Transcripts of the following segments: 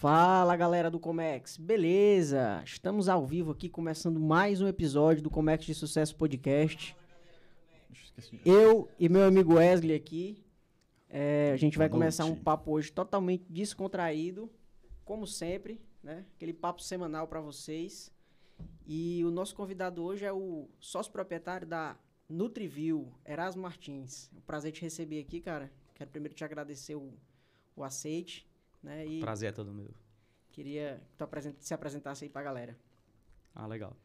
Fala galera do Comex, beleza? Estamos ao vivo aqui começando mais um episódio do Comex de Sucesso Podcast. Eu e meu amigo Wesley aqui. é, a gente vai começar um papo hoje totalmente descontraído, como sempre, né? Aquele papo semanal para vocês. E o nosso convidado hoje é o sócio proprietário da Nutriview, Erasmo Martins. É um prazer te receber aqui, cara. Quero primeiro te agradecer o, o aceite, né? E Prazer é todo meu. queria que tu apresen- se apresentasse aí pra galera. Ah, legal.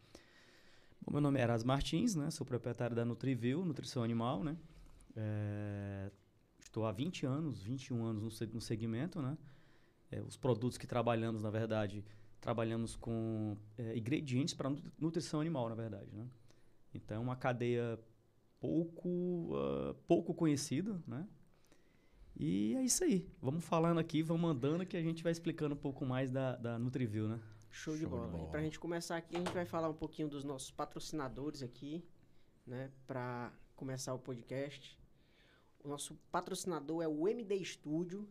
Bom, meu nome é Eras Martins, né? Sou proprietário da Nutriview, Nutrição Animal, né? É, Estou há 20 anos, 21 anos no, no segmento, né? É, os produtos que trabalhamos, na verdade, trabalhamos com é, ingredientes para nutrição animal, na verdade, né? Então, é uma cadeia pouco, ah, pouco conhecida, né? E é isso aí. Vamos falando aqui, vamos andando que a gente vai explicando um pouco mais da, da Nutriview, né? Show, de Show de bola. bola. E pra gente começar aqui, a gente vai falar um pouquinho dos nossos patrocinadores aqui, né? Pra começar o podcast. O nosso patrocinador é o MD Studio,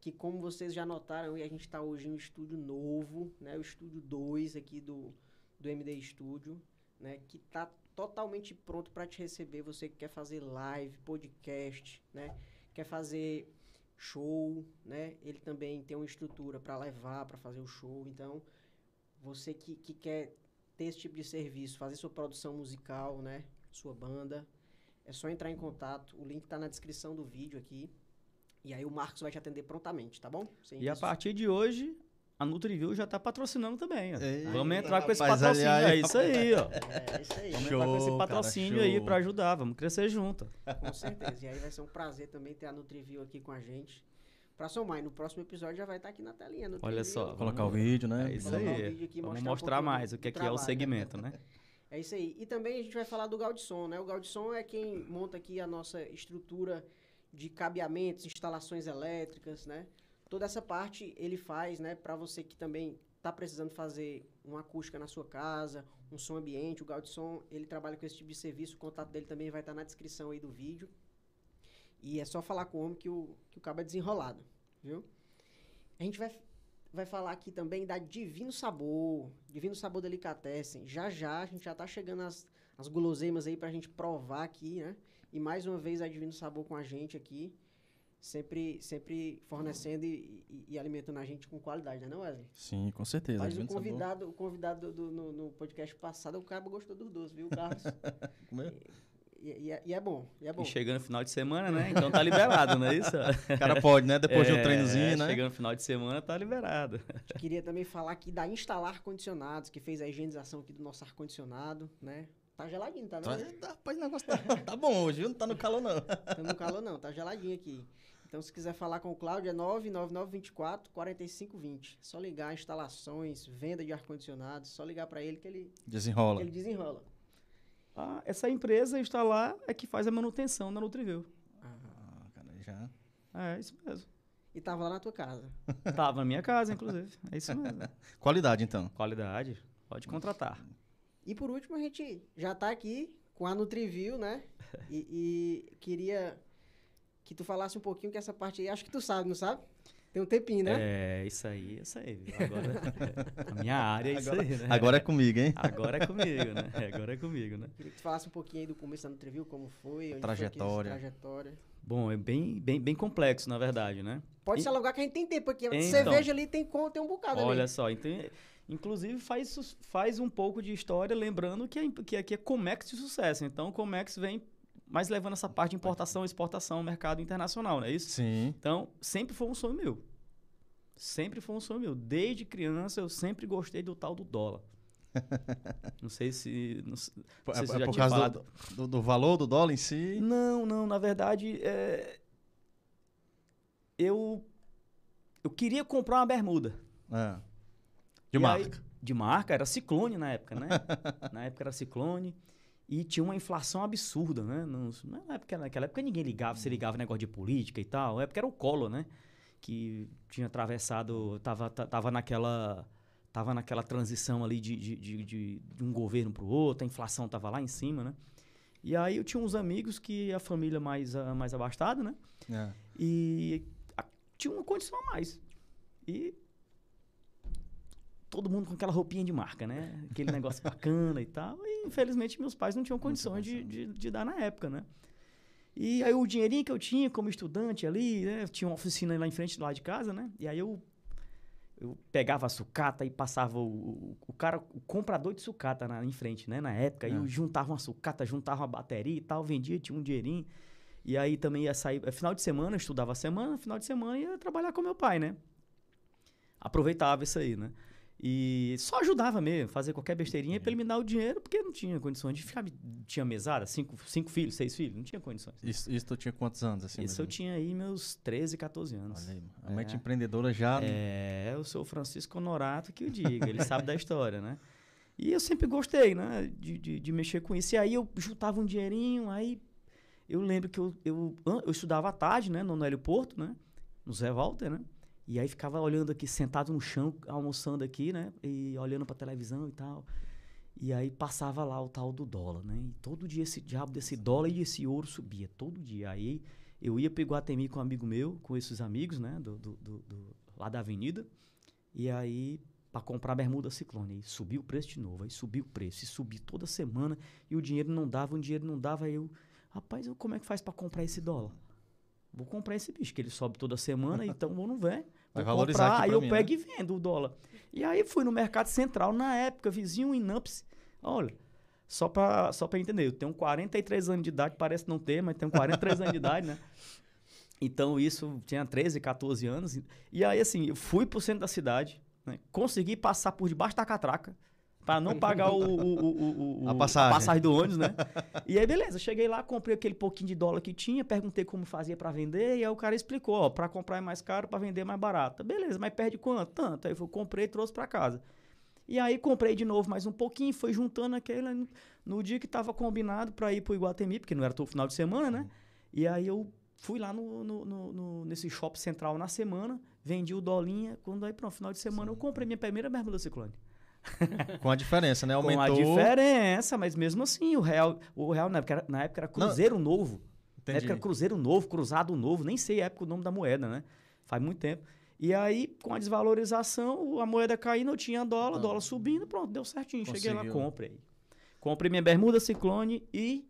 que como vocês já notaram, a gente tá hoje em um estúdio novo, né? O estúdio 2 aqui do, do MD Studio, né? Que tá totalmente pronto para te receber. Você que quer fazer live, podcast, né? Quer fazer show, né? Ele também tem uma estrutura para levar, para fazer o show. Então, você que, que quer ter esse tipo de serviço, fazer sua produção musical, né? Sua banda, é só entrar em contato. O link tá na descrição do vídeo aqui. E aí o Marcos vai te atender prontamente, tá bom? Sem E a isso- partir de hoje, a Nutriview já está patrocinando também. ó. Eita, Vamos entrar com esse patrocínio. ali, É aí, isso aí, ó. É, isso aí. Vamos Show, entrar com esse cara, patrocínio aí show. para ajudar. Vamos crescer junto. Com certeza. E aí vai ser um prazer também ter a Nutriview aqui com a gente. Pra somar, e no próximo episódio já vai estar aqui na telinha. Nutriview. Olha só. Colocar o vamos- vídeo, né? É isso aí. aqui e Vamos mostrar um mostrar pouquinho mais do- o que, é que é o segmento, né? É isso aí. E também a gente vai falar do Gaudisson, né? O Gaudisson é quem monta aqui a nossa estrutura de cabeamentos, instalações elétricas, né? Toda essa parte ele faz, né? Para você que também tá precisando fazer uma acústica na sua casa, um som ambiente, o Gaudisson, ele trabalha com esse tipo de serviço, o contato dele também vai estar na descrição aí do vídeo. E é só falar com o homem que o, que o cabo é desenrolado, viu? A gente vai, vai falar aqui também da Divino Sabor, Divino Sabor Delicatessen. Já já, a gente já tá chegando às, às guloseimas aí pra gente provar aqui, né? E mais uma vez a Divino Sabor com a gente aqui, sempre, sempre fornecendo e, e- e alimentando a gente com qualidade, né não, Wesley? Sim, com certeza. Mas o sabor. convidado, o convidado do, no, no podcast passado, o cara gostou dos doces, viu, Carlos? Comeu? e, e é, e é bom, e é bom. E chegando no final de semana, né? Então tá liberado, não é isso? O cara pode, né? Depois de um É, treinozinho, né? Chegando no final de semana, tá liberado. Queria também falar aqui da Instalar Ar-Condicionados, que fez a higienização aqui do nosso ar-condicionado, né? Tá geladinho, tá? Não? Tá, tá, rapaz, o negócio tá, tá bom hoje, viu? Não tá no calor, não. Tá no calor não, tá geladinho aqui. Então, se quiser falar com o Cláudio, é 99924 4520. Só ligar instalações, venda de ar-condicionado, só ligar pra ele que ele, que Desenrola. ele desenrola. Ah, essa empresa está lá é que faz a manutenção da Nutriview. Ah, cara, já. É isso mesmo. E tava lá na tua casa. Tava na minha casa, inclusive. É isso mesmo. Qualidade, então. Qualidade, pode contratar. E por último, a gente já tá aqui com a Nutriview, né? E, e queria que tu falasse um pouquinho que essa parte aí, acho que tu sabe, não sabe? Tem um tempinho, né? É, isso aí, isso aí. Agora, a minha área é isso Agora, aí, né? agora é comigo, hein? Agora é comigo, né? Agora é comigo, né? Queria que tu falasse um pouquinho aí do começo da Nutriview, como foi, Trajetória. Foi trajetória. Bom, é bem, bem, bem complexo, na verdade, né? Pode E- se alongar que a gente tem tempo aqui. Então. Cerveja ali tem, tem um bocado Olha ali. só, então, inclusive faz, faz um pouco de história, lembrando que, é, que aqui é Comex de sucesso. Então, o Comex vem mais levando essa parte de importação, exportação, mercado internacional, não é isso? Sim. Então, sempre foi um sonho meu. Sempre foi um sonho meu. Desde criança, eu sempre gostei do tal do dólar. não sei se... Não, É, sei se é já por causa do, do, do valor do dólar em si. Não, não, na verdade, é, eu, eu queria comprar uma bermuda. É. De E marca. aí- de marca, era Ciclone na época, né? na época era Ciclone. E tinha uma inflação absurda, né? Não, na época, naquela época ninguém ligava, você ligava negócio de política e tal. Na época era o Collor, né? Que tinha atravessado, tava, ta- tava naquela... Tava naquela transição ali de, de, de, de- de um governo para o outro, a inflação tava lá em cima, né? E aí eu tinha uns amigos que a família mais, ah, mais abastada, né? É. E a- tinha uma condição a mais. E todo mundo com aquela roupinha de marca, né? Aquele negócio bacana e tal. E, infelizmente, meus pais não tinham condições de, de, de dar na época, né? E aí o dinheirinho que eu tinha como estudante ali, né? Tinha uma oficina lá em frente lá de casa, né? E aí eu eu pegava a sucata e passava o, o, o cara, o comprador de sucata na, em frente, né? Na época, é. eu juntava uma sucata, juntava uma bateria e tal, vendia, tinha um dinheirinho. E aí também ia sair, é, final de semana, eu estudava a semana, final de semana ia trabalhar com meu pai, né? Aproveitava isso aí, né? E só ajudava mesmo, fazer qualquer besteirinha para ele me dar o dinheiro, porque não tinha condições de ficar. Tinha mesada, cinco, cinco filhos, seis filhos, não tinha condições. Isso, isso tu tinha quantos anos? Assim, isso eu tinha aí meus 13, 14 anos. Olha aí, a é. mente empreendedora já. É, eu sou o Francisco Honorato que o diga, ele sabe da história, né? E eu sempre gostei, né, de, de, de, mexer com isso. E aí eu juntava um dinheirinho, aí eu lembro que eu, eu, eu estudava à tarde, né, no Nélio Porto, né, no Zé Walter, né? E aí ficava olhando aqui, sentado no chão, almoçando aqui, né? E olhando pra televisão e tal. E aí passava lá o tal do dólar, né? E todo dia esse diabo desse dólar e esse ouro subia, todo dia. Aí eu ia pro Iguatemi com um amigo meu, com esses amigos, né? Do, do, do, do lá da avenida. E aí, para comprar bermuda ciclone. Aí subiu o preço de novo, aí subiu o preço. E subiu toda semana. E o dinheiro não dava, o dinheiro não dava. Aí eu, rapaz, eu, como é que faz para comprar esse dólar? Vou comprar esse bicho, que ele sobe toda semana, então vou no ver. Vou Vai comprar, aí eu mim, pego né? e vendo o dólar. E aí fui no Mercado Central, na época, vizinho Inamps. Olha, só pra, só pra entender, eu tenho 43 anos de idade, parece não ter, mas tenho 43 anos de idade, né? Então isso tinha 13, 14 anos. E aí, assim, eu fui pro centro da cidade, né? consegui passar por debaixo da catraca para não pagar o, o, o, a, passagem. a, passagem. do ônibus, né? e aí, beleza, cheguei lá, comprei aquele pouquinho de dólar que tinha, perguntei como fazia para vender, e aí o cara explicou, ó, para comprar é mais caro, para vender é mais barato. Beleza, mas perde quanto? Tanto. Aí eu comprei e trouxe para casa. E aí comprei de novo mais um pouquinho, foi juntando aquele no dia que estava combinado para ir pro Iguatemi, porque não era todo final de semana, né? E aí eu fui lá no, no, no, no, nesse shopping central na semana, vendi o dolinha, quando aí pronto, final de semana Sim. eu comprei minha primeira bermuda ciclone. Com a diferença, né? Aumentou. Com a diferença, mas mesmo assim, o real, o real na, época era, na época era Cruzeiro Não. Novo. Entendi. Na época era Cruzeiro Novo, Cruzado Novo, nem sei a época o nome da moeda, né? Faz muito tempo. E aí, com a desvalorização, a moeda caindo, eu tinha dólar, ah. dólar subindo, pronto, deu certinho. Conseguiu. Cheguei lá, comprei. Comprei minha bermuda Ciclone e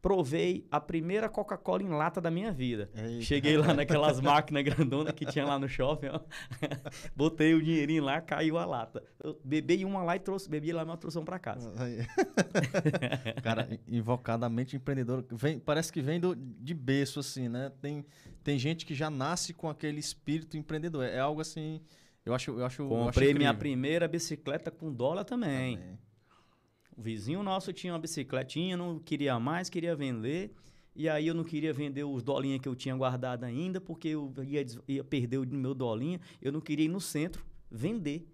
provei a primeira Coca-Cola em lata da minha vida. Eita. Cheguei lá naquelas máquinas grandonas que tinha lá no shopping, ó. Botei o dinheirinho lá, caiu a lata. Eu bebi uma lá e trouxe, bebi lá e trouxe uma pra casa. Cara, invocadamente empreendedor, vem, parece que vem do, de berço, assim, né? Tem, tem gente que já nasce com aquele espírito empreendedor. É algo assim, eu acho, eu acho Comprei eu acho minha primeira bicicleta com dólar também. também. O vizinho nosso tinha uma bicicletinha, não queria mais, queria vender. E aí eu não queria vender os dolinhas que eu tinha guardado ainda, porque eu ia, ia perder o meu dolinha. Eu não queria ir no centro vender.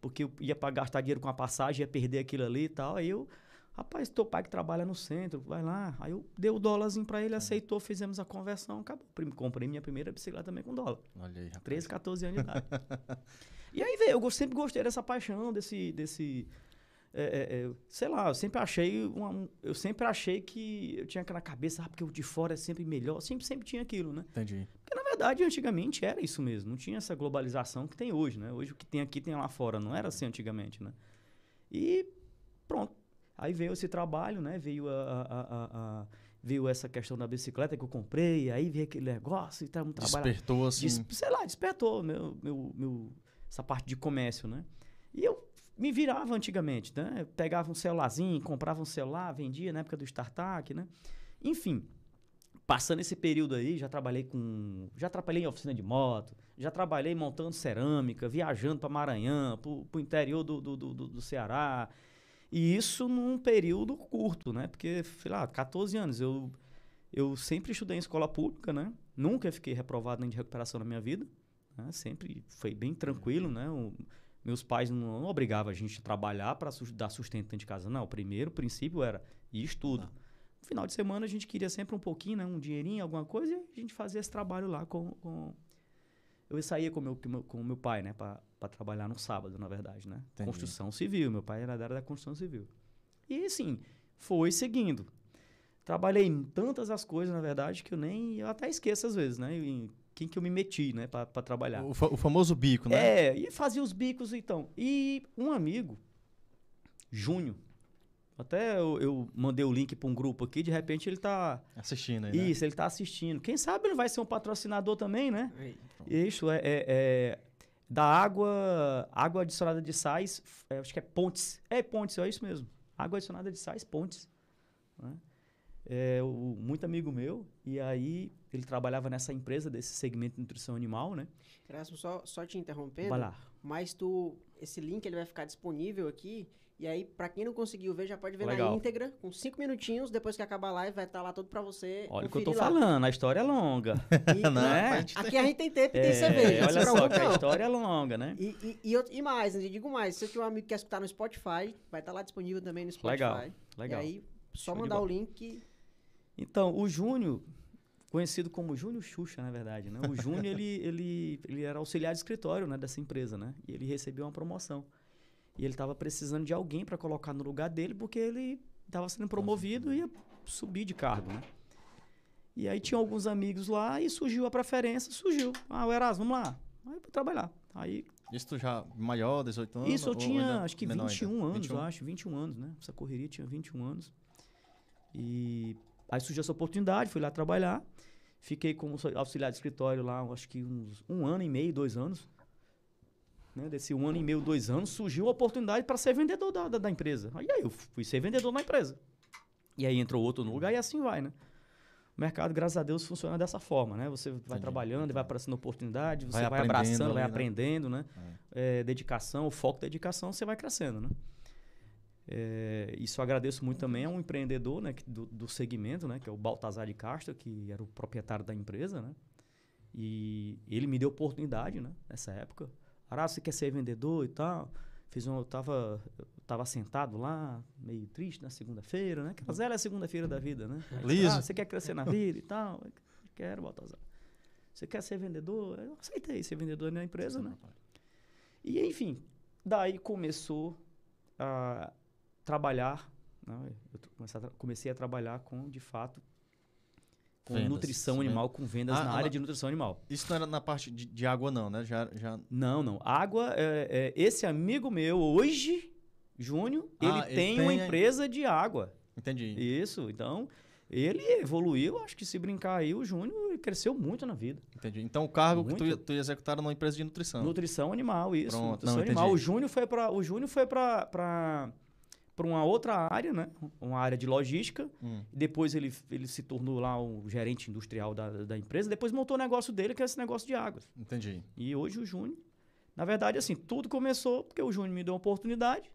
Porque eu ia para gastar dinheiro com a passagem, ia perder aquilo ali e tal. Aí eu, rapaz, teu pai que trabalha no centro, vai lá. Aí eu dei o dólarzinho para ele, aceitou, fizemos a conversão, acabou. Comprei minha primeira bicicleta também com dólar. Olha aí, rapaz. 13, 14 anos de idade. e aí, velho, eu sempre gostei dessa paixão, desse, desse, é, é, é, sei lá, eu sempre achei uma, eu sempre achei que eu tinha aquela cabeça, ah, porque o de fora é sempre melhor, sempre sempre tinha aquilo, né? Entendi. Porque na verdade antigamente era isso mesmo, não tinha essa globalização que tem hoje, né? Hoje o que tem aqui tem lá fora, não era assim antigamente, né? E pronto. Aí veio esse trabalho, né? Veio a, a, a, a veio essa questão da bicicleta que eu comprei, aí veio aquele negócio e tá um trabalho. Despertou assim. Des, sei lá, despertou meu, meu, meu, essa parte de comércio, né? E eu me virava antigamente, né? pegava um celularzinho, comprava um celular, vendia na época do startup, né? Enfim, passando esse período aí, já trabalhei com. Já trabalhei em oficina de moto, já trabalhei montando cerâmica, viajando para Maranhão, para o interior do, do, do, do, Ceará. E isso num período curto, né? Porque, sei lá, 14 anos. Eu, eu sempre estudei em escola pública, né? Nunca fiquei reprovado nem de recuperação na minha vida. Né? Sempre foi bem tranquilo, né? Meus pais não, não obrigavam a gente a trabalhar para dar sustento dentro de casa. Não, o primeiro princípio era ir estudo. No final de semana a gente queria sempre um pouquinho, né, um dinheirinho, alguma coisa, e a gente fazia esse trabalho lá com. com... Eu saía com meu, meu, com meu pai, né, para trabalhar no sábado, na verdade, né? Entendi. Construção civil. Meu pai era da área da construção civil. E assim, foi seguindo. Trabalhei em tantas as coisas, na verdade, que eu nem. Eu até esqueço às vezes, né? Em quem que eu me meti, né, para trabalhar. O, fa o, famoso bico, né? É, e fazia os bicos então. E um amigo, Júnior, até eu, eu mandei o link para um grupo aqui, de repente ele tá assistindo aí, né? Isso, ele tá assistindo. Quem sabe ele vai ser um patrocinador também, né? Aí, Isso é, é, é, da água, água adicionada de sais, é, acho que é Pontes. É Pontes, é isso mesmo. Água adicionada de sais, Pontes. Né? É, o, muito amigo meu, e aí ele trabalhava nessa empresa desse segmento de nutrição animal, né? Erasmo, só, só te interrompendo. Vai lá. Mas tu, esse link ele vai ficar disponível aqui. E aí, para quem não conseguiu ver, já pode ver Legal. na íntegra, com cinco minutinhos, depois que acabar a live, vai estar lá tudo para você. Olha o que eu tô lá. falando, a história é longa. E, né? Aqui a gente tem tempo e tem É, cerveja. não se olha só, que a história é longa, né? E, e, e, eu- e mais, eu digo mais, se você tiver um amigo que quer escutar no Spotify, vai estar lá disponível também no Spotify. Legal, legal. E aí, só Show mandar o link Então, o Júnior, conhecido como Júnior Xuxa, na verdade, né? O Júnior, ele, ele, ele era auxiliar de escritório né, dessa empresa, né? E ele recebeu uma promoção. E ele estava precisando de alguém para colocar no lugar dele, porque ele estava sendo promovido e ia subir de cargo, né? E aí tinha alguns amigos lá e surgiu a preferência, surgiu. Ah, o Erasmo, vamos lá. Aí para trabalhar. Aí, Isso tu já maior, 18 anos? isso eu tinha, acho que menor 21 ainda? anos, 21? eu acho, 21 anos, né? Essa correria tinha 21 anos. E aí surgiu essa oportunidade, fui lá trabalhar. Fiquei como auxiliar de escritório lá, acho que uns um ano e meio, dois anos. Né? Desse um ano e meio, dois anos, surgiu a oportunidade para ser vendedor da, da, da empresa. Aí, aí eu fui ser vendedor na empresa. E aí entrou outro no lugar e assim vai, né? O mercado, graças a Deus, funciona dessa forma, né? Você vai Entendi, trabalhando e vai aparecendo oportunidade, você Vai vai, abraçando, vai ali, né? aprendendo, né? É, dedicação, o foco da dedicação, você vai crescendo, né? É, isso agradeço muito também a um empreendedor né, do, do segmento, né, que é o Baltazar de Castro, que era o proprietário da empresa, né? E ele me deu oportunidade, né, nessa época. Ará, você quer ser vendedor e tal? Fiz um, eu tava, eu tava sentado lá, meio triste na segunda-feira, né? Aquelas velhas segunda-feira da vida, né? Liso. Ah, você quer crescer na vida e tal? Quero, Baltazar. Você quer ser vendedor? Eu aceitei ser vendedor na empresa, né? E enfim, daí começou a trabalhar, né? eu comecei a, trabalhar com, de fato, com Vendas, nutrição animal, com vendas Ah, na ah, área de nutrição animal. Isso não era na parte de, de água, não, né? Já, já... Não, não. Água, é, é, esse amigo meu, hoje, Júnior, Ah, ele ele tem tem uma a- empresa de água. Entendi. Isso, então, ele evoluiu, acho que se brincar aí, o Júnior cresceu muito na vida. Entendi. Então o cargo que tu, ia- Muito. tu ia executar era numa empresa de nutrição. Nutrição animal, isso. Pronto, nutrição não, animal. O Júnior foi para o Júnior foi para para uma outra área, né? Uma área de logística. Hum. Depois ele, ele se tornou lá o gerente industrial da, da empresa. Depois montou o negócio dele, que é esse negócio de águas. Entendi. E hoje o Júnior, na verdade, assim, tudo começou porque o Júnior me deu uma oportunidade.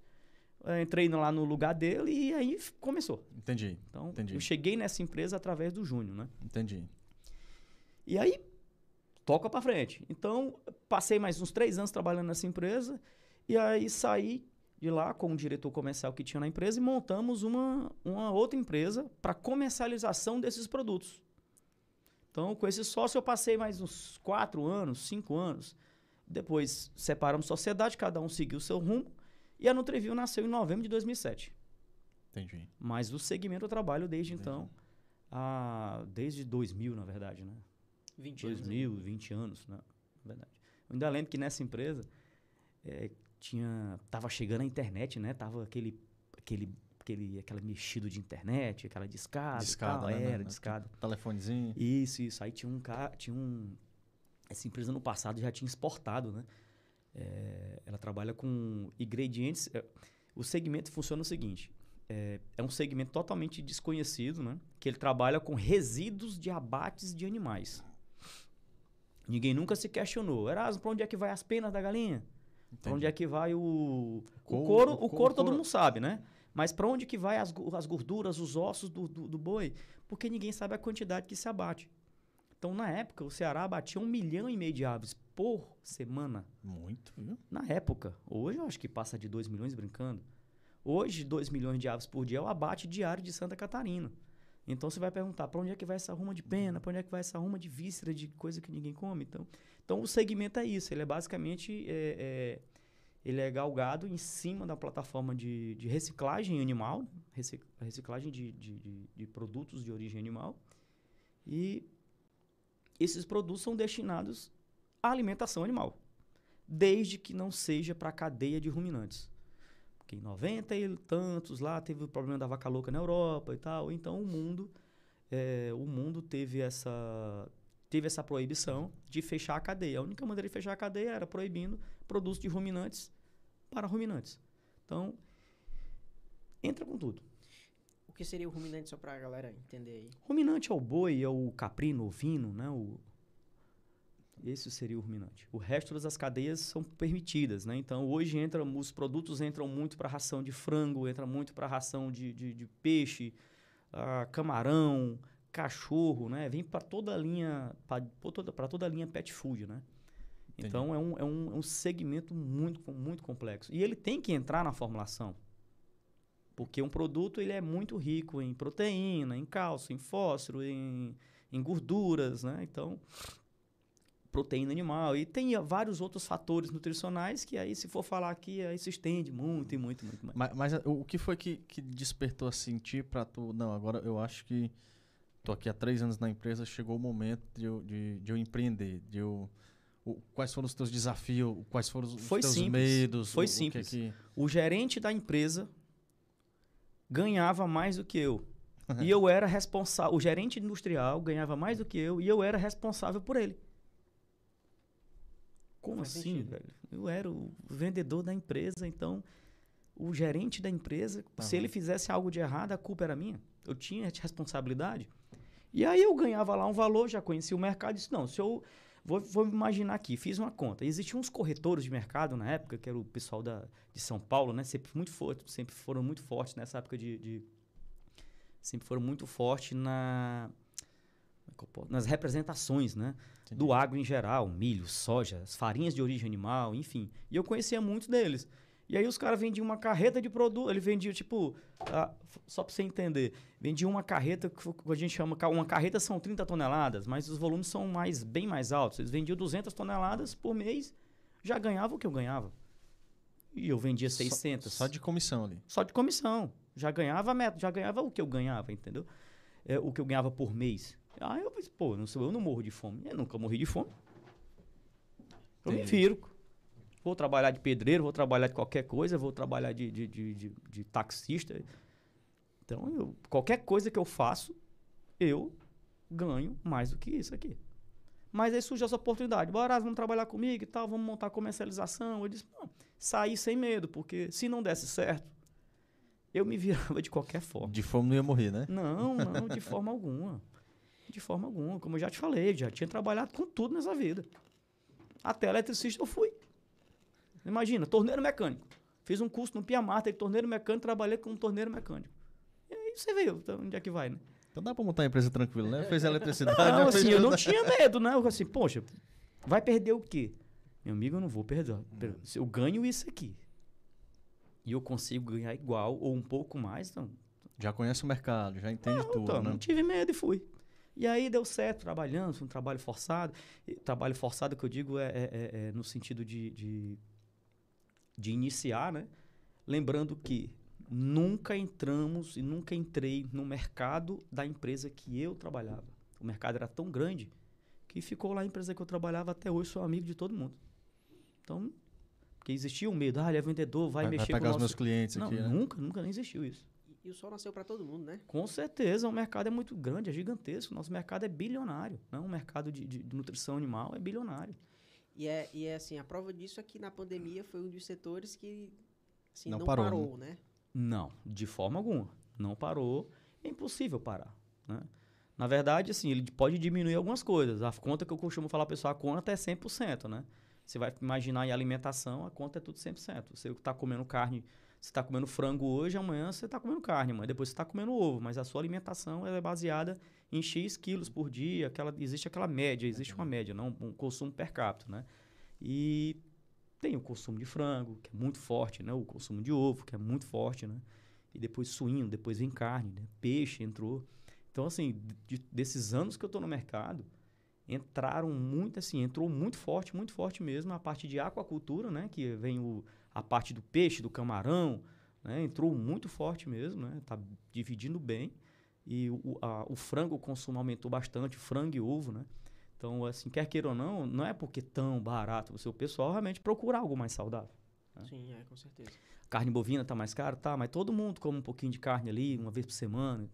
eh, Entrei lá no lugar dele e aí começou. Entendi. Então, Entendi. eu cheguei nessa empresa através do Júnior, né? Entendi. E aí, toca pra frente. Então, passei mais uns três anos trabalhando nessa empresa. E aí saí de lá com o diretor comercial que tinha na empresa e montamos uma, uma outra empresa para comercialização desses produtos. Então, com esse sócio, eu passei mais uns quatro anos, cinco anos. Depois separamos sociedade, cada um seguiu o seu rumo. E a Nutrivil nasceu em novembro de 2007. Entendi. Mas o segmento eu trabalho desde então, a, desde 2000, na verdade, né? 20 anos. 2000, 20 anos, né? Na verdade. Eu ainda lembro que nessa empresa eh, tinha, tava chegando a internet, né? Tava aquele, aquele, aquele, aquela mexido de internet, aquela discada, Discada, tal, né, era né? discada. Telefonezinho. Isso, isso. Aí tinha um cara, tinha um, essa empresa no passado já tinha exportado, né? Eh, ela trabalha com ingredientes. eh, o segmento funciona o seguinte: é, é um segmento totalmente desconhecido, né? Que ele trabalha com resíduos de abates de animais. Ninguém nunca se questionou. Erasmo, para onde é que vai as penas da galinha? Para onde é que vai o, o Couro, couro? o O couro, couro todo couro. mundo sabe, né? Mas para onde que vai as, as gorduras, os ossos do, do, do boi? Porque ninguém sabe a quantidade que se abate. Então, na época, o Ceará abatia um milhão e meio de aves por semana. Muito, viu? Na época. Hoje eu acho que passa de 2 milhões brincando. Hoje, 2 milhões de aves por dia é o abate diário de Santa Catarina. Então você vai perguntar para onde é que vai essa ruma de pena, para onde é que vai essa ruma de víscera, de coisa que ninguém come. Então, então o segmento é isso. Ele é basicamente é, é, ele é galgado em cima da plataforma de, de reciclagem animal, reci- reciclagem de, de, de- de produtos de origem animal. E esses produtos são destinados à alimentação animal, desde que não seja para a cadeia de ruminantes. Porque em 90 e tantos lá teve o problema da vaca louca na Europa e tal, então o mundo é, o mundo teve essa teve essa proibição de fechar a cadeia. A única maneira de fechar a cadeia era proibindo produtos de ruminantes para ruminantes. Então, entra com tudo. O que seria o ruminante, só para a galera entender aí? Ruminante é o boi, é o caprino, o ovino, né? O... Esse seria o ruminante. O resto das cadeias são permitidas, né? Então, hoje os produtos entram muito para ração de frango, entra muito para ração de, de, de peixe, uh, camarão, cachorro, né? Vem para toda a linha, para toda, toda a linha pet food, né? Entendi. Então é um, é, um, é um segmento muito, muito complexo. E ele tem que entrar na formulação. Porque um produto ele é muito rico em proteína, em cálcio, em fósforo, em, em gorduras, né? Então, proteína animal. E tem vários outros fatores nutricionais que aí, se for falar aqui, aí se estende muito e muito, muito mais. Mas, mas o que foi que, que despertou assim ti para tu... Não, agora eu acho que Estou aqui há três anos na empresa, chegou o momento de eu, de, de eu empreender, de eu... O, quais foram os teus desafios? Quais foram os Foi teus simples. medos? Foi o, simples. O, que é que... o gerente da empresa ganhava mais do que eu. e eu era responsável. O gerente industrial ganhava mais do que eu e eu era responsável por ele. Como Faz assim, sentido. velho? Eu era o vendedor da empresa, então o gerente da empresa, se ele fizesse algo de errado, a culpa era minha. Eu tinha responsabilidade. E aí eu ganhava lá um valor, já conhecia o mercado, disse, não, se eu... Vou, vou imaginar aqui, fiz uma conta. Existiam uns corretores de mercado na época, que era o pessoal da, de São Paulo, né? Sempre, muito forte, sempre foram muito fortes nessa época de, de sempre foram muito fortes na, é nas representações, né? Entendi. Do agro em geral, milho, soja, as farinhas de origem animal, enfim. E eu conhecia muitos deles. E aí os caras vendiam uma carreta de produto, ele vendia tipo, ah, só para você entender, vendia uma carreta que a gente chama, uma carreta são 30 toneladas, mas os volumes são mais bem mais altos. Eles vendiam 200 toneladas por mês, já ganhava o que eu ganhava. E eu vendia 600. Só, só de comissão ali. Só de comissão. Já ganhava meta, já ganhava o que eu ganhava, entendeu? É, o que eu ganhava por mês. Aí eu pensei, pô, não sou eu não morro de fome. Eu nunca morri de fome. Eu Entendi. me viro. Vou trabalhar de pedreiro, vou trabalhar de qualquer coisa, vou trabalhar de, de, de, de, de taxista. Então, eu, qualquer coisa que eu faço, eu ganho mais do que isso aqui. Mas aí surge essa oportunidade. Bora, vamos trabalhar comigo e tal, vamos montar comercialização. Eu disse, não, saí sem medo, porque se não desse certo, eu me virava de qualquer forma. De forma não ia morrer, né? Não, não, de forma alguma. De forma alguma. Como eu já te falei, já tinha trabalhado com tudo nessa vida. Até eletricista eu fui. Imagina, torneiro mecânico. Fiz um curso no Pia Marta de torneiro mecânico, trabalhei como torneiro mecânico. E aí você então, onde é que vai, né? Então dá pra montar uma empresa tranquila, né? Fez eletricidade. Não, assim, eu não tinha medo, né? Eu assim, poxa, vai perder o quê? Meu amigo, eu não vou perder. Eu ganho isso aqui. E eu consigo ganhar igual ou um pouco mais, então. Já conhece o mercado, já entende não, tudo. Então, né? Não tive medo e fui. E aí deu certo, trabalhando, foi um trabalho forçado. E, trabalho forçado que eu digo é, é, é, é no sentido de, de de iniciar, né? Lembrando que nunca entramos e nunca entrei no mercado da empresa que eu trabalhava. O mercado era tão grande que ficou lá a empresa que eu trabalhava até hoje, sou amigo de todo mundo. Então, porque existia o um medo, ah, ele é vendedor, vai, vai mexer vai pegar com os meus clientes Não, aqui, né? nunca, nunca nem existiu isso. E, e o sol nasceu para todo mundo, né? Com certeza, o mercado é muito grande, é gigantesco. Nosso mercado é bilionário. Não, né? o mercado de, de, de nutrição animal é bilionário. E é, e é assim, a prova disso é que na pandemia foi um dos setores que assim, não, não parou, parou né? né? Não, de forma alguma. Não parou. É impossível parar, né? Na verdade, assim, ele pode diminuir algumas coisas. A conta que eu costumo falar, pessoal, a conta é 100%, né? Você vai imaginar em alimentação, a conta é tudo 100%. Você está comendo carne, você está comendo frango hoje, amanhã você está comendo carne, mas depois você está comendo ovo. Mas a sua alimentação é baseada em X quilos por dia, aquela, existe aquela média, existe uma média, não um consumo per capita, né? E tem o consumo de frango, que é muito forte, né? O consumo de ovo, que é muito forte, né? E depois suíno, depois vem carne, né? Peixe entrou. Então, assim, de, desses anos que eu estou no mercado, entraram muito, assim, entrou muito forte, muito forte mesmo a parte de aquacultura, né? Que vem o, a parte do peixe, do camarão, né? Entrou muito forte mesmo, né? Tá dividindo bem. E o, a, o frango o consumo aumentou bastante, frango e ovo, né? Então, assim, quer queira ou não, não é porque tão barato. O seu pessoal realmente procura algo mais saudável. É. Sim, é, com certeza. Carne bovina tá mais caro? Tá, mas todo mundo come um pouquinho de carne ali, uma vez por semana.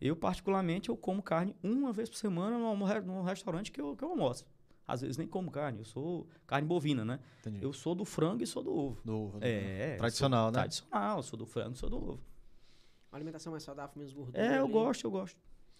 Eu, particularmente, eu como carne uma vez por semana no, no restaurante que eu, que eu almoço. Às vezes nem como carne, eu sou carne bovina, né? Entendi. Eu sou do frango e sou do ovo. Do ovo, do É, ovo. Tradicional, sou né? Tradicional, sou do frango, sou do ovo. Uma alimentação mais saudável, menos gordura. É, eu ali. gosto, eu gosto.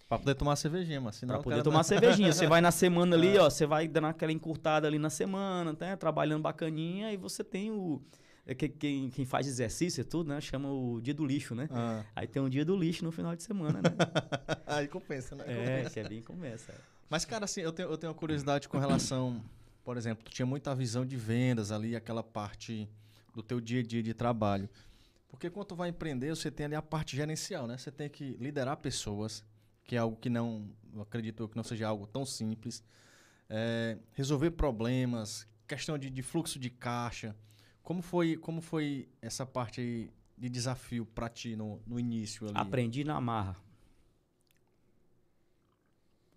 Pra poder tomar cervejinha, mas senão Pra poder cara- tomar cervejinha. Você vai na semana ali, É. ó, você vai dando aquela encurtada ali na semana, né? Trabalhando bacaninha, e você tem o. é que- Quem, quem faz exercício e tudo, né? Chama o dia do lixo, né? Ah. Aí tem um dia do lixo no final de semana, né? Aí compensa, né? é, que é bem começa. Mas, cara, assim, eu tenho, eu tenho uma curiosidade com relação, por exemplo, tu tinha muita visão de vendas ali, aquela parte do teu dia a dia de trabalho. Porque quando tu vai empreender, você tem ali a parte gerencial, né? Você tem que liderar pessoas, que é algo que não, acredito que não seja algo tão simples. É, resolver problemas, questão de, de fluxo de caixa. Como foi, como foi essa parte de desafio pra ti no, no início ali? Aprendi na marra.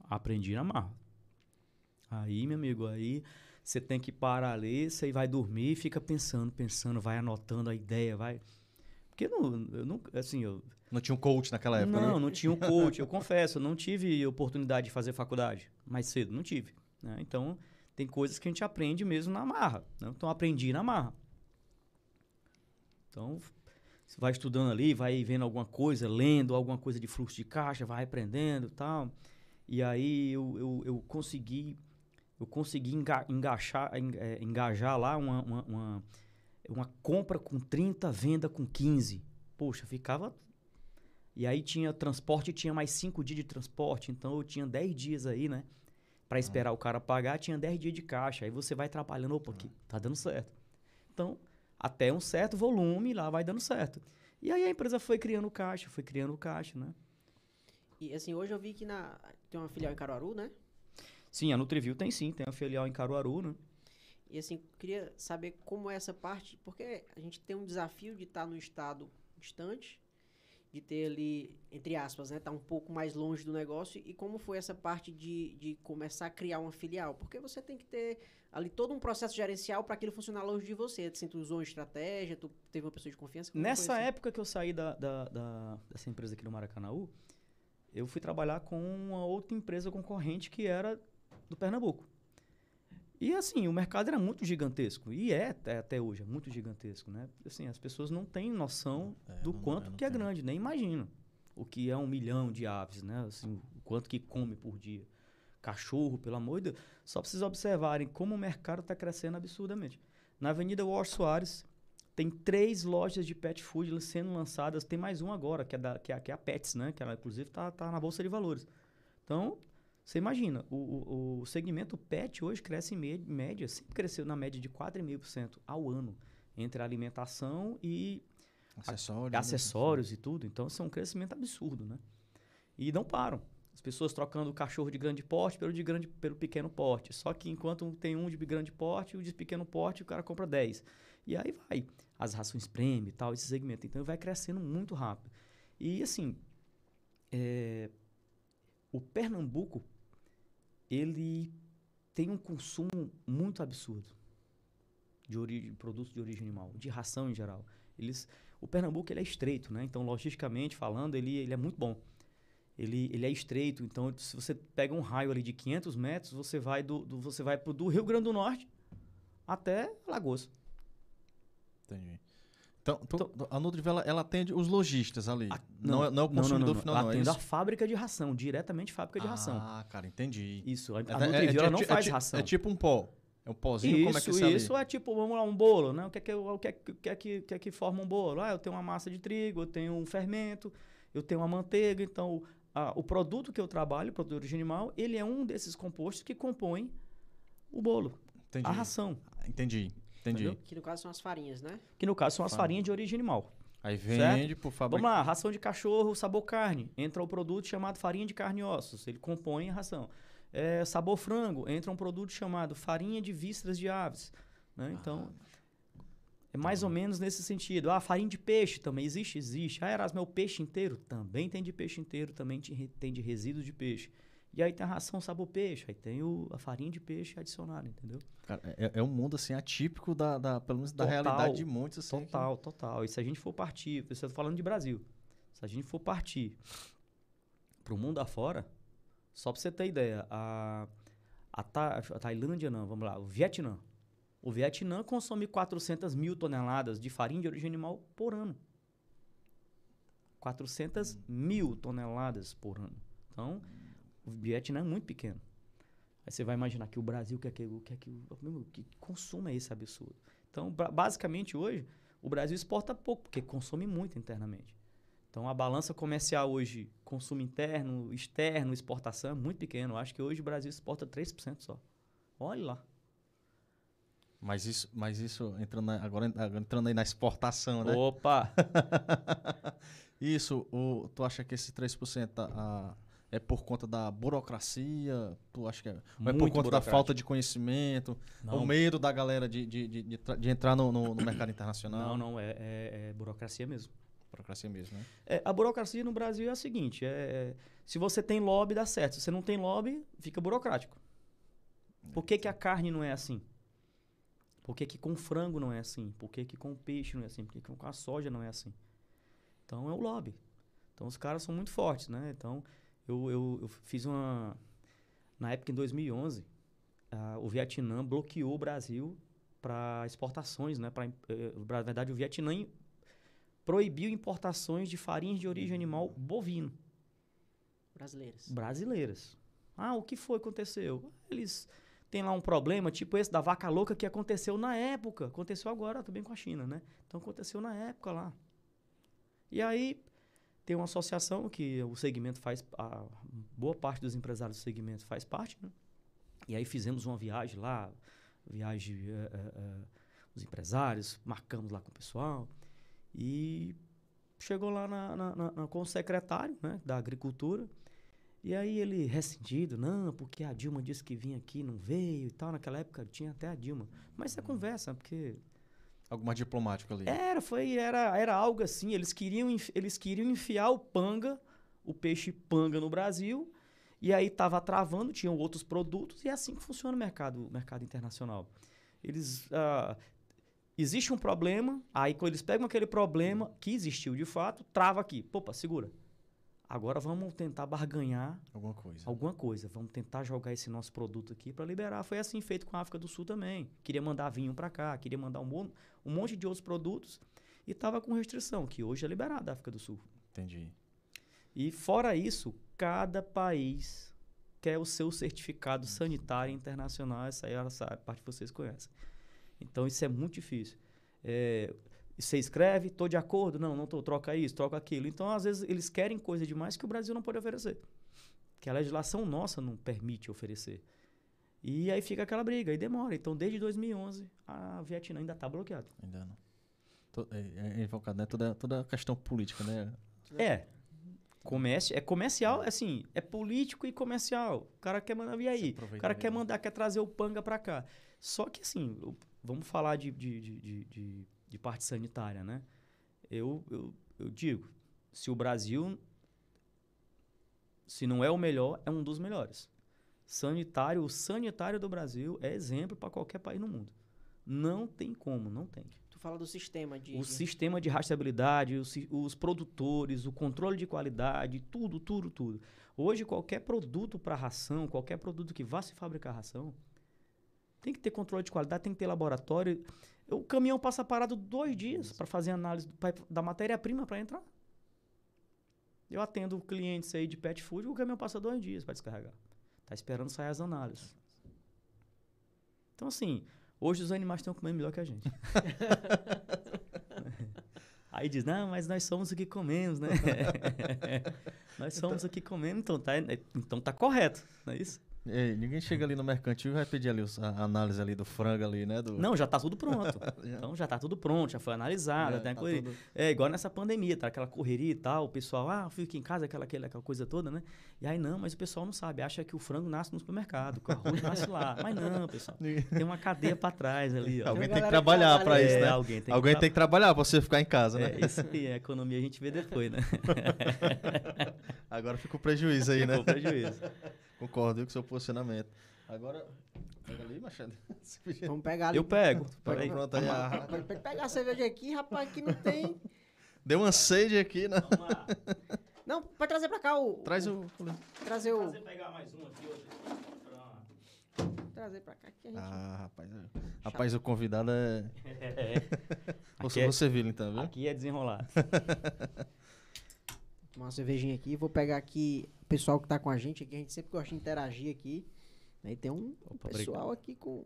Aprendi na marra. Aí, meu amigo, aí você tem que parar ali, você vai dormir, fica pensando, pensando, vai anotando a ideia, vai. Porque não, eu não, assim, eu Não tinha um coach naquela época, não, né? não tinha um coach. Eu confesso, eu não tive oportunidade de fazer faculdade mais cedo, não tive. né? Então, tem coisas que a gente aprende mesmo na marra. né? Então, aprendi na marra. Então, você vai estudando ali, vai vendo alguma coisa, lendo alguma coisa de fluxo de caixa, vai aprendendo e tal. E aí eu, eu, eu consegui eu consegui enga, eh, engajar lá uma, uma, uma, uma compra com 30, venda com 15. Poxa, ficava e aí tinha transporte, tinha mais cinco dias de transporte, então eu tinha 10 dias aí, né? Pra esperar o cara pagar, tinha 10 dias de caixa. Aí você vai trabalhando, opa, aqui, tá dando certo. Então, até um certo volume lá vai dando certo. E aí a empresa foi criando caixa, foi criando caixa, né? E assim, hoje eu vi que na, tem uma filial em Caruaru, né? Sim, a Nutriview tem sim, tem uma filial em Caruaru, né? E assim, queria saber como é essa parte, porque a gente tem um desafio de estar no estado distante, de ter ali, entre aspas, né, tá um pouco mais longe do negócio, e como foi essa parte de, de começar a criar uma filial? Porque você tem que ter ali todo um processo gerencial para aquilo funcionar longe de você. Assim, tu usou uma estratégia, tu teve uma pessoa de confiança? Nessa assim? época que eu saí da, da- da- dessa empresa aqui no Maracanaú, eu fui trabalhar com uma outra empresa concorrente que era do Pernambuco. E assim, o mercado era muito gigantesco. E é até, até hoje, é muito gigantesco, né? Assim, as pessoas não têm noção É, do não- quanto não que é tenho. grande, nem imaginam o que é um milhão de aves, né? Assim, o quanto que come por dia. Cachorro, pelo amor de Deus. Só vocês observarem como o mercado está crescendo absurdamente. Na Avenida Walsh Soares, tem três lojas de pet food sendo lançadas. Tem mais uma agora, que é, da, que é, que é a Pets, né? Que ela, inclusive, tá, tá na Bolsa de Valores. Então, você imagina, o, o, o segmento pet hoje cresce em média, sempre cresceu na média de 4,5% ao ano, entre a alimentação e Acessórios. né? acessórios e tudo. Então, isso é um crescimento absurdo, né? E não param. As pessoas trocando o cachorro de grande porte pelo de grande pelo pequeno porte. Só que enquanto tem um de grande porte, o de pequeno porte, o cara compra 10. E aí vai. As rações premium e tal, esse segmento. Então, vai crescendo muito rápido. E, assim, é, o Pernambuco, ele tem um consumo muito absurdo de, ori- de produtos de origem animal, de ração em geral. Eles, o Pernambuco ele é estreito, né? Então, logisticamente falando, ele, ele é muito bom. Ele, ele é estreito, então se você pega um raio ali de 500 metros, você vai do, do você vai pro, do Rio Grande do Norte até Alagoas. Entendi. Então, tu- a Nutrivela, ela atende os lojistas ali. A- não, é, não é o consumidor final, não. É Atendo a isso? fábrica de ração, diretamente fábrica de ração. Ah, cara, entendi. Isso, a, a É- é- Nutriview, é não é faz ração. É tipo um pó. É um pozinho, isso, como é que você isso é tipo, vamos lá, um bolo, né? O que é que, o que, é que, o que, é que, que é que forma um bolo? Ah, eu tenho uma massa de trigo, eu tenho um fermento, eu tenho uma manteiga. Então, a- o produto que eu trabalho, o produto de animal, ele é um desses compostos que compõem o bolo, Entendi. a ração. Entendi. Entendi. Entendeu? Que no caso são as farinhas, né? Que no caso são as Farinha. farinhas de origem animal. Aí vende pro fabricante. Vamos lá, ração de cachorro, sabor carne. Entra o produto chamado farinha de carne e ossos. Ele compõe a ração. É, sabor frango. Entra um produto chamado farinha de vísceras de aves. né? Então, é mais ou menos nesse sentido. Ah, farinha de peixe também existe? Existe. Ah, Erasmo, é o peixe inteiro? Também tem de peixe inteiro, também te- tem de resíduos de peixe. E aí tem a ração sabor peixe, aí tem o, a farinha de peixe adicionada, entendeu? Cara, é, é um mundo assim atípico da, da pelo menos da Total, realidade de muitos assim. que- Total, total. E se a gente for partir, você está falando de Brasil, se a gente for partir para o mundo afora, só para você ter ideia, a, a, a Tailândia não, vamos lá, o Vietnã. O Vietnã consome 400 mil toneladas de farinha de origem animal por ano. 400 mil toneladas por ano. Então, o Vietnã é muito pequeno. Aí você vai imaginar que o Brasil quer que, quer que, meu, que consumo é esse absurdo. Então, ba- basicamente hoje, o Brasil exporta pouco, porque consome muito internamente. Então, a balança comercial hoje, consumo interno, externo, exportação, é muito pequeno. Eu acho que hoje o Brasil exporta 3% só. Olha lá. Mas isso, mas isso entrando na- agora, agora entrando aí na exportação, né? Opa! Isso, o, tu acha que esse 3% a, a- é por conta da burocracia? Tu acha que é, é por conta da falta de conhecimento? Não. O medo da galera de, de, de, de de entrar no, no- no mercado internacional? Não, não, é, é- é burocracia mesmo. Burocracia mesmo, né? É, a burocracia no Brasil é a seguinte: é, é, se você tem lobby, dá certo. Se você não tem lobby, fica burocrático. Por que, que a carne não é assim? Por que, que com frango não é assim? Por que, que com peixe não é assim? Por que, que com a soja não é assim? Então é o lobby. Então os caras são muito fortes, né? Então eu, eu, eu fiz uma. Na época, em 2011, ah, o Vietnã bloqueou o Brasil para exportações, né? Pra, eh, na verdade, o Vietnã proibiu importações de farinhas de origem animal bovino Brasileiras. brasileiras. Ah, o que foi que aconteceu? Eles têm lá um problema, tipo esse da vaca louca que aconteceu na época. Aconteceu agora também com a China, né? Então aconteceu na época lá. E aí tem uma associação que o segmento faz, a boa parte dos empresários do segmento faz parte, né? E aí fizemos uma viagem lá, viagem eh, eh, eh, os empresários, marcamos lá com o pessoal e chegou lá na- na- na- com o secretário né, da agricultura e aí ele ressentido, não, porque a Dilma disse que vinha aqui, não veio e tal. Naquela época tinha até a Dilma. Mas isso é conversa, porque Algo mais diplomático ali. era, foi, era, era algo assim. Eles queriam, eles queriam enfiar o panga, o peixe panga no Brasil. E aí tava travando, tinham outros produtos. E é assim que funciona o mercado, o mercado internacional. Eles... ah, existe um problema, aí quando eles pegam aquele problema, que existiu de fato, trava aqui. Opa, segura. Agora vamos tentar barganhar Alguma coisa. alguma coisa. Vamos tentar jogar esse nosso produto aqui para liberar. Foi assim feito com a África do Sul também. Queria mandar vinho para cá, queria mandar um, um monte de outros produtos e estava com restrição, que hoje é liberada a África do Sul. Entendi. E fora isso, cada país quer o seu certificado sanitário internacional. Essa aí é essa parte que vocês conhecem. Então isso é muito difícil. É, você escreve, estou de acordo? Não, não estou. Troca isso, troca aquilo. Então, às vezes, eles querem coisa demais que o Brasil não pode oferecer. Que a legislação nossa não permite oferecer. E aí fica aquela briga, aí demora. Então, desde 2011, a Vietnã ainda está bloqueada. Ainda não. To- É, é invocado, né? Toda, toda questão política, né? É. Comércio, é comercial, assim, é político e comercial. O cara quer mandar, e Se aí? O cara quer mandar, quer trazer o panga pra cá. Só que, assim, vamos falar de, de, de, de, de- parte sanitária, né? Eu, eu, eu digo, se o Brasil, se não é o melhor, é um dos melhores. Sanitário, o sanitário do Brasil é exemplo para qualquer país no mundo. Não tem como, não tem. Tu fala do sistema de. O sistema de rastreabilidade, os, os produtores, o controle de qualidade, tudo, tudo, tudo. Hoje, qualquer produto para ração, qualquer produto que vá se fabricar ração, tem que ter controle de qualidade, tem que ter laboratório. O caminhão passa parado dois dias para fazer análise do- pra- da matéria-prima para entrar. Eu atendo clientes aí de pet food, o caminhão passa dois dias para descarregar. Tá esperando sair as análises. Então, assim, hoje os animais estão comendo melhor que a gente. Aí diz, não, mas nós somos o que comemos, né? nós somos o que comemos, então tá, então tá correto, não é isso? Ei, ninguém chega ali no mercantil e vai pedir ali a análise ali do frango ali, né? Do... Não, já tá tudo pronto. Então já tá tudo pronto, já foi analisado, É, tem tá correria. tudo- É igual nessa pandemia, tá? Aquela correria e tal, o pessoal, ah, fica em casa, aquela, aquela, aquela coisa toda, né? E aí não, mas o pessoal não sabe, acha que o frango nasce no supermercado, que o arroz nasce lá. Mas não, pessoal. Tem uma cadeia pra trás ali, ó. Alguém uma tem que trabalhar pra trabalha- isso, É, né? alguém tem Alguém que tem que trabalhar pra você ficar em casa, né? É isso aí, a economia a gente vê depois, né? Agora fica o prejuízo aí, né? Ficou prejuízo. Concordo com o seu posicionamento. Agora, pega ali, Machado. Vamos pegar ali. Eu pego. Pega pronto aí. Pode pegar a cerveja aqui, rapaz, que não tem. Deu uma sede aqui, né? Não, pode trazer pra cá o. Traz o. Trazer o. Fazer pegar mais um aqui, outro. Pronto. Trazer pra cá que a gente. Ah, rapaz. Rapaz, o convidado é. Aqui Você, é, você viu então, viu? aqui é desenrolado. uma cervejinha aqui. Vou pegar aqui o pessoal que tá com a gente aqui. A gente sempre gosta de interagir aqui. né? E tem um Opa, pessoal obrigado. aqui com,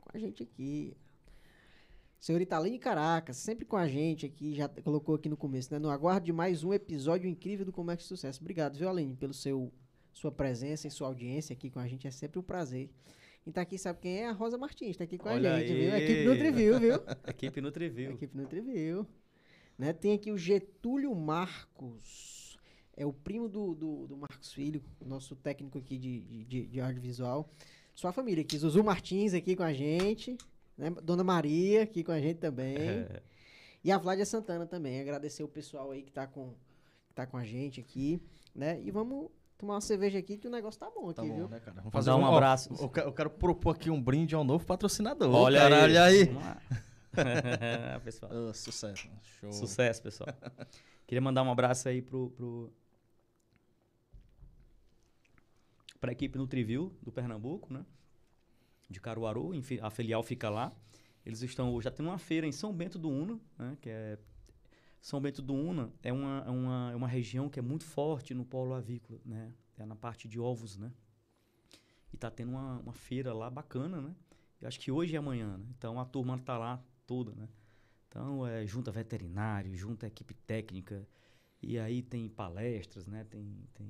com a gente aqui. Senhorita Aline Caracas, sempre com a gente aqui, já colocou aqui no começo, né? No aguardo de mais um episódio incrível do Comércio de Sucesso. Obrigado, viu, Aline, pelo seu sua presença e sua audiência aqui com a gente. É sempre um prazer. E tá aqui, sabe quem é? A Rosa Martins, tá aqui com Olha a gente, viu? Aí. equipe Nutriview, viu? Equipe Nutriview. Equipe Nutriview. Né? Tem aqui o Getúlio Marcos. É o primo do, do, do Marcos Filho, nosso técnico aqui de, de, de, audiovisual. Sua família aqui, Zuzu Martins aqui com a gente. Né? Dona Maria aqui com a gente também. É, E a Vládia Santana também. Agradecer o pessoal aí que tá com, que tá com a gente aqui. Né? E vamos tomar uma cerveja aqui que o negócio tá bom aqui, Tá bom, viu? né, cara? Vamos dar um ó, abraço. Eu quero, eu quero propor aqui um brinde ao novo patrocinador. Olha cara, aí. Olha aí. Lá. pessoal. Ah, sucesso. Show. Sucesso, pessoal. Queria mandar um abraço aí pro, pro pra equipe Nutriview do Pernambuco, né? De Caruaru, a filial fica lá. Eles estão hoje já tendo uma feira em São Bento do Una, né? Que é São Bento do Una é uma, é uma, é uma região que é muito forte no polo avícola, né? É na parte de ovos, né? E tá tendo uma, uma feira lá bacana, né? Eu acho que hoje e amanhã, né? Então a turma tá lá toda, né? Então, é, junta veterinário, junta equipe técnica, e aí tem palestras, né? Tem, tem,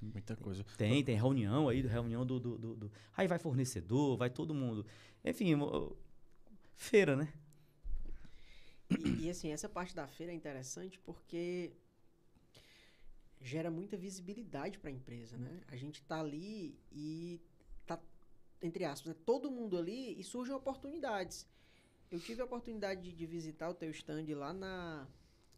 Muita coisa. tem, tem reunião aí, reunião do, do, do- do- Aí vai fornecedor, vai todo mundo. Enfim, feira, né? E, e, assim, essa parte da feira é interessante porque gera muita visibilidade para a empresa, né? A gente tá ali e tá, entre aspas, né? todo mundo ali e surgem oportunidades. Eu tive a oportunidade de, de visitar o teu stand lá na...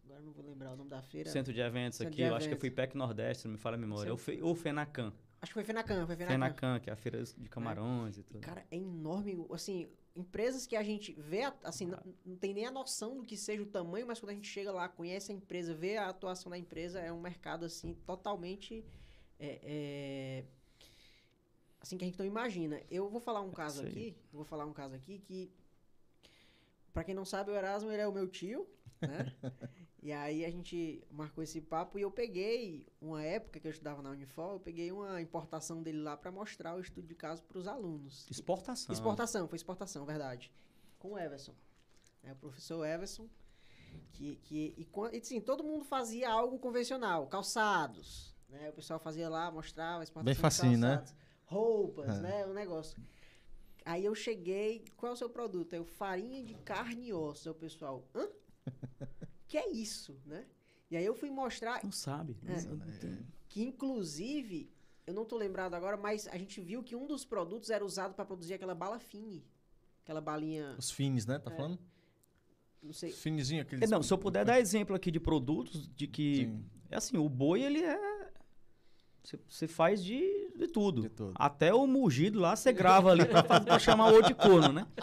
Agora não vou lembrar o nome da feira. Centro de eventos Centro aqui, de eu acho que eventos. foi PEC Nordeste, não me falha a memória. Ou, Fe, ou Fenacan. Acho que foi Fenacan, foi Fenacan. Fenacan, que é a feira de camarões e tudo. Cara, é enorme. Assim, empresas que a gente vê, assim, não, não tem nem a noção do que seja o tamanho, mas quando a gente chega lá, conhece a empresa, vê a atuação da empresa, é um mercado, assim, totalmente. é, é, assim, que a gente não imagina. Eu vou falar um caso sei. aqui, vou falar um caso aqui que. Pra quem não sabe, o Erasmo ele é o meu tio, né? e aí a gente marcou esse papo e eu peguei, uma época que eu estudava na Unifol, eu peguei uma importação dele lá pra mostrar o estudo de caso pros alunos. Exportação. Exportação, foi exportação, verdade. Com o Everson. É, o professor Everson. Que, que, e, e assim, todo mundo fazia algo convencional. Calçados. Né? O pessoal fazia lá, mostrava a exportação Bem facinho, né? calçados. Roupas, É. né? O negócio. Aí eu cheguei, qual é o seu produto? Eu, farinha de carne e osso. Aí o pessoal, hã? que é isso, né? E aí eu fui mostrar, Não sabe. É. Não- que inclusive, eu não tô lembrado agora, mas a gente viu que um dos produtos era usado para produzir aquela bala fine. Aquela balinha, Os fins, né? Tá É. falando? não sei. Os finezinhos, É, aqueles. Não, se eu puder dar exemplo aqui de produtos, de que. Sim, É assim, o boi, ele é. Você- faz de, de tudo. de tudo. Até o mugido lá você grava ali pra, pra chamar o outro de corno, né?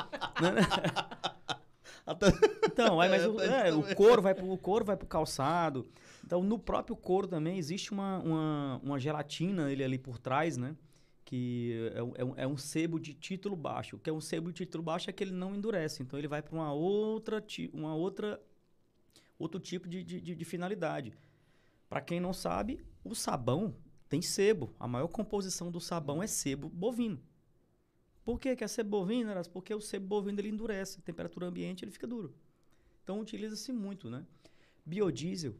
Então, aí, mas o, é, o couro vai pro o couro vai pro calçado. Então, no próprio couro também existe uma, uma, uma gelatina ele ali por trás, né? Que é, um- é um, é um sebo de título baixo. O que é um sebo de título baixo é que ele não endurece. Então, ele vai para uma outra, uma outra outro tipo de, de, de- de finalidade. Para quem não sabe, o sabão tem sebo. A maior composição do sabão é sebo bovino. Por que, que é sebo bovino, Eras? Porque o sebo bovino ele endurece, temperatura ambiente ele fica duro. Então utiliza-se muito, né? Biodiesel,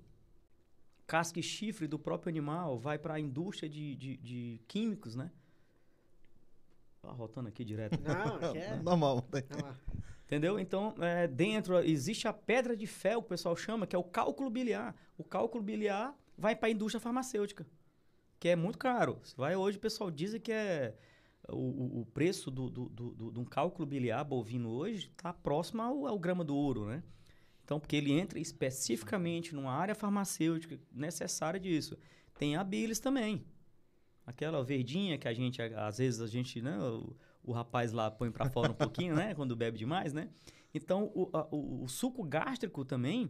casca e chifre do próprio animal vai para a indústria de, de, de químicos, né? Tá rotando aqui direto. Não, que é. Normal. Entendeu? Então, é, dentro existe a pedra de fé, o pessoal chama, que é o cálculo biliar. O cálculo biliar vai para a indústria farmacêutica, que é muito caro. Você vai hoje, o pessoal diz que é o, o- preço do, do, do, de um cálculo biliar bovino hoje está próximo ao, ao grama do ouro, né? Então, porque ele entra especificamente numa área farmacêutica necessária disso. Tem a bilis também. Aquela verdinha que a gente, às vezes, a gente, né? O, o rapaz lá põe pra fora um pouquinho, né? Quando bebe demais, né? Então, o, a- o- o suco gástrico também,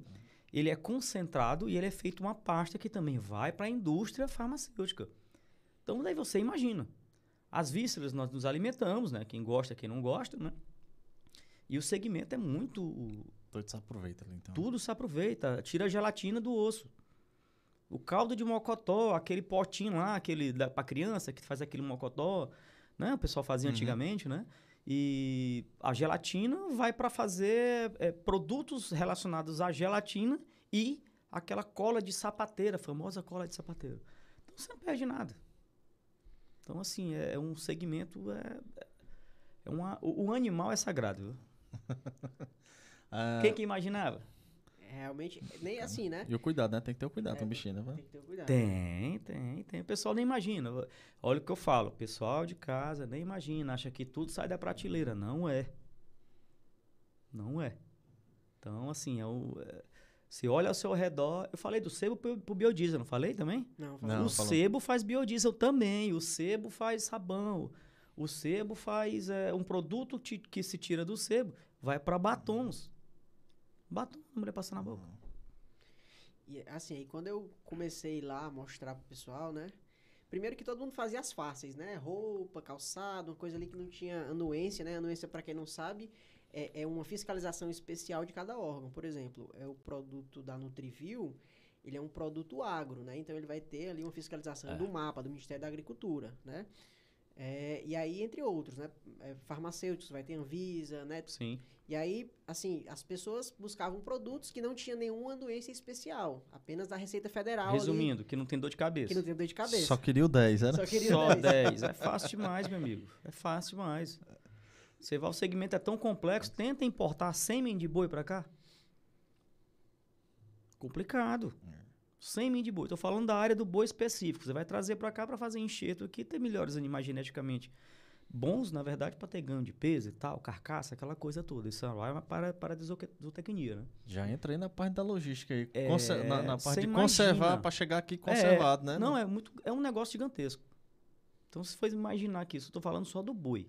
ele é concentrado e ele é feito uma pasta que também vai para a indústria farmacêutica. Então, daí você imagina. As vísceras nós nos alimentamos, né? Quem gosta, quem não gosta, né? E o segmento é muito Então se aproveita ali, então. tudo se aproveita, tira a gelatina do osso. O caldo de mocotó, aquele potinho lá, aquele da, pra criança que faz aquele mocotó, né? O pessoal fazia Uhum. antigamente, né? E a gelatina vai para fazer é, produtos relacionados à gelatina e aquela cola de sapateira, a famosa cola de sapateiro. Então você não perde nada. Então, assim, é, é um segmento. É, é uma, o, o animal é sagrado, viu? Ah, Quem que imaginava? Realmente, nem assim, né? E o cuidado, né? Tem que ter o cuidado É, com o bichinho, né? Tem que ter um cuidado. Tem, tem, tem. O pessoal nem imagina. Olha o que eu falo. O pessoal de casa nem imagina. Acha que tudo sai da prateleira. Não é. Não é. Então, assim, é o, é, você olha ao seu redor. Eu falei do sebo pro, pro biodiesel, não falei também? Não, Não, o falou. sebo faz biodiesel também. O sebo faz sabão. O sebo faz é, um produto que se tira do sebo. Vai para batons. Batom, a mulher passa na boca. E assim, aí quando eu comecei lá a mostrar pro pessoal, né? Primeiro que todo mundo fazia as fáceis, né? Roupa, calçado, uma coisa ali que não tinha anuência, né? Anuência, pra quem não sabe, é, é uma fiscalização especial de cada órgão. Por exemplo, é o produto da Nutrivil, ele é um produto agro, né? Então ele vai ter ali uma fiscalização É. do mapa do Ministério da Agricultura, né? É, e aí, entre outros, né? É, farmacêuticos, vai ter Anvisa, né? Sim. E aí, assim, as pessoas buscavam produtos que não tinham nenhuma doença especial, apenas da Receita Federal ali, Resumindo, que não tem dor de cabeça. que não tem dor de cabeça. Só queria o 10, era? Só queria Só 10. 10. É fácil demais, meu amigo. É fácil demais. Você vai, o segmento é tão complexo, tenta importar sêmen de boi pra cá. Complicado. Sêmen de boi. Tô falando da área do boi específico. Você vai trazer pra cá pra fazer enxerto aqui, ter melhores animais geneticamente bons, na verdade, pra ter ganho de peso e tal, carcaça, aquela coisa toda. Isso lá é para, para zootecnia, né? Já entrei na parte da logística aí. É, na, na parte de conservar imagina. pra chegar aqui conservado, né? Não, é muito, é um negócio gigantesco. Então, se for imaginar que isso, eu tô falando só do boi.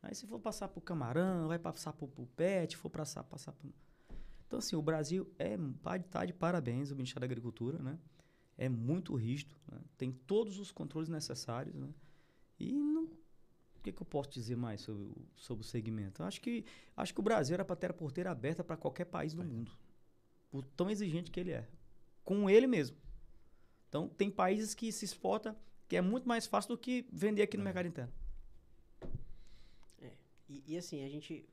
Aí, se for passar pro camarão, vai passar pro, pro pet, for passar, passar pro... Então, assim, o Brasil é, tá de- tá de parabéns, o Ministério da Agricultura, né? É muito rígido, né? tem todos os controles necessários, né? E não... O que, que eu posso dizer mais sobre, o- sobre o segmento? Eu acho que, acho que o Brasil era para ter a porteira aberta para qualquer país do mundo. Por tão exigente que ele é. Com ele mesmo. Então, tem países que se exporta que é muito mais fácil do que vender aqui no mercado interno. E, e assim, a gente,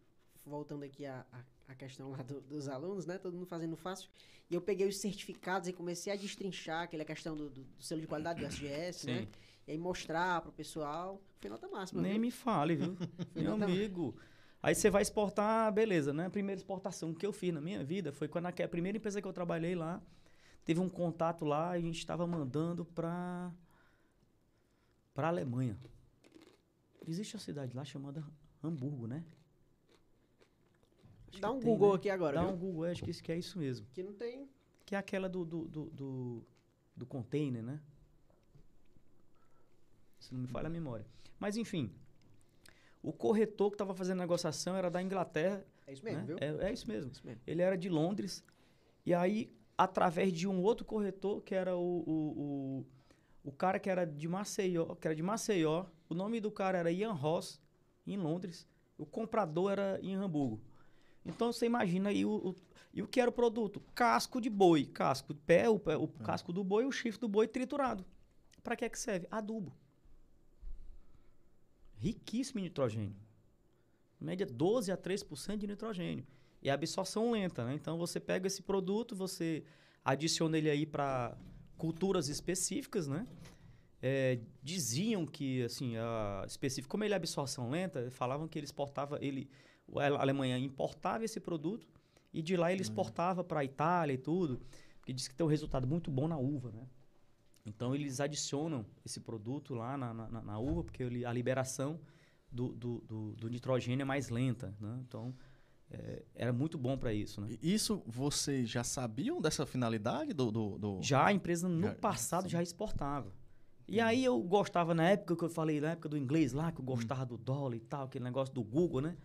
voltando aqui à, à, à questão lá do- dos alunos, né? Todo mundo fazendo fácil. E eu peguei os certificados e comecei a destrinchar aquela questão do, do- do selo de qualidade do SGS, né? E aí mostrar pro pessoal. Foi nota máxima. Nem viu? me fale, viu? Meu amigo. Aí você vai exportar, beleza, né? A primeira exportação que eu fiz na minha vida foi quando a, a primeira empresa que eu trabalhei lá teve um contato lá e a gente estava mandando para para Alemanha. Existe uma cidade lá chamada Hamburgo, né? Acho Dá um tem, Google né? aqui agora, Dá viu? um Google, é, acho que isso que é isso mesmo. Que não tem. Que é aquela do, do, do, do, do container, né? Se não me falha a memória. Mas, enfim. O corretor que estava fazendo a negociação era da Inglaterra. É isso mesmo, né? viu? É, é isso mesmo. Isso mesmo. Ele era de Londres. E aí, através de um outro corretor, que era o, o, o, o cara que era de Maceió, que era de Maceió, o nome do cara era Ian Ross, em Londres. O comprador era em Hamburgo. Então você imagina aí o, o- e o que era o produto? Casco de boi, casco de pé, o, pé- o casco do boi, o chifre do boi triturado. Para que é que serve? Adubo. Riquíssimo em nitrogênio. Média 12 a 3% de nitrogênio. E a absorção lenta, né? Então você pega esse produto, você adiciona ele aí para culturas específicas, né? É, diziam que, assim, a específico, como ele é absorção lenta, falavam que ele exportava, ele, a Alemanha importava esse produto e de lá ele exportava para a Itália e tudo, porque diz que tem um resultado muito bom na uva, né? Então eles adicionam esse produto lá na, na, na- uva, porque ele- a liberação do, do, do, do nitrogênio é mais lenta, né? Então é, era muito bom para isso, né? Isso vocês já sabiam dessa finalidade do. do, do- Já a empresa no Já- passado sim. já exportava. E aí eu gostava, na época que eu falei, na época do inglês lá, que eu gostava do dólar e tal, aquele negócio do Google, né?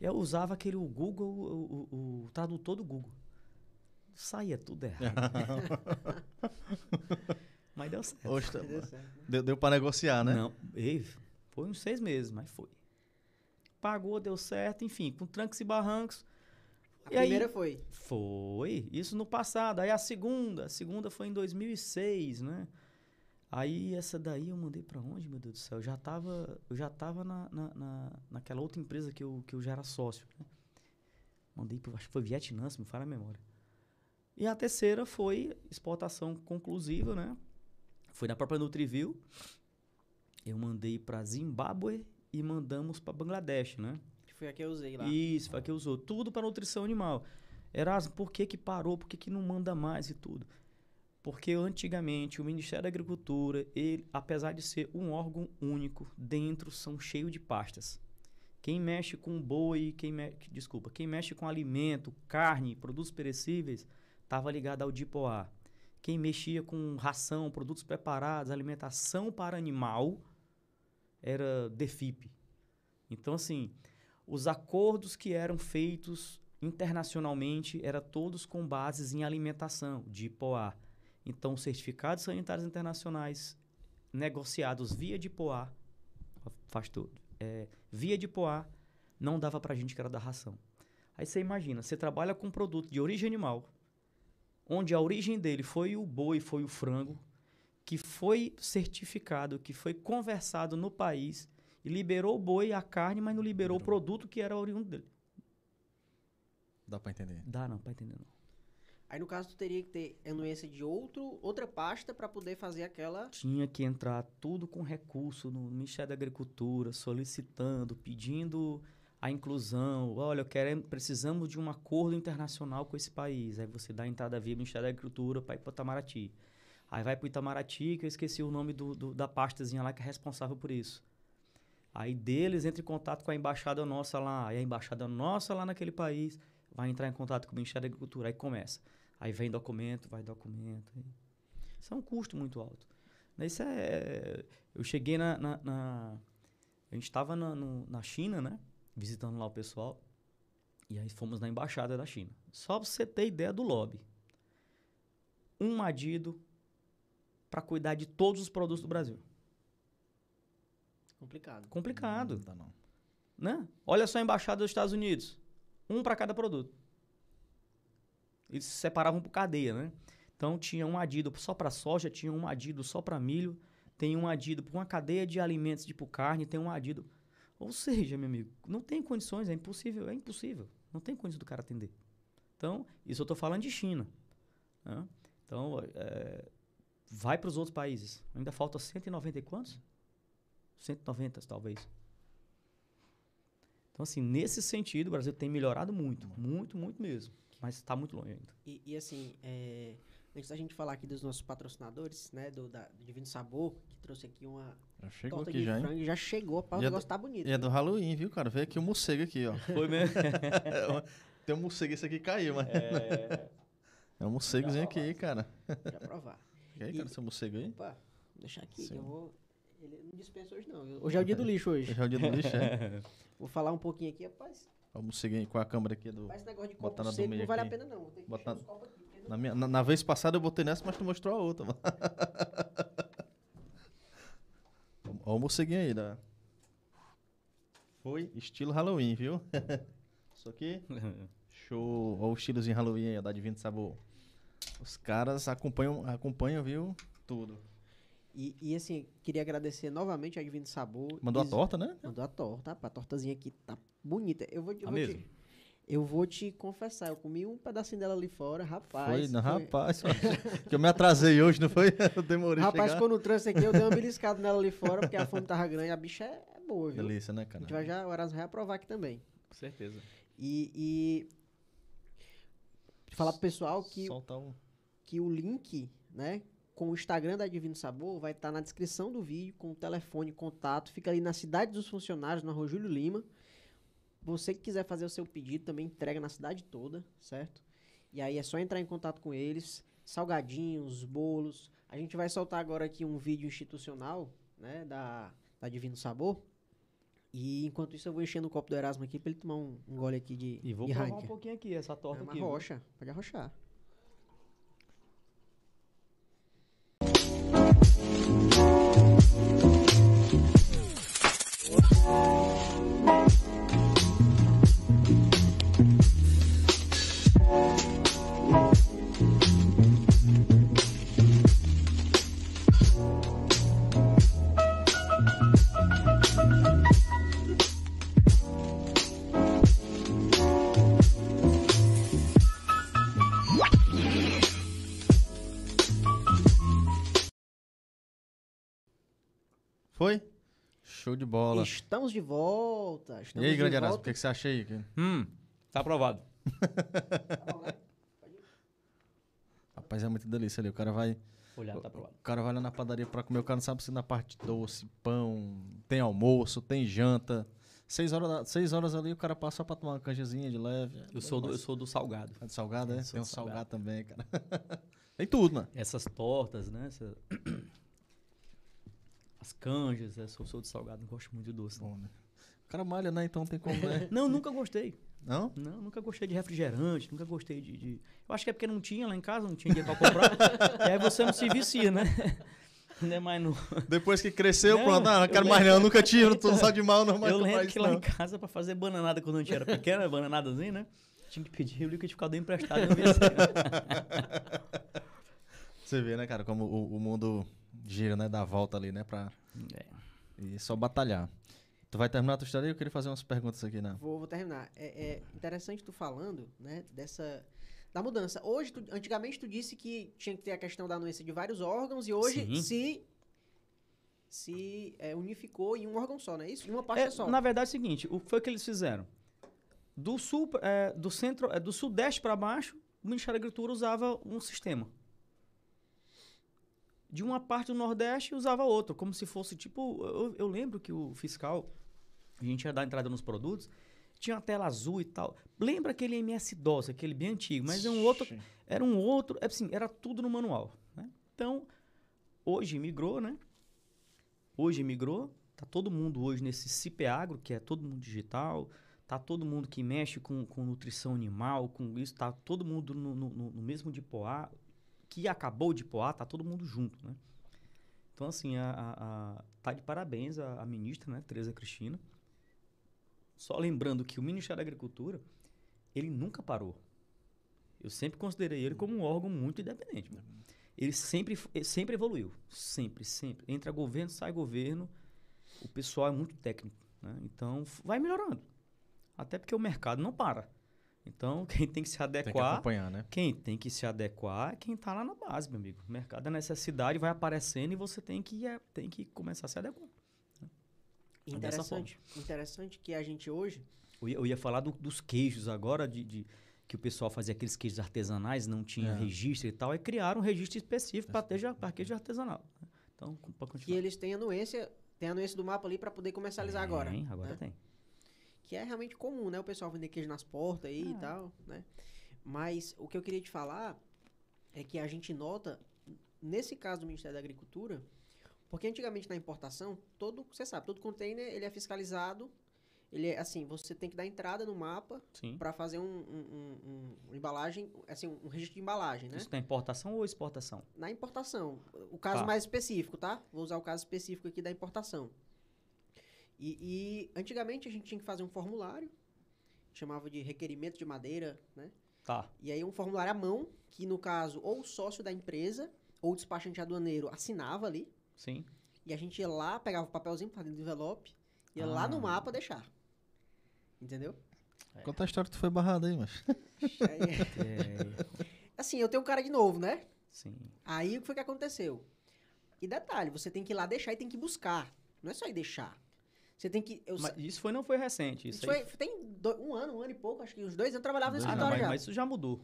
Eu usava aquele o Google, o, o- o tradutor do Google. Saía tudo errado. Mas deu certo. Oxe, tá- Deu certo, né? deu, deu pra negociar, né? Não, ei, foi uns seis meses, mas foi. Pagou, deu certo, enfim, com trancos e barrancos. A E aí- primeira foi. Foi, isso no passado. Aí a segunda, a segunda foi em 2006, né? Aí essa daí eu mandei pra onde, meu Deus do céu? Eu já tava, eu já tava na, na, na- naquela outra empresa que eu, que eu já era sócio. né? Mandei pro, acho que foi Vietnã, se me falha a memória. E a terceira foi exportação conclusiva, né? Foi na própria Nutrivil. Eu mandei pra Zimbábue e mandamos pra Bangladesh, né? Que foi a que eu usei lá. Isso, foi a que usou. Tudo para nutrição animal. Erasmo, por que que parou? Por que que não manda mais e tudo? Porque antigamente o Ministério da Agricultura, ele, apesar de ser um órgão único, dentro são cheios de pastas. Quem mexe com boi, quem me, desculpa, quem mexe com alimento, carne, produtos perecíveis, estava ligado ao DIPOA. Quem mexia com ração, produtos preparados, alimentação para animal, era DEFIP. Então, assim, os acordos que eram feitos internacionalmente eram todos com bases em alimentação, de IPOA. Então, os certificados sanitários internacionais negociados via de IPOA, faz tudo, é, via de IPOA, não dava pra gente que era da ração. Aí você imagina, você trabalha com um produto de origem animal, onde a origem dele foi o boi, foi o frango, que foi certificado, que foi conversado no país e liberou o boi, a carne, mas não liberou o Liberou. produto que era oriundo dele. Dá pra entender. Dá não, pra entender não. Aí no caso tu teria que ter anuência de outro, outra pasta pra poder fazer aquela. Tinha que entrar tudo com recurso no Ministério da Agricultura, solicitando, pedindo a inclusão. Olha, quero, precisamos de um acordo internacional com esse país. Aí você dá a entrada via Ministério da Agricultura para ir para Itamaraty. Aí vai para Itamaraty, que eu esqueci o nome do, do- da pastazinha lá que é responsável por isso. Aí deles entra em contato com a embaixada nossa lá. Aí a embaixada nossa lá naquele país vai entrar em contato com o Ministério da Agricultura. Aí começa. Aí vem documento, vai documento. aí- Isso é um custo muito alto. Isso é. Eu cheguei na. na- na- a gente estava na, na China, né? Visitando lá o pessoal. E aí fomos na embaixada da China. Só pra você ter ideia do lobby. Um madido para cuidar de todos os produtos do Brasil. Complicado. Complicado, Não dá não. né? Olha só a embaixada dos Estados Unidos. Um para cada produto. Eles se separavam por cadeia, né? Então tinha um adido só para soja, tinha um adido só para milho, tem um adido para uma cadeia de alimentos tipo carne, tem um adido. Ou seja, meu amigo, não tem condições, é impossível, é impossível. Não tem condições do cara atender. Então, isso eu estou falando de China. né? Então, é, vai para os outros países. Ainda falta 190 e quantos? 190, talvez. Então, assim, nesse sentido, o Brasil tem melhorado muito. Muito, muito mesmo. Mas está muito longe ainda. E, e assim, é, antes da gente falar aqui dos nossos patrocinadores, né? Do, da, do Divino Sabor, que trouxe aqui uma Já chegou torta aqui de já, frango e já chegou. O é negócio tá bonito. E é do Halloween, viu, cara? Veio aqui o morcego aqui, ó. Foi mesmo? Tem um morcego, esse aqui caiu, mas... é... É um morcegozinho aqui, cara. Pra provar. E aí, cara, seu morcego aí? Opa, vou deixar aqui, que Sim. eu vou. Ele não dispensa hoje, não. Hoje é o dia do lixo hoje. Já é o dia do lixo, é? Vou falar um pouquinho aqui, rapaz. O morceguinho com a câmera aqui do... Esse negócio de Botar copo na do seco não vale a aqui. pena, não. Vou Botar- aqui. não- Na, minha- na- na vez passada eu botei nessa, mas tu mostrou a outra. Ó o morceguinho aí, da... Foi estilo Halloween, viu? Isso aqui, show. Ó o estilozinho Halloween aí, da Divino Sabor. Os caras acompanham, acompanham, viu? Tudo. E, e assim, queria agradecer novamente a Divino Sabor. Mandou a Is- torta, né? Mandou a torta, rapaz. A tortazinha aqui tá bonita. Eu vou, eu Tá vou mesmo? te. Eu vou te confessar, eu comi um pedacinho dela ali fora, rapaz. foi, não, rapaz. que eu me atrasei hoje, não foi? Eu demorei a Rapaz, chegar. quando o trânsito aqui, eu dei uma beliscada nela ali fora, porque a fome tava grande. A bicha é, boa, viu? Delícia, né, A cara? gente vai já, o Erasmo vai aprovar aqui também. Com certeza. E, e falar pro pessoal que, Solta um. que o link, né, com o Instagram da Divino Sabor vai estar na descrição do vídeo, com o telefone, contato, fica ali na cidade dos funcionários, na Rua Júlio Lima. Você que quiser fazer o seu pedido, também entrega na cidade toda, certo? E aí é só entrar em contato com eles. Salgadinhos, bolos. A gente vai soltar agora aqui um vídeo institucional, né? Da, da Divino Sabor. E enquanto isso eu vou enchendo o copo do Erasmo aqui pra ele tomar um, um gole aqui de, E vou de provar um pouquinho aqui, essa É torta uma aqui. viu? rocha, pode arrochar. Show de bola. Estamos de volta. E Estamos aí, de grande Erasmo, o que, que você acha aí? Hum, tá aprovado. Rapaz, é muita delícia ali. O cara vai. Olhar, tá aprovado. O cara vai lá na padaria pra comer, o cara não sabe se na parte doce, pão, tem almoço, tem janta. Seis horas, seis horas ali o cara passa só pra tomar uma canjezinha de leve. Eu sou, do, eu sou do salgado. É de salgado, é? Eu sou Tem um do salgado. salgado também, cara. tem tudo, mano. Essas tortas, né? essa- As canjas, é, sou, sou do salgado, não gosto muito de doce. Não, Bom, né? O cara malha, né? Então tem como, né? não nunca gostei. Não? Não, nunca gostei de refrigerante, nunca gostei de, de- Eu acho que é porque não tinha lá em casa, não tinha dinheiro pra comprar. e aí você não se vicia, né? Não é mais no... Depois que cresceu, Não, pronto. Ah, não eu quero mais não, nunca tive, não tô só de mal, não mais eu lembro que lá não. em casa, pra fazer bananada quando a gente era pequeno, bananadazinha, né? Tinha que pedir o liquidificador emprestado. Eu. Você vê, né, cara, como o, o mundo gira, né? Dá a volta ali, né? Pra É. e só batalhar. Tu vai terminar a tua história aí? Eu queria fazer umas perguntas aqui, né? Vou, vou terminar. É, é interessante tu falando, né, dessa da mudança. Hoje, tu- antigamente tu disse que tinha que ter a questão da anuência de vários órgãos e hoje Sim. se se é, unificou em um órgão só, não é isso? Em uma pasta É, só. na verdade é o seguinte, o que foi que eles fizeram? Do sul, pra- é, do centro, é, do sudeste para baixo, o Ministério da Agricultura usava um sistema. De uma parte do nordeste usava outro, como se fosse tipo, eu, eu lembro que o fiscal, a gente ia dar entrada nos produtos, tinha uma tela azul e tal. Lembra aquele MS DOS, aquele bem antigo, mas é um outro, era um outro, é assim, era tudo no manual, né? Então, hoje migrou, né? Hoje migrou, tá todo mundo hoje nesse CIPEAGRO, que é todo mundo digital, tá todo mundo que mexe com, com nutrição animal, com isso, tá todo mundo no, no, no- mesmo de Poá, que acabou de Poá, tá todo mundo junto, né? Então, assim, a, a- a- tá de parabéns a, a ministra, né, Tereza Cristina. Só lembrando que o Ministério da Agricultura, ele nunca parou. Eu sempre considerei ele como um órgão muito independente. mano. Ele sempre, sempre evoluiu. Sempre, sempre. Entra governo, sai governo. O pessoal é muito técnico. né? Então, vai melhorando. Até porque o mercado não para. Então, quem tem que se Tem que adequar acompanhar, né? quem tem que se adequar é quem está lá na base, meu amigo. O mercado é necessidade, vai aparecendo e você tem que, é, tem que começar a se adequar. É dessa Interessante. Interessante que a gente hoje Eu ia, eu ia falar do- dos queijos agora, de, de- que o pessoal fazia aqueles queijos artesanais, não tinha É. registro e tal, e criaram um registro específico para queijo artesanal. né? Então, para que continuar. eles têm anuência, tem anuência do mapa ali para poder comercializar agora. Tem, agora né? tem. Que é realmente comum, né? O pessoal vender queijo nas portas aí e Ah. tal, né? Mas o que eu queria te falar é que a gente nota, nesse caso do Ministério da Agricultura, porque antigamente na importação, todo, você sabe, todo container ele é fiscalizado, ele é assim, você tem que dar entrada no mapa para fazer um, um- um- um- uma embalagem, assim, um registro de embalagem, né? Isso na importação ou exportação? Na importação. O caso Tá. mais específico, tá? Vou usar o caso específico aqui da importação. E, e antigamente a gente tinha que fazer um formulário, chamava de requerimento de madeira, né? Tá. E aí um formulário à mão, que no caso ou o sócio da empresa ou o despachante aduaneiro assinava ali, Sim. e a gente ia lá, pegava o papelzinho para dentro do envelope, ia lá no Ah. mapa deixar. Entendeu? Conta a história que tu foi barrado aí, mas. É, assim, eu tenho um cara de novo, né? sim. Aí o que foi que aconteceu? E detalhe, você tem que ir lá deixar e tem que buscar. Não é só ir deixar. Você tem que. Eu, Mas isso foi, não foi recente. Isso, isso foi, tem do- um ano, um ano e pouco, acho que uns dois anos eu trabalhava nesse Dois escritório mas, já. mas isso já mudou.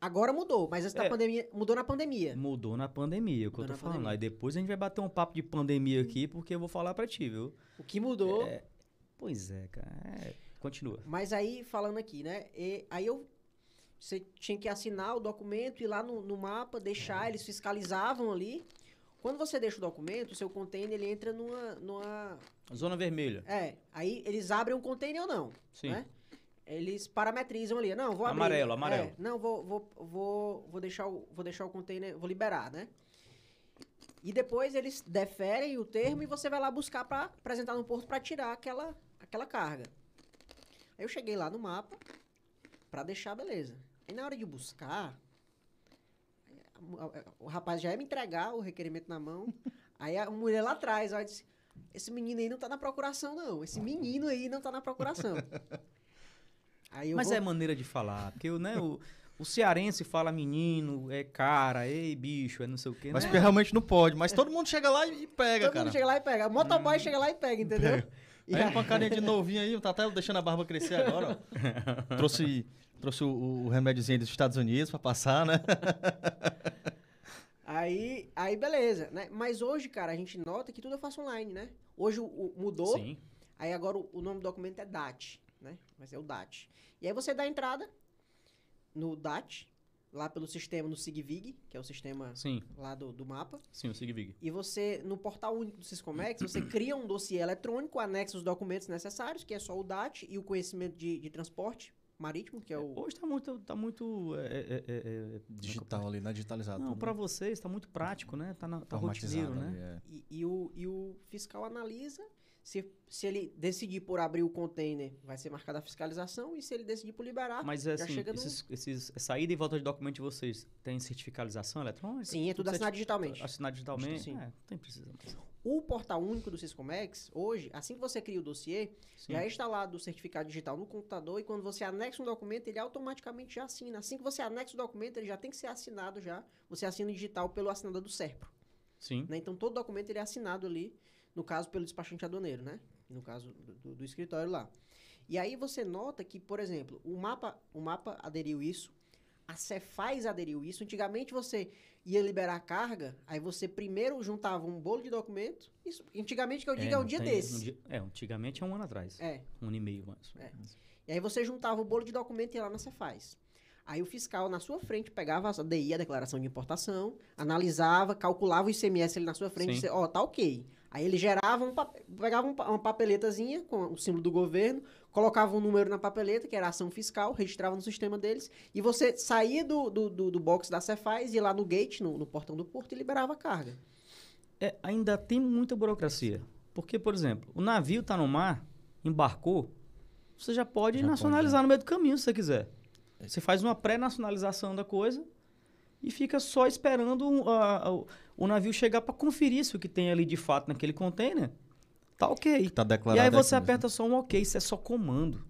Agora mudou, mas essa É. pandemia mudou na pandemia. Mudou na pandemia, é o que eu Mudou tô na falando. pandemia. Aí depois a gente vai bater um papo de pandemia aqui, porque eu vou falar pra ti, viu? O que mudou É, Pois é, cara. é. continua. Mas aí, falando aqui, né? e- aí eu. Você tinha que assinar o documento, ir lá no, no mapa, deixar, eles fiscalizavam ali. Quando você deixa o documento, o seu container ele entra numa, numa. Zona vermelha. É, aí eles abrem um container ou não. Sim. né? Eles parametrizam ali. Não, vou abrir. Amarelo, amarelo. É, não, vou, vou, vou, vou, deixar o, vou deixar o container, vou liberar, né? E depois eles deferem o termo e você vai lá buscar para apresentar no porto para tirar aquela, aquela carga. Aí eu cheguei lá no mapa para deixar, beleza. Aí na hora de buscar, o rapaz já ia me entregar o requerimento na mão. Aí a mulher lá atrás, ó, disse: Esse menino aí não tá na procuração, não. Esse menino aí não tá na procuração. Aí eu Mas vou- é maneira de falar. Porque né, o, o cearense fala menino, é cara, ei bicho, é não sei o quê. Mas né? porque realmente não pode. Mas todo mundo chega lá e e pega, Todo cara. mundo chega lá e pega. O motoboy chega lá e pega, entendeu? E Aí aí- com a carinha de novinho aí, tá até deixando a barba crescer agora, ó. Trouxe, trouxe o, o remédiozinho dos Estados Unidos pra passar, né? Aí, aí beleza, né? Mas hoje, cara, a gente nota que tudo eu faço online, né? Hoje o, o- mudou, Sim. aí agora o, o nome do documento é DAT, né? Vai ser o DAT. E aí você dá entrada no DAT, lá pelo sistema, no SIGVIG, que é o sistema Sim, lá do, do mapa. sim, o SigVig. E você, no portal único do Siscomex, você cria um dossiê eletrônico, anexa os documentos necessários, que é só o DAT e o conhecimento de, de transporte marítimo, que é o... Hoje tá muito. Tá muito é, é, é, é, Digital ali, né? Digitalizado. Não, tudo, para vocês tá muito prático, né? Tá, na, tá Formatizado rotineiro, ali, né? é. E, e o, e o fiscal analisa se, se ele decidir por abrir o container, vai ser marcada a fiscalização, e se ele decidir por liberar, Mas é já assim, chega no... esses, esses saída e volta de documento de vocês tem certificalização eletrônica? Sim, é tudo assinado digitalmente. Assinado digitalmente? Sim. É, não tem precisa. O portal único do Siscomex, hoje, assim que você cria o dossiê, Sim. já é instalado o certificado digital no computador, e quando você anexa um documento, ele automaticamente já assina. Assim que você anexa o documento, ele já tem que ser assinado já. Você assina digital pelo assinador do SERPRO. Sim. né? Então todo documento ele é assinado ali, no caso pelo despachante aduaneiro, né? No caso do, do- do escritório lá. E aí você nota que, por exemplo, o mapa, o mapa aderiu isso, a Cefaz aderiu isso. Antigamente você ia liberar carga, aí você primeiro juntava um bolo de documento. Isso, antigamente que eu digo é, um não dia tem- desse. um dia- é, antigamente é um ano atrás. É. Um ano e meio mais. É. E aí você juntava o bolo de documento e ia lá na Cefaz. Aí o fiscal na sua frente pegava a DI, a declaração de importação, analisava, calculava o ICMS ali na sua frente, e ó, tá ok. Aí ele gerava um pegava um uma papeletazinha com o símbolo do governo, colocava um número na papeleta, que era ação fiscal, registrava no sistema deles, e você saía do, do, do, do box da Cefaz, ia lá no gate, no, no portão do porto, e liberava a carga. É, ainda tem muita burocracia. Porque, por exemplo, o navio está no mar, embarcou, você já pode Já nacionalizar no meio do caminho se você quiser. Você faz uma pré-nacionalização da coisa e fica só esperando um, a- a- o- navio chegar para conferir se o que tem ali de fato naquele container tá ok. Tá E declarado aí você aqui aperta só um ok, isso é só comando.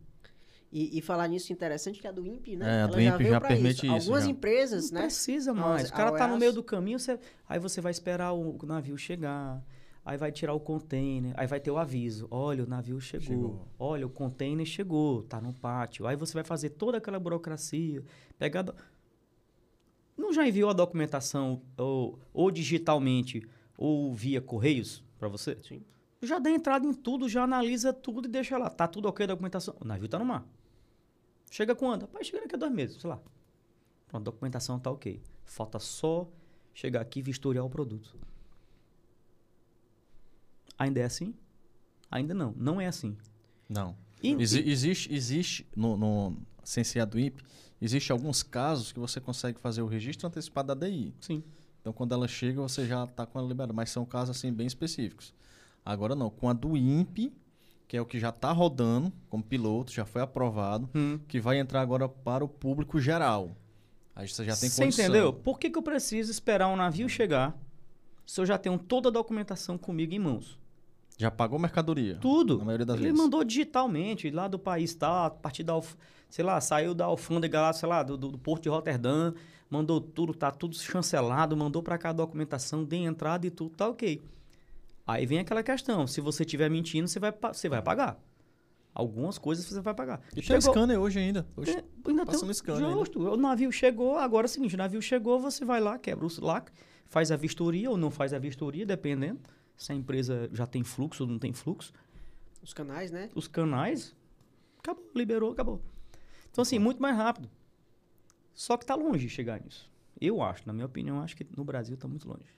E, e falar nisso interessante que a do INPE, né? É, a ela do INPE veio já pra permite isso, Algumas já. empresas, Não né? precisa mais. O cara tá no meio do caminho, você- aí você vai esperar o navio chegar. Aí vai tirar o container, aí vai ter o aviso. Olha, o navio chegou. Chegou. Olha, o container chegou, tá no pátio. Aí você vai fazer toda aquela burocracia. Pegar. Não já enviou a documentação ou, ou digitalmente ou via correios para você? Sim. Já dá entrada em tudo, já analisa tudo e deixa lá. Tá tudo ok a documentação? O navio tá no mar. Chega quando? Rapaz, chega daqui a dois meses, sei lá. Pronto, a documentação tá ok. Falta só chegar aqui e vistoriar o produto. Ainda é assim? Ainda não. Não é assim. Não. E- Exi- existe, existe no, no do INPE, existe alguns casos que você consegue fazer o registro antecipado da DI. Sim. Então, quando ela chega, você já está com ela liberada. Mas são casos, assim, bem específicos. Agora, não. Com a do INPE, que é o que já está rodando como piloto, já foi aprovado, Hum. que vai entrar agora para o público geral. Aí você já tem Você condição. entendeu? Por que, que eu preciso esperar um navio chegar se eu já tenho toda a documentação comigo em mãos? Já pagou mercadoria. Tudo. Na maioria das Ele vezes. mandou digitalmente, lá do país tal, a partir da, sei lá, saiu da alfândega lá, sei lá, do, do- do Porto de Roterdã, mandou tudo, tá tudo chancelado, mandou pra cá a documentação, dei entrada e tudo, tá ok. Aí vem aquela questão, se você estiver mentindo, você vai, você vai pagar. Algumas coisas você vai pagar. E tem Chegou- scanner hoje ainda. Hoje, é, ainda passa tem, scanner ainda. Justo. O navio chegou, agora é o seguinte, o navio chegou, você vai lá, quebra o LAC, faz a vistoria ou não faz a vistoria, dependendo. Se a empresa já tem fluxo ou não tem fluxo. Os canais, né? Os canais, Acabou, liberou, acabou. Então, assim, muito mais rápido. Só que está longe de chegar nisso. Eu acho, na minha opinião, acho que no Brasil está muito longe.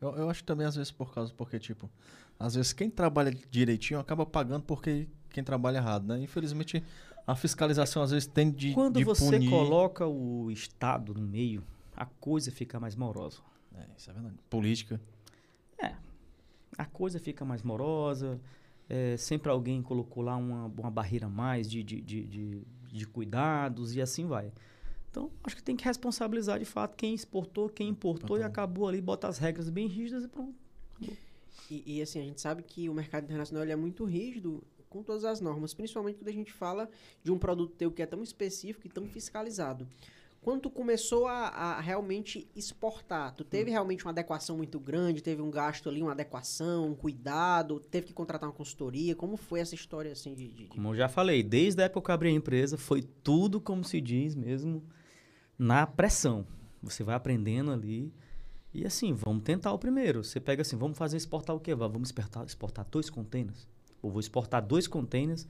Eu, eu acho também, às vezes, por causa, porque, tipo, às vezes quem trabalha direitinho acaba pagando porque quem trabalha errado, né? Infelizmente, a fiscalização às vezes tem de Quando de você punir... coloca o Estado no meio, a coisa fica mais morosa. É, isso é verdade. Política. A coisa fica mais morosa. é, sempre alguém colocou lá uma, uma barreira a mais de, de, de, de, de cuidados e assim vai. Então, acho que tem que responsabilizar de fato quem exportou, quem importou e acabou ali, bota as regras bem rígidas e pronto. E, e, assim, a gente sabe que o mercado internacional ele é muito rígido com todas as normas, principalmente quando a gente fala de um produto teu que é tão específico e tão fiscalizado. Quando tu começou a, a realmente exportar, tu teve realmente uma adequação muito grande, teve um gasto ali, uma adequação, um cuidado, teve que contratar uma consultoria, como foi essa história assim de... de- Como eu já falei, desde a época que eu abri a empresa, foi tudo, como se diz mesmo, na pressão. Você vai aprendendo ali. E assim, vamos tentar o primeiro. Você pega assim, vamos fazer exportar o quê? Vamos exportar, exportar dois containers? Ou vou exportar dois containers.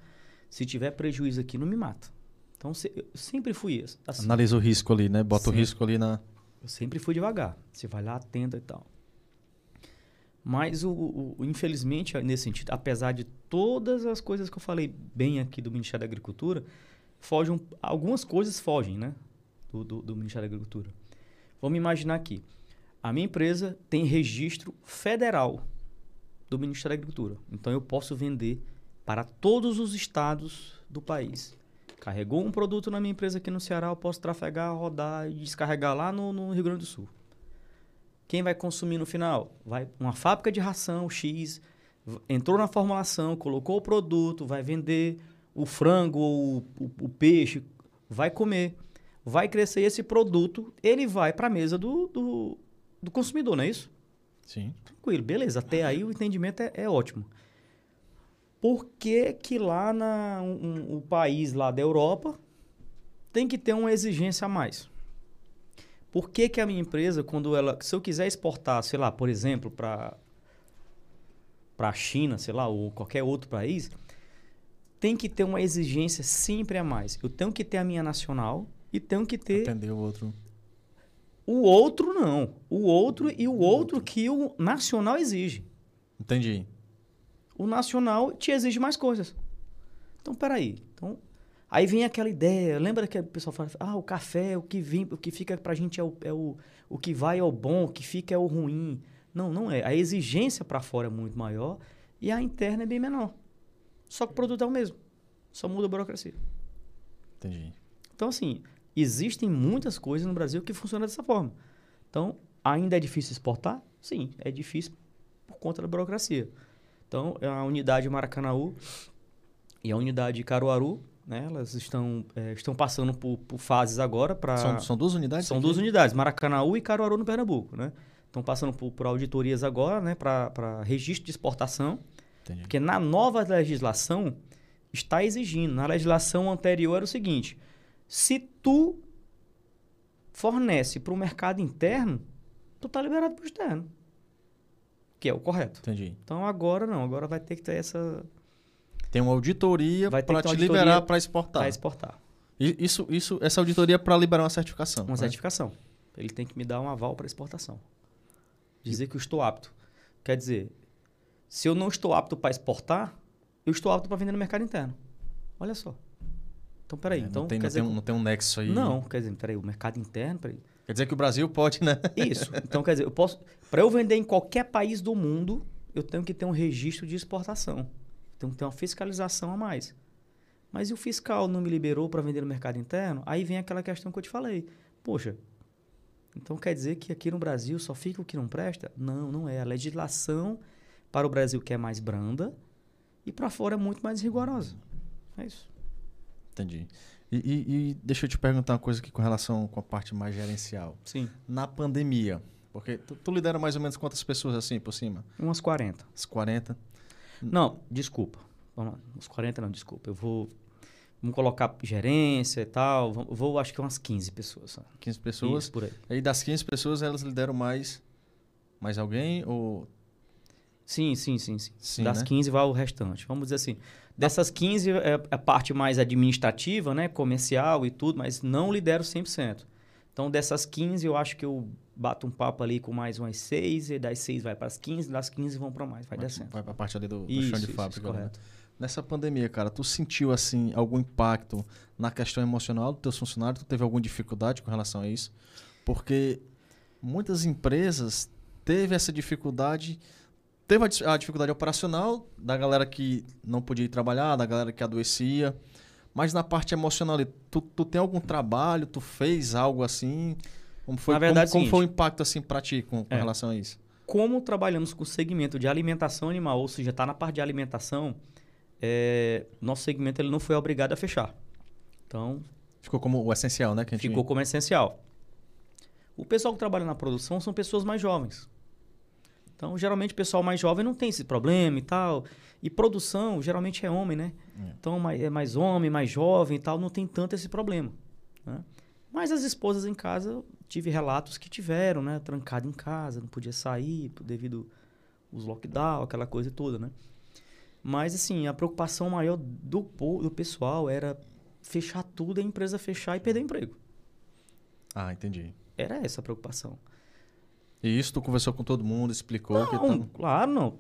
Se tiver prejuízo aqui, não me mata. Então, se- eu sempre fui esse- assim. Analisa o risco ali, né? Bota o Sim. risco ali na. Eu sempre fui devagar. Você vai lá, atenta e tal. Mas, o, o- o- infelizmente, nesse sentido, apesar de todas as coisas que eu falei bem aqui do Ministério da Agricultura, fogem, um- algumas coisas fogem, né? Do, do, do Ministério da Agricultura. Vamos imaginar aqui. A minha empresa tem registro federal do Ministério da Agricultura. Então, eu posso vender para todos os estados do país. Carregou um produto na minha empresa aqui no Ceará, eu posso trafegar, rodar e descarregar lá no, no Rio Grande do Sul. Quem vai consumir no final? Vai uma fábrica de ração X, entrou na formulação, colocou o produto, vai vender o frango ou o, o- o peixe, vai comer, vai crescer esse produto, ele vai para a mesa do, do, do consumidor, não é isso? Sim. Tranquilo, beleza. Até aí o entendimento é, é ótimo. Por que que lá na um- um- o país lá da Europa tem que ter uma exigência a mais? Por que que a minha empresa, quando ela, se eu quiser exportar, sei lá, por exemplo, para para a China, sei lá, ou qualquer outro país, tem que ter uma exigência sempre a mais. Eu tenho que ter a minha nacional e tenho que ter Atender o outro. o outro não. O outro e o outro que o nacional exige. Entendi. O nacional te exige mais coisas. Então, peraí. Então, aí vem aquela ideia. Lembra que o pessoal fala, ah, o café, o que vem, o que fica pra gente é o, é o, o que vai é o bom, o que fica é o ruim. Não, não é. A exigência para fora é muito maior e a interna é bem menor. Só que o produto é o mesmo. Só muda a burocracia. Entendi. Então, assim, existem muitas coisas no Brasil que funcionam dessa forma. Então, ainda é difícil exportar? Sim, é difícil por conta da burocracia. Então, a unidade Maracanaú e a unidade Caruaru, né, elas estão, eh, estão passando por, por fases agora para... São, são duas unidades? São aqui? duas unidades, Maracanaú e Caruaru no Pernambuco, né? Estão passando por, por auditorias agora, né, para registro de exportação. Entendi. Porque na nova legislação está exigindo. Na legislação anterior era o seguinte: se tu fornece para o mercado interno, tu tá liberado para o externo. Que é o correto. Entendi. Então agora não, agora vai ter que ter essa Tem uma auditoria para te auditoria liberar para exportar. para exportar. Isso, isso, essa auditoria é para liberar uma certificação. Uma né? certificação. Ele tem que me dar um aval para exportação. Dizer que eu estou apto. Quer dizer, se eu não estou apto para exportar, eu estou apto para vender no mercado interno. Olha só. Então, peraí. É, então, não, tem, não, tem um, não tem um nexo aí. Não, quer dizer, peraí, o mercado interno, peraí. Quer dizer que o Brasil pode, né? Isso. Então, quer dizer, eu posso. Para eu vender em qualquer país do mundo, eu tenho que ter um registro de exportação. Tenho que ter uma fiscalização a mais. Mas e o fiscal não me liberou para vender no mercado interno? Aí vem aquela questão que eu te falei. Poxa, então quer dizer que aqui no Brasil só fica o que não presta? Não, não é. A legislação para o Brasil que é mais branda e para fora é muito mais rigorosa. É isso. Entendi. E, e- e deixa eu te perguntar uma coisa aqui com relação com a parte mais gerencial. Sim. Na pandemia, porque tu, tu lidera mais ou menos quantas pessoas assim por cima? Umas 40. As 40? Não, desculpa. Vamos lá. Uns 40 não, desculpa. Eu vou. Vamos colocar gerência e tal. Vou, vou, acho que umas 15 pessoas. só. 15 pessoas. Isso, por aí. Aí das 15 pessoas, elas lideram mais mais alguém ou Sim, sim, sim, sim. Sim, das né? 15 vai o restante. Vamos dizer assim. Dessas 15 é a parte mais administrativa, né? Comercial e tudo, mas não lidero 100%. Então, dessas 15, eu acho que eu bato um papo ali com mais umas 6, e das 6 vai para as 15, das 15 vão para mais, vai descendo. Vai pra parte ali do, do Isso, chão de isso, fábrica. isso, né? correto. Nessa pandemia, cara, tu sentiu assim algum impacto na questão emocional dos teus funcionários? Tu teve alguma dificuldade com relação a isso? Porque muitas empresas teve essa dificuldade, teve a a dificuldade operacional da galera que não podia ir trabalhar, da galera que adoecia, mas na parte emocional, tu, tu tem algum trabalho, tu fez algo assim? Como foi, Na verdade, como, é como foi o impacto assim pra ti com, com É. relação a isso? Como trabalhamos com o segmento de alimentação animal, ou seja, está na parte de alimentação, é, nosso segmento ele não foi obrigado a fechar. Então, Ficou como o essencial, né? Ficou como essencial. O pessoal que trabalha na produção são pessoas mais jovens. Então, geralmente, o pessoal mais jovem não tem esse problema e tal. E produção, geralmente é homem, né? É. Então, é mais homem, mais jovem e tal, não tem tanto esse problema. né? Mas as esposas em casa, tive relatos que tiveram, né? Trancado em casa, não podia sair devido os lockdown, aquela coisa toda, né? Mas, assim, a preocupação maior do, do pessoal era fechar tudo, a empresa fechar e perder emprego. Ah, entendi. Era essa a preocupação. E isso tu conversou com todo mundo, explicou que Não, tá... claro, não.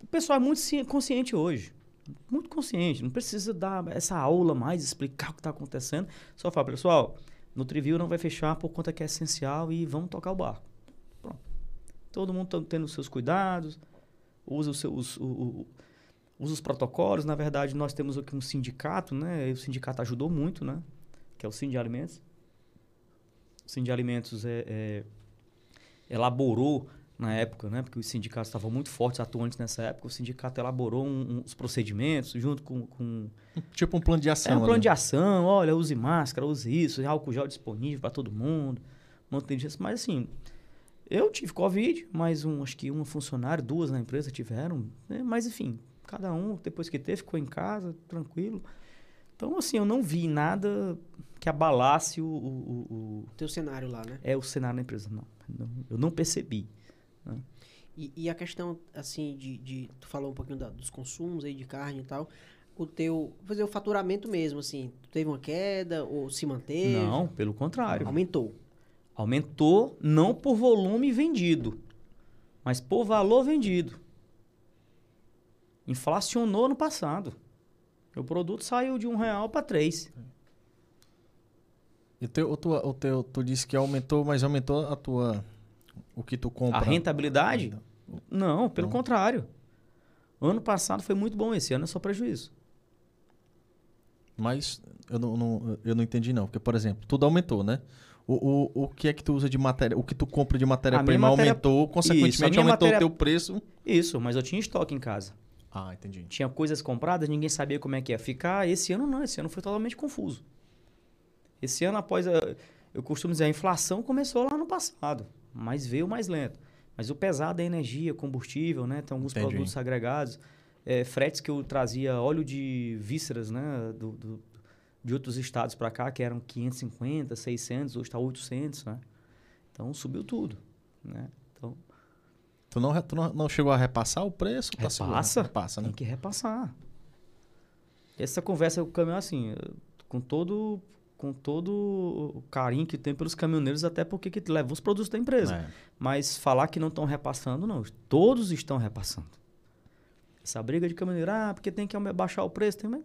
O pessoal é muito ci- consciente hoje. Muito consciente. Não precisa dar essa aula mais, explicar o que está acontecendo. Só fala, pessoal, Nutriview não vai fechar por conta que é essencial e vamos tocar o barco. Pronto. Todo mundo tá tendo os seus cuidados, usa os seus... o- o- usa os protocolos. Na verdade, nós temos aqui um sindicato, né? E o sindicato ajudou muito, né? Que é o Sind de Alimentos. O Sind de Alimentos é- é, elaborou na época, né? Porque os sindicatos estavam muito fortes, atuantes nessa época. O sindicato elaborou um- uns procedimentos junto com, com Tipo um plano de ação. é um plano de ação. Olha, use máscara, use isso, álcool gel disponível para todo mundo. Tem disso, mas assim, eu tive covid, mas um, acho que uma funcionária, duas na empresa tiveram, né? mas enfim, cada um depois que teve ficou em casa, tranquilo. Então assim, eu não vi nada que abalasse o, o, o- o- Teu cenário lá, né? é o cenário da empresa, não. Não- eu não percebi. E, e a questão, assim, de, de- Tu falou um pouquinho da- dos consumos aí de carne e tal. O teu. Dizer, o faturamento mesmo, assim. Tu teve uma queda ou se manteve? Não, pelo contrário. Aumentou. Aumentou não por volume vendido, mas por valor vendido. Inflacionou no passado. O produto saiu de um real para três. E teu, o, tua, o teu, tu disse que aumentou, mas aumentou a tua. O que tu compra. A rentabilidade? Não, pelo Não. contrário. Ano passado foi muito bom, esse ano é só prejuízo. Mas eu não, não- eu não entendi, não. Porque, por exemplo, tudo aumentou, né? O, o, o que é que tu usa de matéria? O que tu compra de matéria-prima matéria- aumentou, consequentemente Isso, aumentou matéria- o teu preço. Isso, mas eu tinha estoque em casa. Ah, entendi. Tinha coisas compradas, ninguém sabia como é que ia ficar. Esse ano não, esse ano foi totalmente confuso. Esse ano, após a, eu costumo dizer, a inflação começou lá no passado, mas veio mais lento. Mas o pesado é energia, combustível, né? Tem alguns Entendi. produtos agregados. É, fretes que eu trazia óleo de vísceras, né? Do, do- de outros estados para cá, que eram 550, 600, hoje está 800, né? Então subiu tudo, né? Tu não, tu não, não chegou a repassar o preço? Tá? Repassa. Repassa, né? Tem que repassar. Essa conversa com o caminhão, assim, com todo, com todo o carinho que tem pelos caminhoneiros, até porque que levam os produtos da empresa. É. Mas falar que não estão repassando, não. Todos estão repassando. Essa briga de caminhoneiro, ah, porque tem que baixar o preço. Tem, mas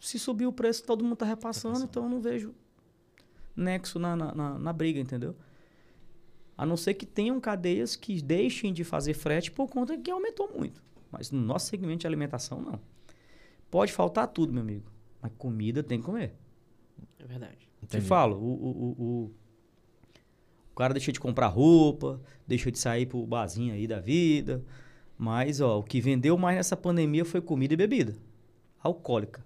se subir o preço, todo mundo está repassando, Repassando. então eu não vejo nexo na, na, na- na briga, entendeu? A não ser que tenham cadeias que deixem de fazer frete por conta que aumentou muito. Mas no nosso segmento de alimentação, não. Pode faltar tudo, meu amigo. Mas comida tem que comer. É verdade. Te Entendi. falo, o, o, o, o- o cara deixa de comprar roupa, deixa de sair pro barzinho aí da vida. Mas, ó, o que vendeu mais nessa pandemia foi comida e bebida. Alcoólica.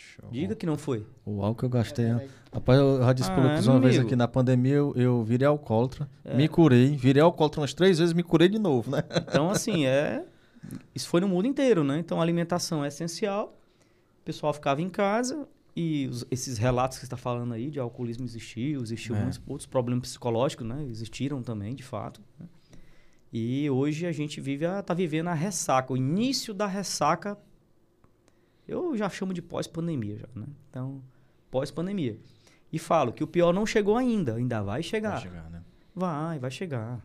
Show. Diga que não foi. O álcool que eu gastei. É. Rapaz, eu já disse Ah, meu uma vez aqui na pandemia, eu, eu virei alcoólatra, É. me curei, virei alcoólatra umas três vezes, me curei de novo, né? Então, assim, é. Isso foi no mundo inteiro, né? Então, a alimentação é essencial. O pessoal ficava em casa e os- esses relatos que você está falando aí de alcoolismo existiu, existiu É. muitos outros problemas psicológicos, né? Existiram também, de fato. né? E hoje a gente vive a, tá vivendo a ressaca, o início da ressaca. Eu já chamo de pós-pandemia, já, né? Então, pós-pandemia. E falo que o pior não chegou ainda, ainda vai chegar. Vai chegar, né? Vai, vai chegar.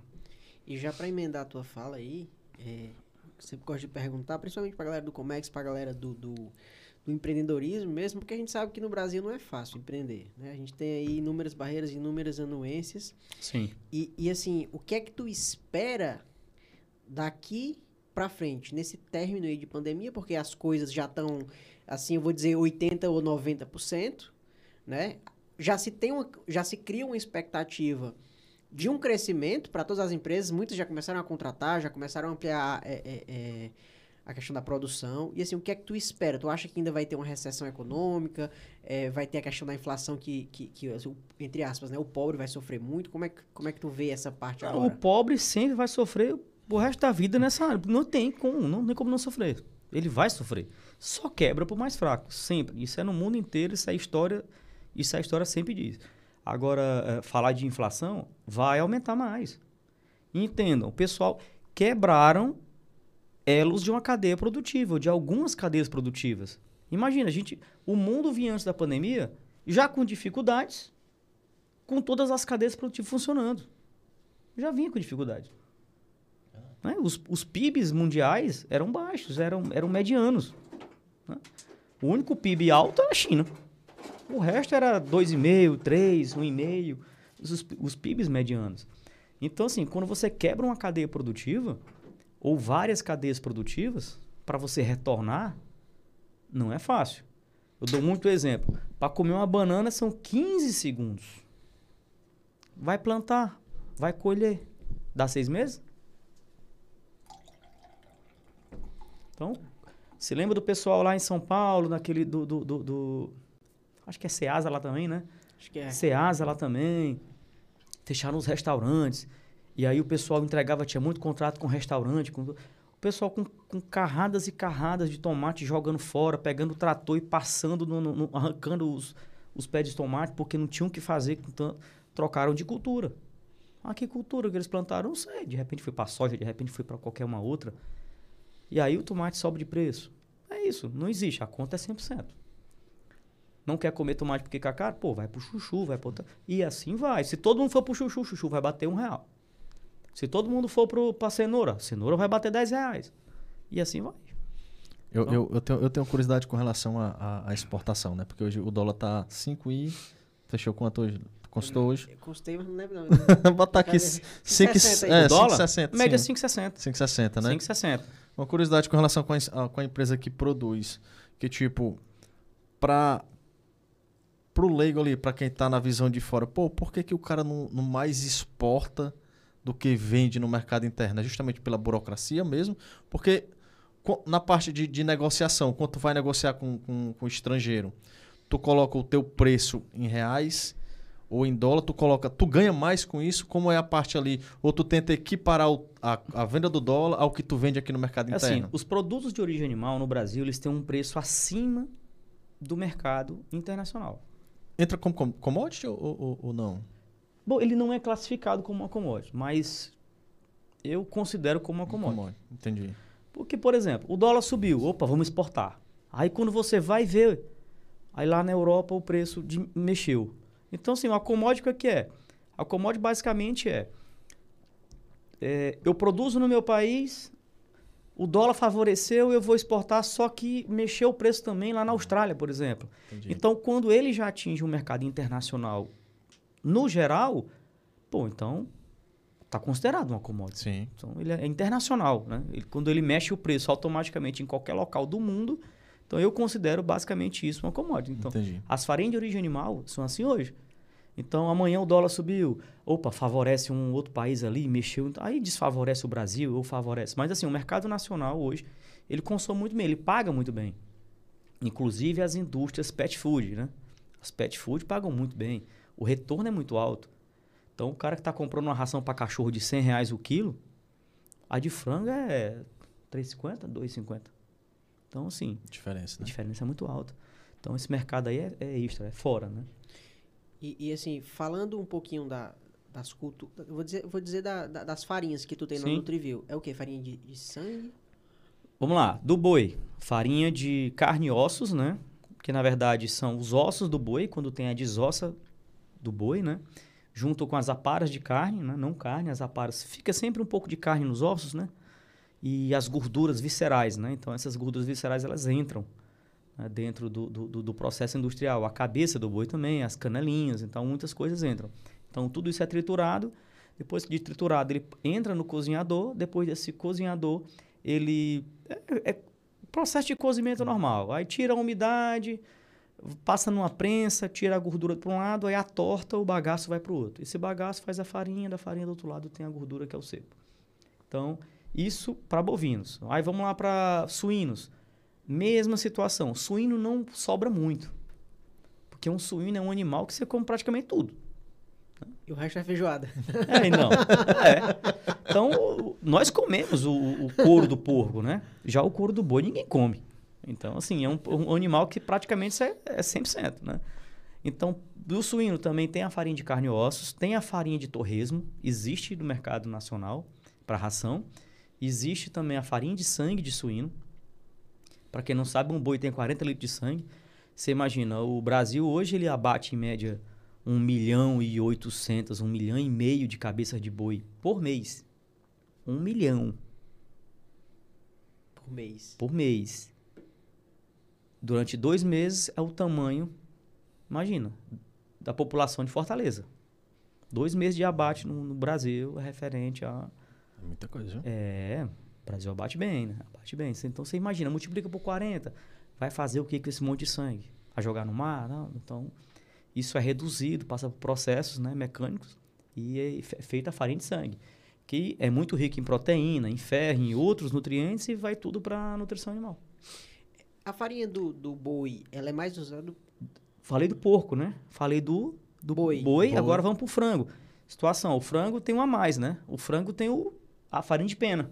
E já para emendar a tua fala aí, é, sempre gosto de perguntar, principalmente pra galera do Comex, pra galera do, do, do empreendedorismo mesmo, porque a gente sabe que no Brasil não é fácil empreender, né? A gente tem aí inúmeras barreiras, inúmeras anuências. Sim. E, e assim, o que é que tu espera daqui pra frente, nesse término aí de pandemia, porque as coisas já estão, assim, eu vou dizer 80% ou 90%, né? Já se, tem uma, já se cria uma expectativa de um crescimento para todas as empresas, muitas já começaram a contratar, já começaram a ampliar é, é, é, a questão da produção. E assim, o que é que tu espera? Tu acha que ainda vai ter uma recessão econômica? É, vai ter a questão da inflação que, que, que, assim, entre aspas, né, o pobre vai sofrer muito? Como é que, como é que tu vê essa parte Não, agora? o pobre sempre vai sofrer o resto da vida nessa área. Não tem como, não tem como não sofrer. Ele vai sofrer. Só quebra pro mais fraco, sempre. Isso é no mundo inteiro, isso é história, isso a história sempre diz. Agora, eh, falar de inflação vai aumentar mais. Entendam, pessoal quebraram elos de uma cadeia produtiva, de algumas cadeias produtivas. Imagina, a gente, o mundo vinha antes da pandemia já com dificuldades, com todas as cadeias produtivas funcionando. Já vinha com dificuldade. Né? Os, os PIBs mundiais eram baixos, eram, eram medianos. né? O único PIB alto era a China. O resto era 2,5, 3, 1,5, os, os PIBs medianos. Então, assim, quando você quebra uma cadeia produtiva, ou várias cadeias produtivas, para você retornar, não é fácil. Eu dou muito exemplo. Para comer uma banana são 15 segundos. Vai plantar, vai colher. Dá seis meses? Então, se lembra do pessoal lá em São Paulo, naquele do, do, do, do- acho que é Ceasa lá também, né? Acho que é. Ceasa lá também. Fecharam os restaurantes. E aí o pessoal entregava, tinha muito contrato com restaurante. Com, o pessoal com, com carradas e carradas de tomate jogando fora, pegando o trator e passando, no, no- arrancando os, os pés de tomate, porque não tinham o que fazer. com tan- trocaram de cultura. Ah, que cultura que eles plantaram? Não sei. De repente foi para soja, de repente foi para qualquer uma outra. E aí o tomate sobe de preço. É isso, não existe. A conta é 100%. Não quer comer tomate porque fica caro? Pô, vai pro chuchu, vai pro. E assim vai. Se todo mundo for pro chuchu, chuchu vai bater um real. Se todo mundo for pro, pra cenoura, cenoura vai bater 10 reais. E assim vai. Eu, Então- eu, eu, tenho, eu tenho curiosidade com relação à exportação, né? Porque hoje o dólar tá 5 e... Fechou quanto hoje? Consultou hoje? Eu constei, mas não lembro não. Botar aqui Cadê? 5 5,60 aí. é, O dólar? 5,60. Média sim. 5,60. 5,60, né? 5,60. Uma curiosidade com relação com a, a- com a empresa que produz. Que, tipo, pra. Pro leigo ali, pra quem tá na visão de fora, pô, por que, que o cara não, não mais exporta do que vende no mercado interno? É justamente pela burocracia mesmo. Porque na parte de, de negociação, quando tu vai negociar com, com o estrangeiro, tu coloca o teu preço em reais ou em dólar, tu coloca, tu ganha mais com isso, como é a parte ali, ou tu tenta equiparar o- a, a venda do dólar ao que tu vende aqui no mercado É Assim, interno. os produtos de origem animal no Brasil, eles têm um preço acima do mercado internacional. Entra como com- commodity ou, ou, ou não? Bom, ele não é classificado como uma commodity, mas eu considero como uma commodity. Entendi. Porque, por exemplo, o dólar subiu, opa, vamos exportar. Aí quando você vai ver, aí lá na Europa o preço de- mexeu. Então, assim, a commodity o que é? A commodity basicamente é, é, eu produzo no meu país, o dólar favoreceu, eu vou exportar, só que mexeu o preço também lá na Austrália, por exemplo. entendi. Então, quando ele já atinge o mercado internacional no geral, pô, então está considerado uma commodity. Sim. Então, ele é internacional, né? Ele- quando ele mexe o preço automaticamente em qualquer local do mundo, então eu considero basicamente isso uma commodity. Então, entendi. as farinhas de origem animal são assim hoje. Então, amanhã o dólar subiu. Opa, favorece um outro país ali, mexeu. então, Aí desfavorece o Brasil ou favorece. Mas, assim, o mercado nacional hoje, ele consome muito bem, ele paga muito bem. Inclusive as indústrias pet food, né? As pet food pagam muito bem. O retorno é muito alto. Então, o cara que está comprando uma ração para cachorro de 100 reais o quilo, a de frango é 3,50, 2,50. Então, assim, Diferença, a né? diferença é muito alta. Então, esse mercado aí é, é extra, é fora, né? E, e, assim, falando um pouquinho da, das culturas. Vou dizer, vou dizer da- da- das farinhas que tu tem no Sim. Nutrivil. É o quê? Farinha de, de sangue? Vamos lá, do boi, farinha de carne e ossos, né? Que na verdade são os ossos do boi, quando tem a desossa do boi, né? Junto com as aparas de carne, né? Não carne, as aparas. Fica sempre um pouco de carne nos ossos, né? E as gorduras viscerais, né? Então essas gorduras viscerais elas entram né? dentro do, do, do- processo industrial. A cabeça do boi também, as canelinhas, então muitas coisas entram. Então tudo isso é triturado. Depois de triturado, ele entra no cozinhador. Depois desse cozinhador, ele é, é processo de cozimento normal. Aí tira a umidade, passa numa prensa, tira a gordura para um lado, aí a torta, o bagaço vai para o outro. Esse bagaço faz a farinha, da farinha do outro lado tem a gordura que é o seco. Então, isso para bovinos. Aí vamos lá para suínos. Mesma situação. Suíno não sobra muito. Porque um suíno é um animal que você come praticamente tudo. E o resto é feijoada. É, não. É. Então, nós comemos o, o couro do porco, né? Já o couro do boi ninguém come. Então, assim, é um, um animal que praticamente é, é 100%, né? Então, do suíno também tem a farinha de carne e ossos, tem a farinha de torresmo, existe no mercado nacional para ração. Existe também a farinha de sangue de suíno. Para quem não sabe, um boi tem 40 litros de sangue. Você imagina, o Brasil hoje ele abate em média 1 milhão e 800, 1 milhão e meio de cabeças de boi por mês. 1 milhão Por mês. por mês. Durante dois meses é o tamanho, imagina, da população de Fortaleza. Dois meses de abate no, no Brasil é referente a. Muita coisa, viu? É, o Brasil abate bem, né? Bem. Então você imagina, multiplica por 40. Vai fazer o que com esse monte de sangue? Vai jogar no mar? Não. Então, isso é reduzido, passa por processos né, mecânicos e é fe- feita a farinha de sangue, que é muito rica em proteína, em ferro, em outros nutrientes e vai tudo para a nutrição animal. A farinha do, do boi, ela é mais usada. Falei do porco, né? Falei do, do Boi. boi, Boi. agora vamos pro frango. Situação, o frango tem um a mais, né? O frango tem o, a farinha de pena.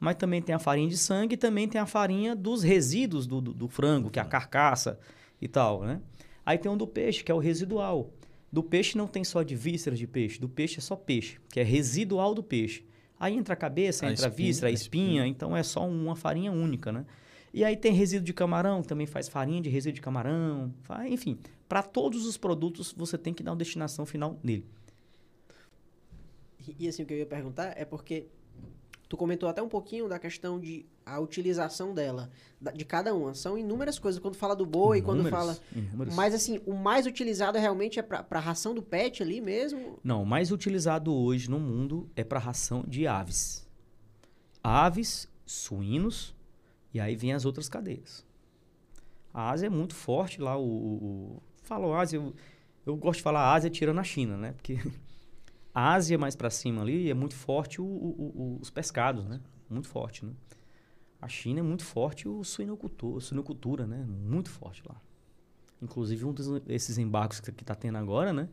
Mas também tem a farinha de sangue e também tem a farinha dos resíduos do, do, do frango, que é a carcaça e tal, né? Aí tem um do peixe, que é o residual. Do peixe não tem só de vísceras de peixe, do peixe é só peixe, que é residual do peixe. Aí entra a cabeça, A entra a espinha, víscera, a a espinha, então é só uma farinha única, né? E aí tem resíduo de camarão, que também faz farinha de resíduo de camarão, fa- enfim. Para todos os produtos, você tem que dar uma destinação final nele. E, e assim, o que eu ia perguntar é porque tu comentou até um pouquinho da questão de a utilização dela, da- de cada uma. São inúmeras coisas. Quando fala do boi, quando Inúmeros, fala. inúmeros. Mas assim, o mais utilizado realmente é pra, pra ração do pet ali mesmo? Não, o mais utilizado hoje no mundo é para ração de aves. Aves, suínos, e aí vem as outras cadeias. A Ásia é muito forte lá, o... o, o falo Ásia, eu, eu gosto de falar Ásia tirando a China, né? Porque a Ásia mais para cima ali é muito forte o- o- o- os pescados, né? Muito forte, né? A China é muito forte o suinocultura, suinocultura, né? Muito forte lá. Inclusive, um desses embargos que está tendo agora, né?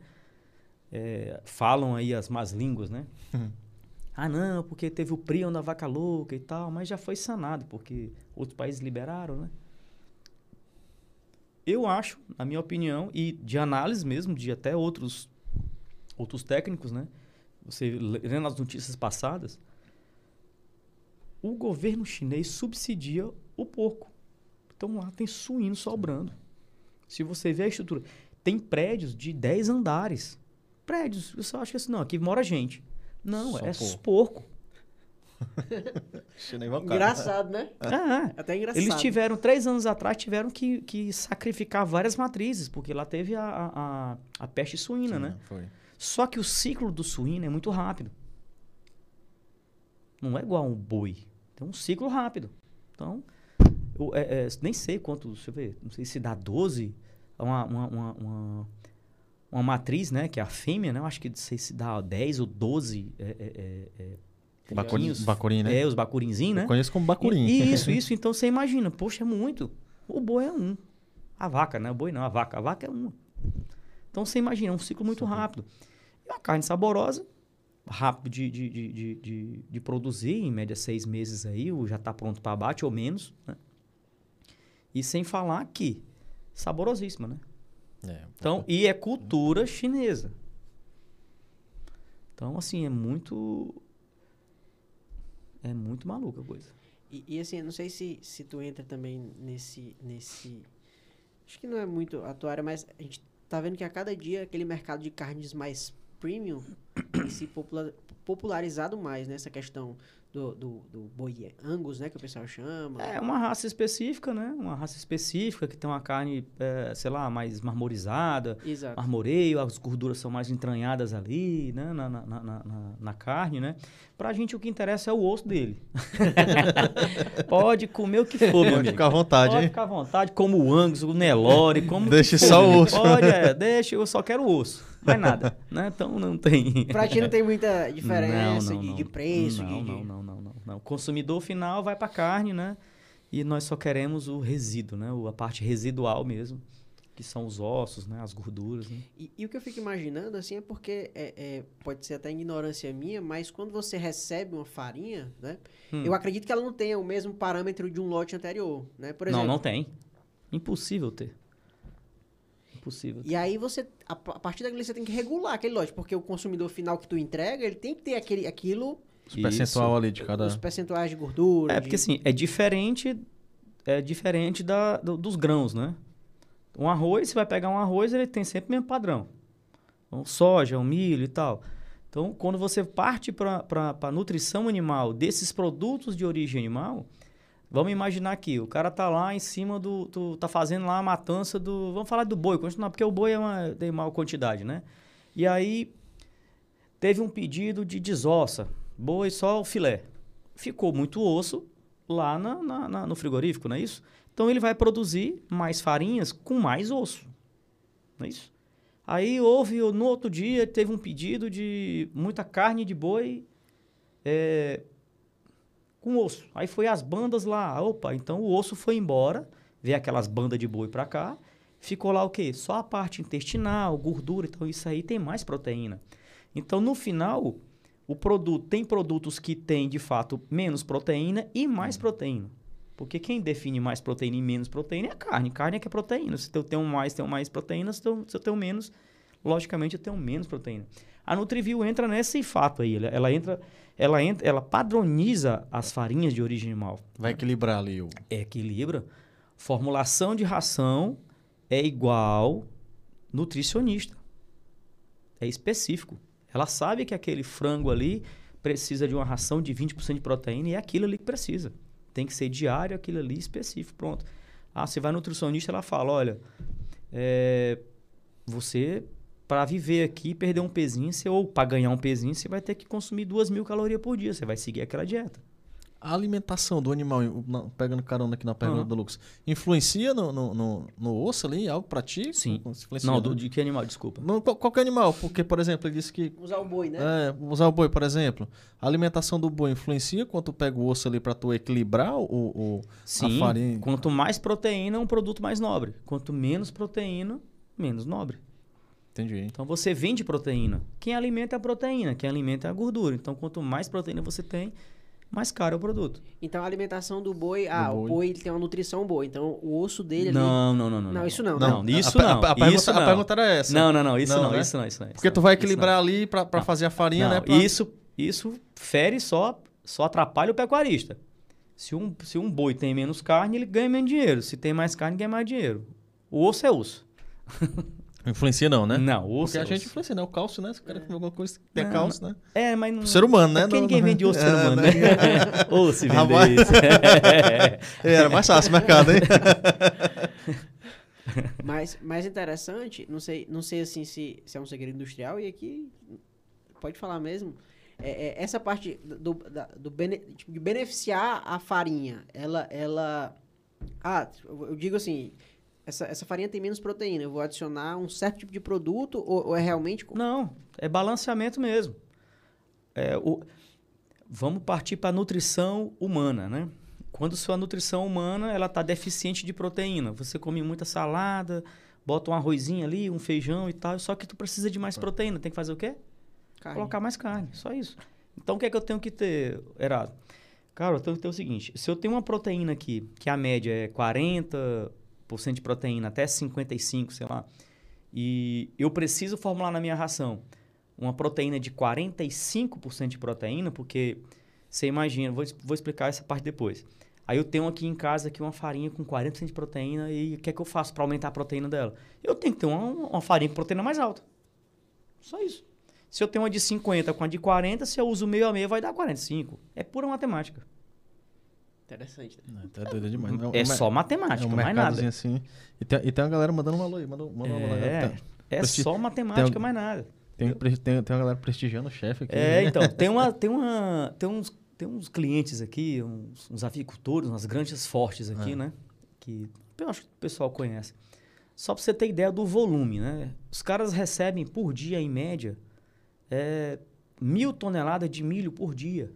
é, falam aí as más línguas, né? ah, não, porque teve o prion da vaca louca e tal, mas já foi sanado, porque outros países liberaram, né? Eu acho, na minha opinião, e de análise mesmo, de até outros, outros técnicos, né? Você lendo as notícias passadas, o governo chinês subsidia o porco. Então lá tem suíno sobrando. Se você vê a estrutura, tem prédios de 10 andares. Prédios, você acha que assim, não, aqui mora gente. Não, Só é porco. porco. China invocado. Engraçado, né? Ah, Até engraçado. eles tiveram, três anos atrás, tiveram que, que sacrificar várias matrizes, porque lá teve a, a, a, a peste suína, né? Foi. Só que o ciclo do suíno é muito rápido. Não é igual a um boi. Tem um ciclo rápido. Então, eu, é, é, nem sei quanto, deixa eu ver, não sei se dá 12, uma, uma, uma, uma, uma matriz, né, que é a fêmea, né, eu acho que não sei se dá 10 ou 12 é, é, é, é, Bacurim, filhotinhos. bacurim, né? É, os bacurinzinhos, né? Eu conheço como bacurim. E- Isso, isso. Então você imagina, poxa, é muito. O boi é um. A vaca, né? O boi não, a vaca. A vaca é uma. Então você imagina, é um ciclo muito rápido. E uma carne saborosa, rápido de, de, de, de, de, de produzir, em média seis meses aí, ou já está pronto para abate ou menos, né? E sem falar que saborosíssima, né? É, Então, e é cultura chinesa. Então, assim, é muito. É muito maluca a coisa. E, e, assim, eu não sei se, se tu entra também nesse, nesse. Acho que não é muito a tua área, mas a gente tá vendo que a cada dia aquele mercado de carnes mais premium tem se popular, popularizado mais nessa questão do, do, do boi angus, né, que o pessoal chama. É uma raça específica, né? Uma raça específica que tem uma carne, é, sei lá, mais marmorizada, Exato. marmoreio, as gorduras são mais entranhadas ali, né? Na, na, na, na, na carne, né? Pra gente o que interessa é o osso dele. Pode comer o que for, meu Pode amigo. ficar à vontade, Pode hein? ficar à vontade, como o Angus, o Nelore, como for, só o osso. Pode, é, deixa, eu só quero o osso. Mais nada, né? Então não tem... Pra ti não tem muita diferença Não, não, de, não. de preço. Não, de, não, de- não, não, não, não. O consumidor final vai para carne, né? E nós só queremos o resíduo, né? A parte residual mesmo, que são os ossos, né? As gorduras, né? E, e o que eu fico imaginando, assim, é porque é, é, pode ser até ignorância minha, mas quando você recebe uma farinha, né? Hum. Eu acredito que ela não tenha o mesmo parâmetro de um lote anterior, né? Por exemplo. Não, não tem. Impossível ter. Impossível ter. E aí você, a, a partir daquele você tem que regular aquele lote, porque o consumidor final que tu entrega, ele tem que ter aquele, aquilo, Os percentual ali de cada. os percentuais de gordura. É, de- porque assim, é diferente, é diferente da, do- dos grãos, né? Um arroz, você vai pegar um arroz, ele tem sempre o mesmo padrão. Um soja, um milho e tal. Então, quando você parte para a nutrição animal desses produtos de origem animal, vamos imaginar aqui, o cara tá lá em cima do, tá fazendo lá a matança do, vamos falar do boi, continuar, porque o boi é uma, tem maior quantidade, né? E aí teve um pedido de desossa, boi só o filé. Ficou muito osso lá na- na- na- no frigorífico, não é isso? Então ele vai produzir mais farinhas com mais osso, não é isso? Aí houve, no outro dia, teve um pedido de muita carne de boi é, com osso. Aí foi as bandas lá, opa, então o osso foi embora, veio aquelas bandas de boi pra cá, ficou lá o quê? Só a parte intestinal, gordura, então isso aí tem mais proteína. Então no final, o produto tem produtos que têm de fato menos proteína e mais proteína. Porque quem define mais proteína e menos proteína é a carne. Carne é que é proteína. Se eu tenho mais, tenho mais proteína. Se eu, se eu tenho menos, logicamente eu tenho menos proteína. A Nutriview entra nesse fato aí. Ela, ela entra, ela entra, ela padroniza as farinhas de origem animal. Vai equilibrar ali o. Equilibra. Formulação de ração é igual nutricionista. É específico. Ela sabe que aquele frango ali precisa de uma ração de 20% de proteína e é aquilo ali que precisa. Tem que ser diário, aquilo ali específico. Pronto. Ah, você vai no nutricionista, ela fala: olha, é, você, para viver aqui, perder um pezinho, você, ou para ganhar um pezinho, você vai ter que consumir duas mil calorias por dia. Você vai seguir aquela dieta. A alimentação do animal, pegando carona aqui na pergunta Aham. do Lucas, influencia no, no, no, no osso ali? Algo pra ti? Sim. Não, do, de que animal? Desculpa. No, qual- qualquer animal, porque, por exemplo, ele disse que. Usar o boi, né? É, usar o boi, por exemplo. A alimentação do boi influencia quando tu pega o osso ali pra tu equilibrar o, o, Sim, farinha- quanto mais proteína, é um produto mais nobre. Quanto menos proteína, menos nobre. Entendi. Então você vende proteína. Quem alimenta é a proteína, quem alimenta é a gordura. Então quanto mais proteína você tem, mais caro é o produto. Então a alimentação do boi, ah, o boi. boi ele tem uma nutrição boa, então o osso dele ali... Não, não, não, não. Não, isso não, Não, né? isso a, não. A, a, pergunta, isso a não. pergunta era essa. Não, não, não, isso Não, não, né? isso não, isso não. Porque isso tu não, vai não. equilibrar ali Não. fazer a farinha, Não, né? Pra... Isso, isso fere só, só atrapalha o pecuarista. Se um, se um boi tem menos carne, ele ganha menos dinheiro. Se tem mais carne, ganha mais dinheiro. O osso é osso. Influencia não, né? Não, o osso Porque é a gente influencia, né? O cálcio, né? Se o cara comer alguma coisa, tem Não, cálcio, né? É, mas não... Pro ser humano, né? É porque Não- ninguém não- vende osso ser É, humano, né? né? Ou se Ah, isso. É, era mais fácil o mercado, hein? Mas mais interessante, não sei, não sei assim se, se é um segredo industrial, e aqui pode falar mesmo. É, é, essa parte do, da- do bene- tipo, de beneficiar a farinha, ela, ela. Ah, eu digo assim, essa, essa farinha tem menos proteína, eu vou adicionar um certo tipo de produto, ou, ou é realmente. Não, é balanceamento mesmo. É, o- vamos partir para a nutrição humana, né? Quando sua nutrição humana ela está deficiente de proteína, você come muita salada, bota um arrozinho ali, um feijão e tal, só que tu precisa de mais proteína, tem que fazer o quê? Carne. Colocar mais carne, só isso. Então o que é que eu tenho que ter, Erasmo? Cara, eu tenho que ter o seguinte: se eu tenho uma proteína aqui, que a média é 40% de proteína, até 55%, sei lá, e eu preciso formular na minha ração uma proteína de 45% de proteína, porque você imagina, vou, vou explicar essa parte depois. Aí eu tenho aqui em casa aqui uma farinha com 40% de proteína e o que é que eu faço para aumentar a proteína dela? Eu tenho que ter uma, uma farinha com proteína mais alta. Só isso. Se eu tenho uma de 50 com a de 40, se eu uso meio a meio, vai dar 45. É pura matemática. Interessante. né? Não, tá doido demais. Não, É um só matemática, é um mais nada. assim. E tem, e tem uma galera mandando um alô aí. Manda, manda. É, Tem, é Presti- só matemática, tem- mais nada. tem, tem, tem uma galera prestigiando o chefe aqui. É, né? então, tem, uma, tem, uma, tem, uns, tem uns clientes aqui, uns, uns avicultores, umas granjas fortes aqui, É. né? Que eu acho que o pessoal conhece. Só para você ter ideia do volume, né? Os caras recebem por dia, em média, é, mil toneladas de milho por dia.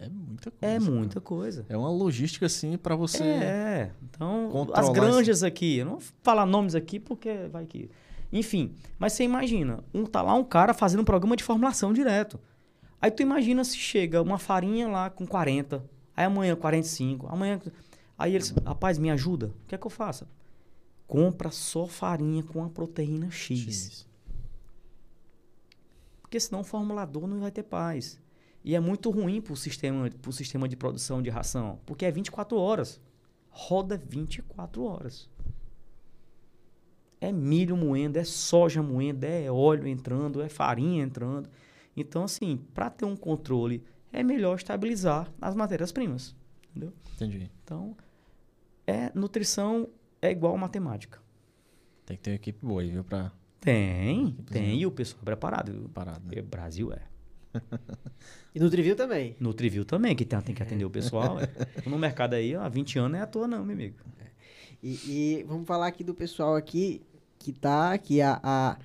É muita coisa. É cara. muita coisa. É uma logística, assim, pra você. É, então as granjas aqui, eu não vou falar nomes aqui porque vai que. Enfim, mas você imagina, um, tá lá um cara fazendo um programa de formulação direto. Aí tu imagina se chega uma farinha lá com 40, aí amanhã 45, amanhã. Aí eles, rapaz, me ajuda? O que é que eu faço? Compra só farinha com a proteína X. X. Porque senão o formulador não vai ter paz. E é muito ruim para o sistema, pro sistema de produção de ração, porque é 24 horas. Roda 24 horas. É milho moendo, é soja moendo, é óleo entrando, é farinha entrando. Então, assim, para ter um controle, é melhor estabilizar as matérias-primas. Entendeu? Entendi. Então, é, nutrição é igual matemática. Tem que ter uma equipe boa aí, viu? Pra Tem, tem, e o pessoal é preparado. parar, né? O Brasil é. E no Trivil também. No Trivil também, que tem, tem que atender o pessoal. é. No mercado aí, há 20 anos é à toa não, meu amigo. E, e vamos falar aqui do pessoal aqui que tá aqui, a, a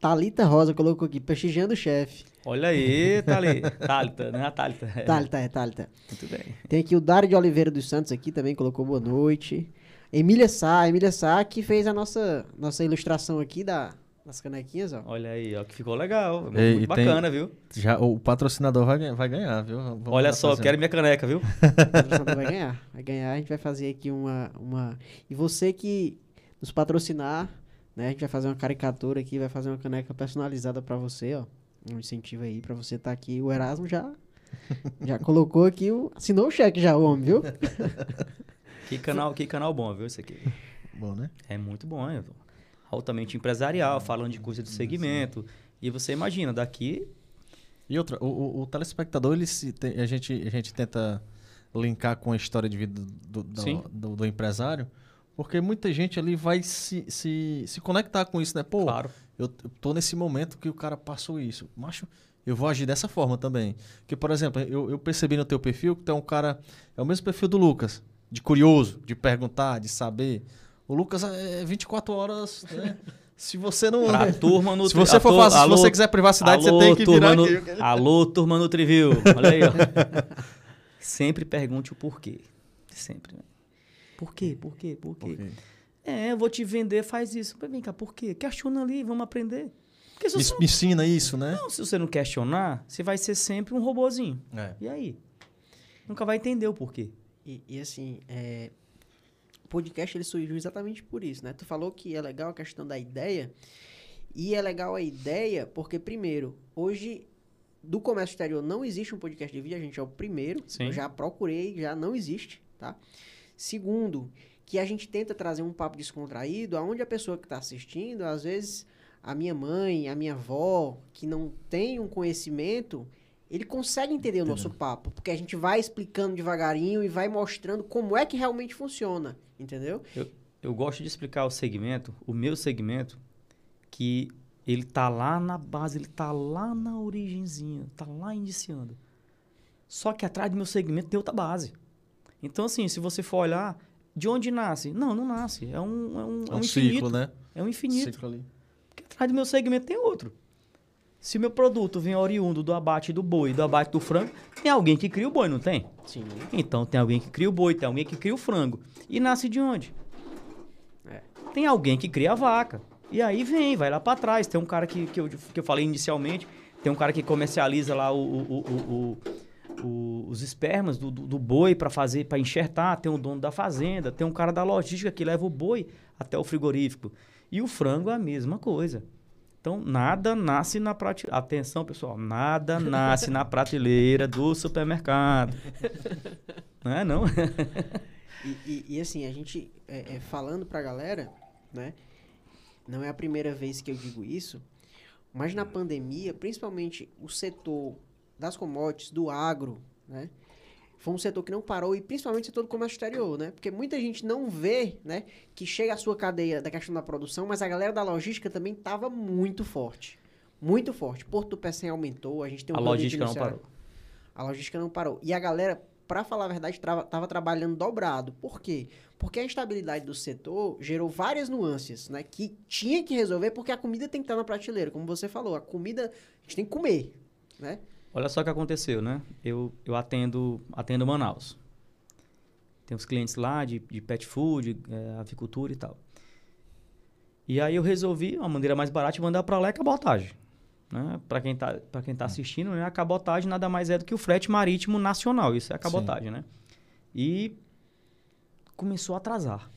Thalita Rosa colocou aqui, prestigiando o chefe. Olha aí, Thali, Thalita, né? A Thalita. É, Thalita, é Thalita. Muito bem. Tem aqui o Dário de Oliveira dos Santos aqui também, colocou boa noite. Emília Sá, Emília Sá que fez a nossa, nossa ilustração aqui da, das canequinhas, ó. Olha aí, ó, que ficou legal. Ei, muito e tem- bacana, viu? Já, o patrocinador vai, ganhar- vai ganhar, viu? Vamos Olha só, fazendo. quero minha caneca, viu? O patrocinador vai ganhar. Vai ganhar, a gente vai fazer aqui uma, uma... E você que nos patrocinar, né? A gente vai fazer uma caricatura aqui, vai fazer uma caneca personalizada pra você, ó. Um incentivo aí pra você estar aqui. O Erasmo já... Já colocou aqui o... Assinou o cheque já, o homem, viu? Que canal, que canal bom, viu, esse aqui. Bom, né? É muito bom, é altamente empresarial, falando de coisa de segmento. E você imagina, daqui E outra, o, o- o telespectador, ele se tem- a, gente, a gente tenta linkar com a história de vida do, do, do- do empresário, porque muita gente ali vai se, se, se conectar com isso, né? Pô, claro. eu t- tô nesse momento que o cara passou isso. Macho, eu vou agir dessa forma também. Que, por exemplo, eu, eu percebi no teu perfil que tu é um cara. É o mesmo perfil do Lucas. De curioso, de perguntar, de saber. O Lucas é 24 horas, né? Se você não. Pra turma no se você for Alô, fazer, se alô, você quiser privacidade, alô, você tem que turma virar no, aqui. Alô, turma no Trivil. Olha aí, ó. Sempre pergunte o porquê. Sempre. né? Por quê? Por quê? Por quê? Ok. É, eu vou te vender, faz isso. Vem cá, por quê? Questiona ali, vamos aprender. Porque se me ensina isso, né? não, se você não questionar, você vai ser sempre um robozinho. É. E aí? Nunca vai entender o porquê. E, e assim, é, o podcast ele surgiu exatamente por isso, né? Tu falou que é legal a questão da ideia. E é legal a ideia porque, primeiro, hoje do comércio exterior não existe um podcast de vídeo, a gente é o primeiro. Sim. Eu já procurei, já não existe, tá? Segundo, que a gente tenta trazer um papo descontraído, aonde a pessoa que está assistindo, às vezes a minha mãe, a minha avó, que não tem um conhecimento, ele consegue entender o nosso papo, porque a gente vai explicando devagarinho e vai mostrando como é que realmente funciona, entendeu? Eu gosto de explicar o segmento, o meu segmento, que ele tá lá na base, ele tá lá na origenzinha, tá lá iniciando. Só que atrás do meu segmento tem outra base. Então, assim, se você for olhar, de onde nasce? Não, não nasce. É um, é um, é É um um infinito. ciclo, né? É um infinito. Ciclo ali. Porque atrás do meu segmento tem outro. Se o meu produto vem oriundo do abate do boi, do abate do frango, tem alguém que cria o boi, não tem? Sim. Então tem alguém que cria o boi, tem alguém que cria o frango. E nasce de onde? É. Tem alguém que cria a vaca. E aí vem, vai lá pra trás. Tem um cara que, que, eu, que eu falei inicialmente, tem um cara que comercializa lá o, o- o- o- o- os espermas do, do, do boi para fazer, para enxertar. Tem o dono da fazenda, tem um cara da logística que leva o boi até o frigorífico. E o frango é a mesma coisa. Então, nada nasce na prateleira. Atenção, pessoal, nada nasce na prateleira do supermercado. Não é, não? E, e, e assim, a gente é, é, falando pra galera, né? Não é a primeira vez que eu digo isso, mas na pandemia, principalmente o setor das commodities, do agro, né? Foi um setor que não parou e principalmente o setor do comércio exterior, né? Porque muita gente não vê, né? Que chega a sua cadeia da questão da produção, mas a galera da logística também estava muito forte. Muito forte. Porto do Pecém aumentou, a gente tem um A logística não parou. a logística não parou. E a galera, pra falar a verdade, trava- tava trabalhando dobrado. Por quê? Porque a instabilidade do setor gerou várias nuances, né? Que tinha que resolver porque a comida tem que estar na prateleira. Como você falou, a comida a gente tem que comer, né? Olha só o que aconteceu, né? Eu, eu atendo, atendo Manaus. Tem uns clientes lá de, de pet food, eh, avicultura e tal. E aí eu resolvi, uma maneira mais barata, de mandar para lá é cabotagem. Né? Para quem tá, pra quem tá assistindo, né? a cabotagem nada mais é do que o frete marítimo nacional. Isso é a cabotagem, né? E começou a atrasar.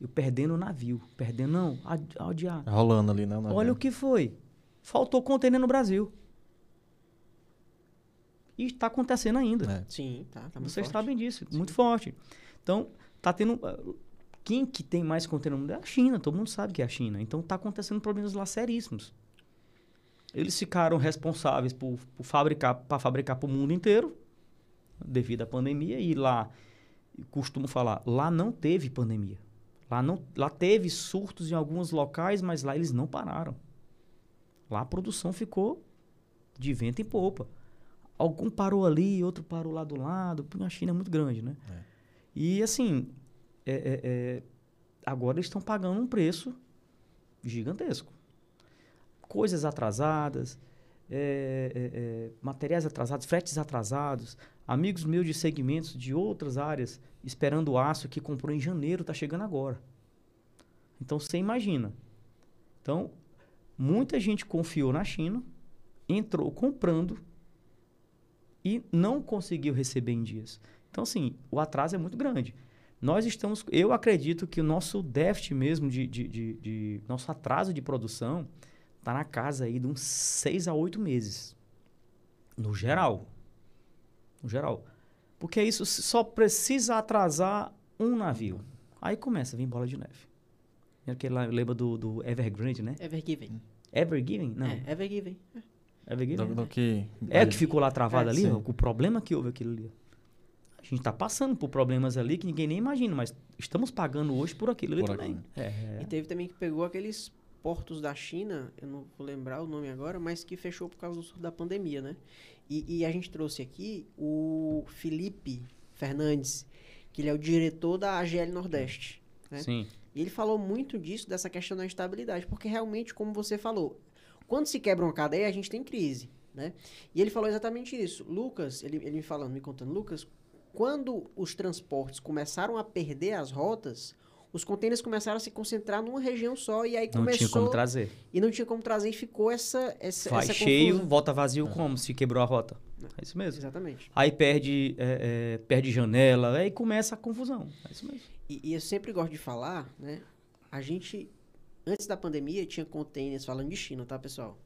Eu perdendo o navio. Perdendo, não, adiar. Tá rolando ali, né? Olha o que foi. Faltou container no Brasil. E está acontecendo ainda. É. Sim, tá. tá muito Vocês forte. sabem disso, muito forte. Então, tá tendo. ah, Quem que tem mais container no mundo é a China, todo mundo sabe que é a China. Então tá acontecendo problemas lá seríssimos. Eles ficaram responsáveis por, por fabricar para fabricar para o mundo inteiro, devido à pandemia, e lá, costumo falar, lá não teve pandemia. Lá, não, lá teve surtos em alguns locais, mas lá eles não pararam. Lá a produção ficou de vento em popa. Algum parou ali, outro parou lá do lado, porque a China é muito grande, né? É. E assim, é- é- é, agora eles estão pagando um preço gigantesco. Coisas atrasadas, é, é, materiais atrasados, fretes atrasados, amigos meus de segmentos de outras áreas esperando o aço que comprou em janeiro está chegando agora. Então você imagina. Então, muita gente confiou na China, entrou comprando e não conseguiu receber em dias. Então, assim, o atraso é muito grande. Nós estamos. Eu acredito que o nosso déficit mesmo de. de, de- de- nosso atraso de produção está na casa aí de uns seis a oito meses. No geral. No geral. Porque isso só precisa atrasar um navio. Aí começa a vir bola de neve. Aquele lá, lembra do, do Evergrande, né? Evergiven. Evergiven? Não. É, Evergiven. Evergiven. Do, do que... É que ficou lá travado É, ali, ó, com o problema que houve aquilo ali. A gente tá passando por problemas ali que ninguém nem imagina, mas estamos pagando hoje por aquilo ali Por também. aquilo. É, E teve também que pegou aqueles portos da China, eu não vou lembrar o nome agora, mas que fechou por causa do surto da pandemia, né? E, e a gente trouxe aqui o Felipe Fernandes, que ele é o diretor da AGL Nordeste. né? Sim. E ele falou muito disso, dessa questão da estabilidade, porque realmente, como você falou, quando se quebra uma cadeia, a gente tem crise, né? E ele falou exatamente isso. Lucas, ele, ele me falando, me contando, Lucas, quando os transportes começaram a perder as rotas, os contêineres começaram a se concentrar numa região só e aí Não começou tinha como trazer. e não tinha como trazer e ficou essa essa, Vai essa cheio, confusão. volta vazio como? Se quebrou a rota. É isso mesmo. Exatamente. Aí perde, é, é, perde janela, aí começa a confusão. É isso mesmo. E, e eu sempre gosto de falar, né? A gente, antes da pandemia, tinha containers, falando de China, tá, pessoal?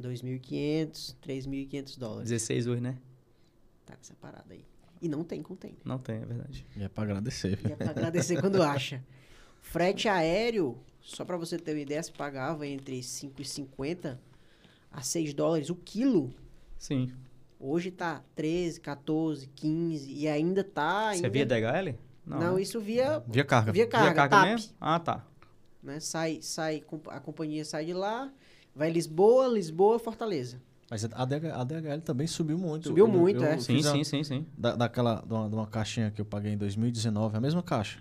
2.500, 3.500 dólares. 16 hoje, né? Tá nessa parada aí. E não tem container. Não tem, é verdade. E é pra agradecer. E é pra agradecer quando acha. Frete aéreo, só pra você ter uma ideia, se pagava entre 5,50 a 6 dólares o quilo. Sim. Hoje tá 13, 14, 15 e ainda tá... Você Ainda... é via DHL? Não, né? isso via, Via carga. via carga, via carga TAP. mesmo? Ah, tá. Né? Sai, sai, a companhia sai de lá, vai Lisboa, Lisboa, Fortaleza. Mas a DH a DHL também subiu muito. Subiu Eu- muito, eu é. Sim, a- sim, sim, sim. Da, daquela, de uma, de uma caixinha que eu paguei em 2019, a mesma caixa.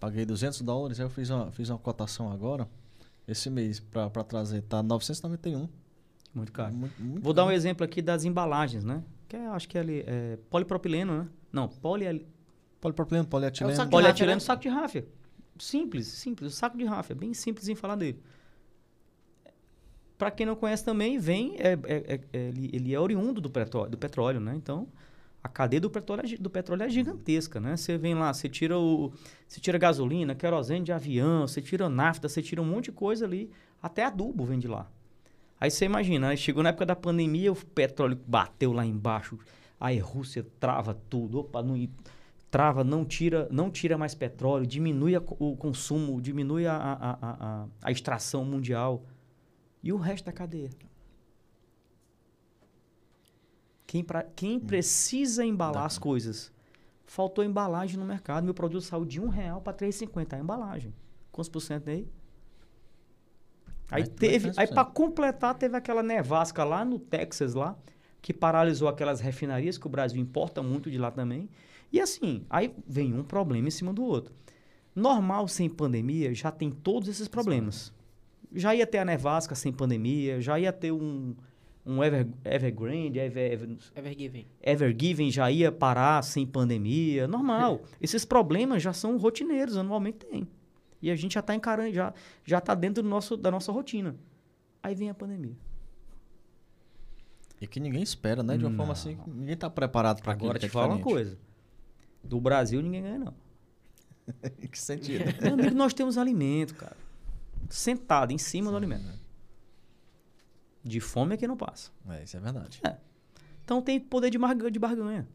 Paguei 200 dólares, aí eu fiz uma, fiz uma cotação agora, esse mês, pra, pra trazer. Tá 991. Muito caro. Muito, muito Vou dar um caro. exemplo aqui das embalagens, né? Que é, acho que é ali, é polipropileno, né? Não, poli, Polipropileno, polietileno. É o saco de polietileno, ráfia, né? saco de ráfia. Simples, simples, o saco de ráfia, bem simples em falar dele. Para quem não conhece também, vem, é, é- é- é- ele, ele é oriundo do petróleo, do petróleo, né? Então, a cadeia do petróleo, é do petróleo é gigantesca, né? Você vem lá, você tira o, você tira gasolina, querosene de avião, você tira nafta, você tira um monte de coisa ali, até adubo vem de lá. Aí você imagina, aí chegou na época da pandemia, o petróleo bateu lá embaixo, aí a Rússia trava tudo, opa, não, trava, não tira, não tira mais petróleo, diminui a, o consumo, diminui a, a, a, a, extração mundial. E o resto da cadeia? Quem, pra, quem hum. precisa embalar as coisas? Faltou embalagem no mercado. Meu produto saiu de um real para 3,50 a embalagem. Quantos por cento aí? Aí teve, aí para completar teve aquela nevasca lá no Texas lá, que paralisou aquelas refinarias que o Brasil importa muito de lá também. E assim, aí vem um problema em cima do outro. Normal sem pandemia já tem todos esses problemas. Já ia ter a nevasca sem pandemia, já ia ter um, um Ever, Evergrande, Ever, Ever, Evergiven. Evergiven já ia parar sem pandemia. Normal. esses problemas já são rotineiros, anualmente tem. E a gente já está encarando, já, já está dentro do nosso, da nossa rotina. Aí vem a pandemia. E que ninguém espera, né? De uma Não. forma assim, ninguém está preparado para Agora te falo uma coisa. Do Brasil ninguém ganha, não. em que sentido? Meu amigo, nós temos alimento, cara. Sentado em cima Sim, do alimento. É. De fome é que não passa. É, isso é verdade. É. Então tem poder de, de barganha.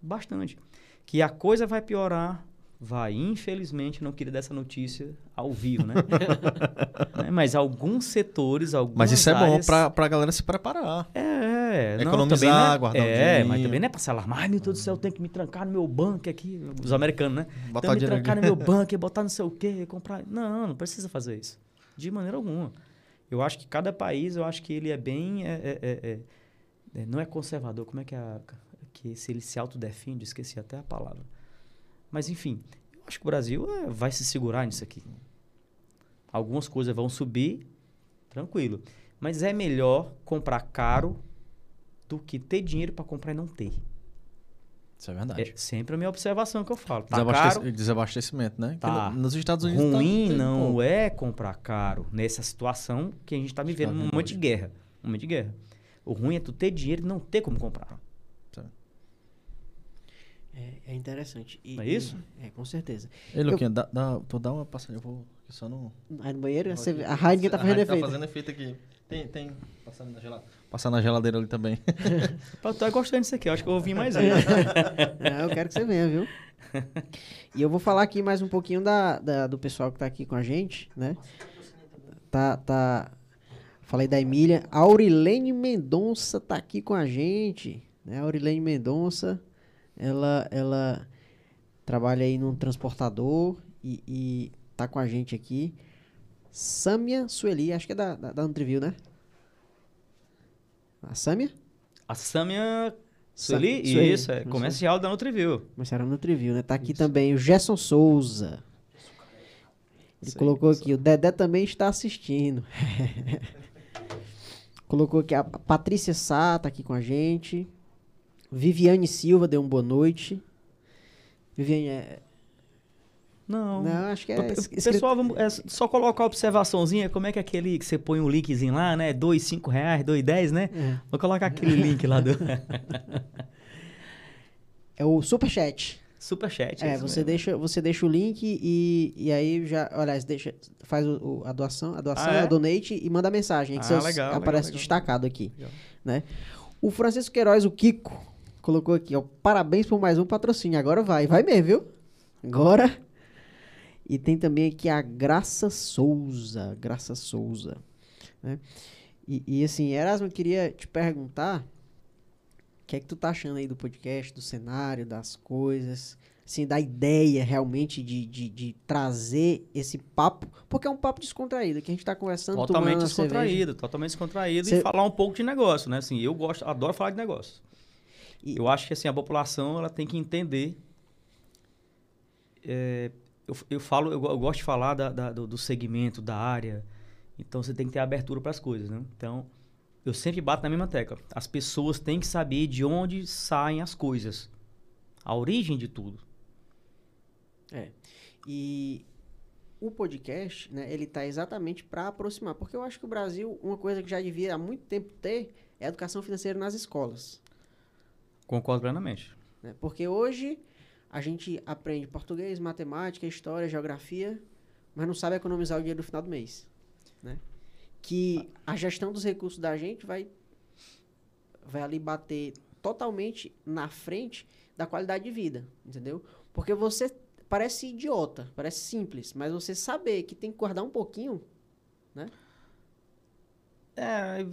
Bastante. Que a coisa vai piorar Vai, infelizmente, não queria dessa notícia ao vivo, né? né? Mas alguns setores, algumas Mas isso áreas... é bom pra, pra galera se preparar. É, Economizar, não, é, guardar É, um mas também não é pra se alarmar. Ai, meu Deus do céu, eu tenho que me trancar no meu banco aqui. Os americanos, né? Botar me trancar no meu banco, botar não sei o quê, comprar... Não, não precisa fazer isso. De maneira alguma. Eu acho que cada país, eu acho que ele é bem... É, é, é, é não é conservador, como é que é a... Que se ele se autodefende, esqueci até a palavra mas, enfim, eu acho que o Brasil é, vai se segurar nisso aqui. Algumas coisas vão subir, tranquilo. Mas é melhor comprar caro do que ter dinheiro para comprar e não ter. Isso é verdade. É sempre a minha observação que eu falo. Tá caro, desabastecimento, né? Tá. nos Estados Unidos Ruim tá, não pô. é comprar caro nessa situação que a gente está vivendo um momento de guerra. Um momento de guerra. O ruim é tu ter dinheiro e não ter como comprar. É, é interessante. E, é isso? E, é, com certeza. Ei, Luquinha, eu... dá, dá, tu dá uma passadinha, eu vou só no... Aí no banheiro? Você, a Heineken tá fazendo efeito. tá fazendo efeito aqui. Tem, tem, passando na geladeira. Passar na geladeira ali também. eu tô gostando disso aqui, eu acho que eu vou vir mais aí. Não, eu quero que você venha, viu? E eu vou falar aqui mais um pouquinho da, da, do pessoal que tá aqui com a gente, né? Tá, tá... Falei da Emília. Aurilene Mendonça tá aqui com a gente. Né? Aurilene Mendonça ela, ela trabalha aí num transportador e, e tá com a gente aqui. Samia Sueli, acho que é da, da, da Nutriview, né? A Samia? A Samia Sueli? Sueli. Isso, é comercial da Nutriview. Comercial da Nutriview, né? Tá aqui Isso. também o Gerson Souza. Ele Sei, colocou aqui, o Dedé também está assistindo. colocou aqui a Patrícia Sá, tá aqui com a gente. Viviane Silva deu um boa noite. Viviane é. Não. Não, acho que é. Pessoal, vamos, é só colocar a observaçãozinha, como é que é aquele que você põe um linkzinho lá, né? Dois, cinco reais, dois, dez, né? É. Vou colocar aquele link lá do. é o Superchat. Superchat. É, é você deixa, você deixa o link e, e aí já, olha, deixa, faz o, o, a doação, a doação, ah, é? a donate e manda mensagem. Que ah, legal, aparece legal, destacado legal. aqui, né? O Francisco Queiroz, o Kiko, colocou aqui, ó. Parabéns por mais um patrocínio. Agora vai, vai mesmo, viu? Agora. E tem também aqui a Graça Souza. Graça Souza. Né? E, e assim, Erasmo, eu queria te perguntar. O que é que tu tá achando aí do podcast, do cenário, das coisas? Assim, da ideia realmente de, de, de trazer esse papo. Porque é um papo descontraído, que a gente tá conversando. Totalmente descontraído, totalmente descontraído. Cê... E falar um pouco de negócio, né? Assim, eu gosto, adoro falar de negócio. E eu acho que assim, a população ela tem que entender. É, eu, eu falo, eu, eu, gosto de falar da, da, do, do, segmento, da área. Então você tem que ter abertura para as coisas, né? Então eu sempre bato na mesma tecla. As pessoas têm que saber de onde saem as coisas, a origem de tudo. É. E o podcast, né, ele tá exatamente para aproximar, porque eu acho que o Brasil, uma coisa que já devia há muito tempo ter é educação financeira nas escolas. Concordo plenamente. Né? Porque hoje a gente aprende português, matemática, história, geografia, mas não sabe economizar o dinheiro no final do mês. Né? que a gestão dos recursos da gente vai, vai ali bater totalmente na frente da qualidade de vida, entendeu? Porque você parece idiota, parece simples, mas você saber que tem que guardar um pouquinho, né? É,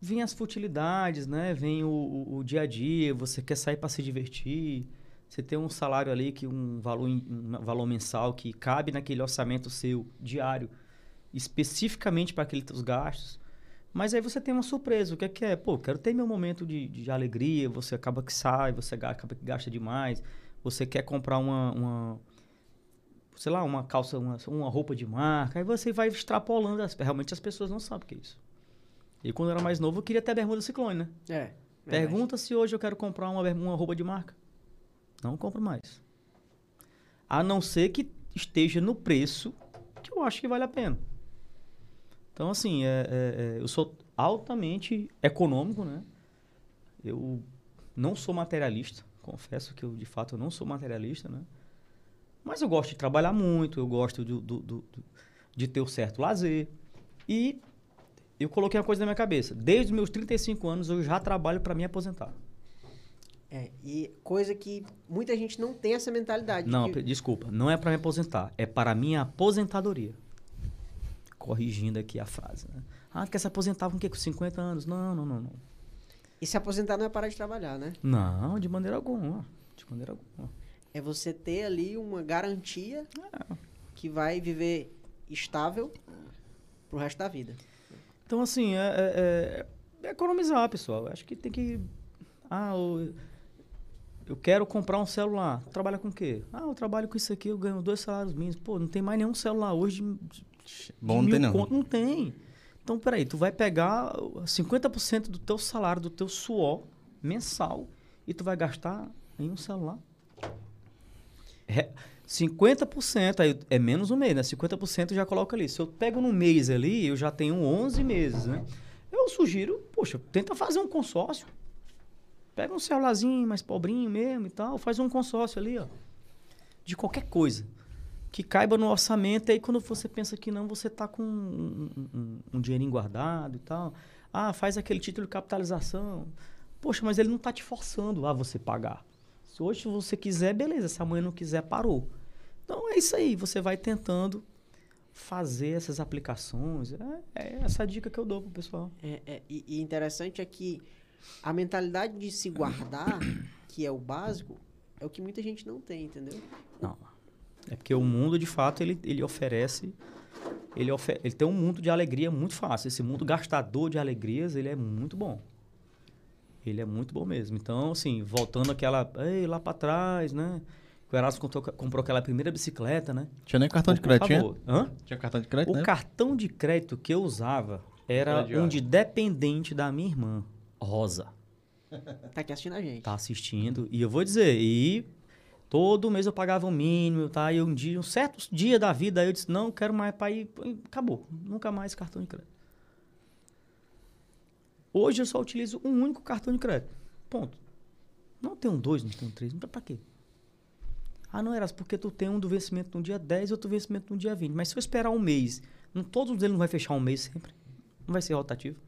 vem as futilidades, né? Vem o, o, o dia a dia, você quer sair para se divertir, você tem um salário ali que um valor, um valor mensal que cabe naquele orçamento seu diário, especificamente para aqueles teus gastos. Mas aí você tem uma surpresa. O que é que é? Pô, quero ter meu momento de, de alegria. Você acaba que sai, você acaba que gasta demais. Você quer comprar uma, uma sei lá, uma calça, uma, uma roupa de marca. Aí você vai extrapolando. As, realmente as pessoas não sabem o que é isso. E quando eu era mais novo, eu queria ter a bermuda ciclone, né? É. Pergunta se hoje eu quero comprar uma, uma roupa de marca. Não compro mais. A não ser que esteja no preço que eu acho que vale a pena. Então, assim, é, é, é, eu sou altamente econômico, né? Eu não sou materialista. Confesso que eu, de fato, eu não sou materialista, né? Mas eu gosto de trabalhar muito, eu gosto do, do, do, de ter o certo lazer. E eu coloquei uma coisa na minha cabeça. Desde os meus 35 anos, eu já trabalho para me aposentar. É, e coisa que muita gente não tem essa mentalidade. Não, que... desculpa. Não é para me aposentar. É para minha aposentadoria. Corrigindo aqui a frase. Né? Ah, quer se aposentar com o quê? Com 50 anos? Não, não, não, não. E se aposentar não é parar de trabalhar, né? Não, de maneira alguma. De maneira alguma. É você ter ali uma garantia é. que vai viver estável pro resto da vida. Então, assim, é, é, é economizar, pessoal. Acho que tem que. Ah, eu, eu quero comprar um celular. Trabalha com o quê? Ah, eu trabalho com isso aqui, eu ganho dois salários mínimos. Pô, não tem mais nenhum celular hoje de, de Bom, não tem não. Conto, não tem. Então, peraí, tu vai pegar 50% do teu salário, do teu suor mensal e tu vai gastar em um celular. É, 50% aí é menos um mês, né? 50% já coloca ali. Se eu pego no mês ali, eu já tenho 11 meses, né? Eu sugiro, poxa, tenta fazer um consórcio. Pega um celularzinho mais pobrinho mesmo e tal, faz um consórcio ali, ó. De qualquer coisa. Que caiba no orçamento, aí quando você pensa que não, você tá com um, um, um dinheirinho guardado e tal. Ah, faz aquele título de capitalização. Poxa, mas ele não tá te forçando a você pagar. Se hoje você quiser, beleza. Se amanhã não quiser, parou. Então é isso aí, você vai tentando fazer essas aplicações. É, é essa dica que eu dou pro pessoal. É, é, e, e interessante é que a mentalidade de se guardar, que é o básico, é o que muita gente não tem, entendeu? Não. É porque o mundo, de fato, ele, ele oferece. Ele, ofer ele tem um mundo de alegria muito fácil. Esse mundo gastador de alegrias, ele é muito bom. Ele é muito bom mesmo. Então, assim, voltando aquela. Ei, lá para trás, né? O Erasmo comprou, comprou, aquela primeira bicicleta, né? Tinha nem cartão de crédito, tinha? Hã? Tinha cartão de crédito, O né? cartão de crédito que eu usava era um de dependente da minha irmã, Rosa. Tá aqui assistindo a gente. Tá assistindo. E eu vou dizer, e todo mês eu pagava o um mínimo, tá? E um dia, um certo dia da vida, aí eu disse, não, quero mais para ir. Acabou. Nunca mais cartão de crédito. Hoje eu só utilizo um único cartão de crédito. Ponto. Não tenho dois, não tenho três. Pra quê? Ah, não era porque tu tem um do vencimento no dia 10 e outro vencimento no dia 20. Mas se eu esperar um mês, não, todos eles não vai fechar um mês sempre. Não vai ser rotativo.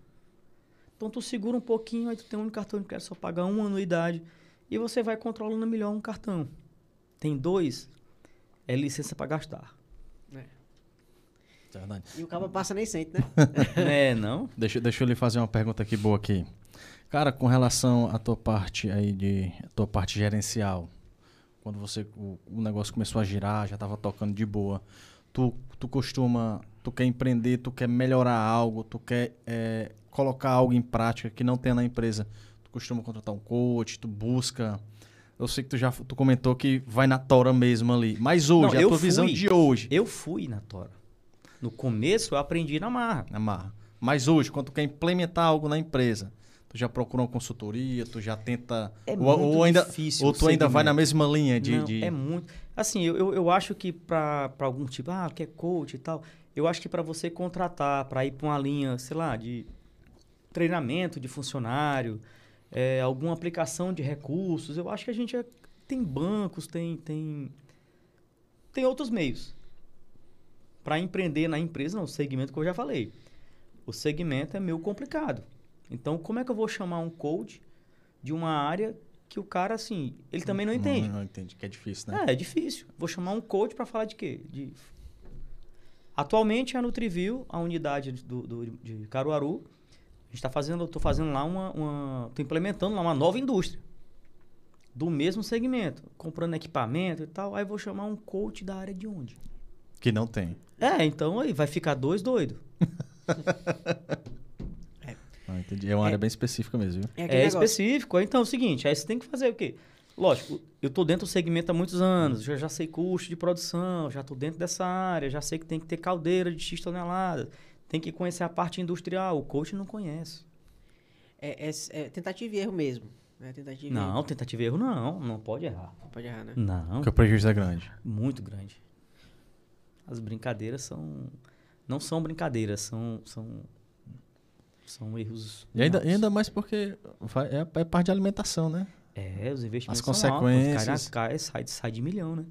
Então tu segura um pouquinho, aí tu tem um cartão de crédito, só pagar uma anuidade. E você vai controlando melhor um cartão. Tem dois, é licença para gastar. Verdade. E o cabo passa nem sente, né? é, não? Deixa, deixa eu lhe fazer uma pergunta aqui boa aqui. Cara, com relação à tua parte aí de. tua parte gerencial, quando você o, o negócio começou a girar, já estava tocando de boa, tu, tu costuma, tu quer empreender, tu quer melhorar algo, tu quer é, colocar algo em prática que não tem na empresa, tu costuma contratar um coach, tu busca eu sei que tu já tu comentou que vai na tora mesmo ali. Mas hoje, não, a tua fui, visão de hoje. Eu fui na tora. No começo eu aprendi na marra. Na marra. Mas hoje, quando tu quer implementar algo na empresa, Tu já procurou uma consultoria? Tu já tenta. É ou, muito ou ainda, difícil. Ou tu ainda vai na mesma linha de. Não, de... É muito. Assim, eu, eu acho que para algum tipo, ah, que é coach e tal, eu acho que para você contratar, para ir para uma linha, sei lá, de treinamento de funcionário, é, alguma aplicação de recursos, eu acho que a gente é, tem bancos, tem, tem, tem outros meios para empreender na empresa, não, o segmento que eu já falei. O segmento é meio complicado. Então, como é que eu vou chamar um coach de uma área que o cara, assim, ele também não entende? Não, não entende, que é difícil, né? É, é difícil. Vou chamar um coach para falar de quê? De... Atualmente, a Nutriview, a unidade do, do, de Caruaru, a gente está fazendo, tô fazendo lá uma, uma, tô implementando lá uma nova indústria do mesmo segmento, comprando equipamento e tal. Aí vou chamar um coach da área de onde? Que não tem. É, então aí vai ficar dois doidos. Ah, entendi. É uma É. área bem específica mesmo, viu? É, É, específico. Então é o seguinte, aí você tem que fazer o quê? Lógico, eu tô dentro do segmento há muitos anos, já, já sei custo de produção, já tô dentro dessa área, já sei que tem que ter caldeira de X toneladas, tem que conhecer a parte industrial. O coach não conhece. É, é- é tentativa e erro mesmo. É tentativa Não, erro. tentativa e erro não, não pode errar. Não pode errar, né? Não, Porque o prejuízo é grande. muito grande. As brincadeiras são não são brincadeiras, são são são erros. E ainda, e ainda mais porque vai- é, é parte de alimentação, né? É, os investimentos As são altos, os consequências. caras cai, sai, sai de milhão, né?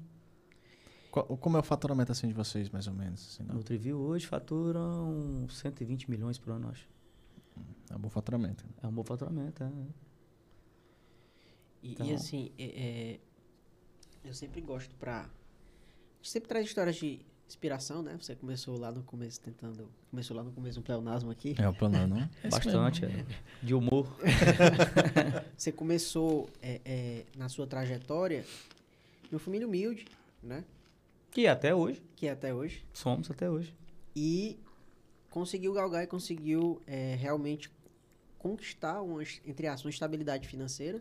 Qual- como é o faturamento assim de vocês, mais ou menos? Assim, não? Nutriview hoje faturam 120 milhões por ano, acho. É um bom faturamento. É um bom faturamento, é. E, e Então- assim, é- é, eu sempre gosto pra. A gente sempre traz histórias de inspiração, né? Você começou lá no começo tentando. Começou lá no começo um pleonasmo aqui. É o plano, não? É Bastante, é. De humor. Você começou é, é, na sua trajetória numa família humilde, né? Que até hoje, Que é até hoje. somos até hoje. E conseguiu galgar e conseguiu é, realmente conquistar uma, entre aspas, uma estabilidade financeira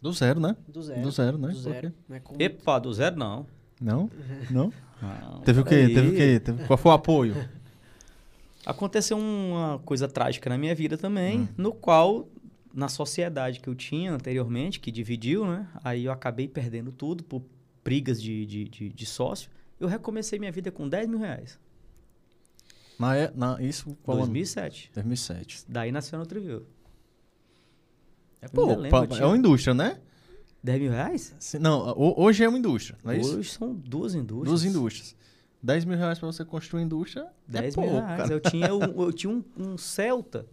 Do zero, né? do zero. Do zero, né? Do zero. Né? Com- Epa, do zero não. Não? Não? Não, Teve o quê? Teve o quê? Teve- Qual foi o apoio? Aconteceu uma coisa trágica na minha vida também, Hum. no qual, na sociedade que eu tinha anteriormente, que dividiu, né? Aí eu acabei perdendo tudo por brigas de, de, de, de sócio. Eu recomecei minha vida com 10 mil reais. Na, é- na, isso qual ano? 2007. 2007. Daí nasceu a Nutriview. É lembro, pa- eu É uma indústria, né? 10 mil reais? Se- Não, ho- hoje é uma indústria, não é isso? Hoje são duas indústrias. Duas indústrias. 10 mil reais pra você construir uma indústria 10 é mil pouco, reais. cara. Eu tinha, um, eu tinha um, um Celta.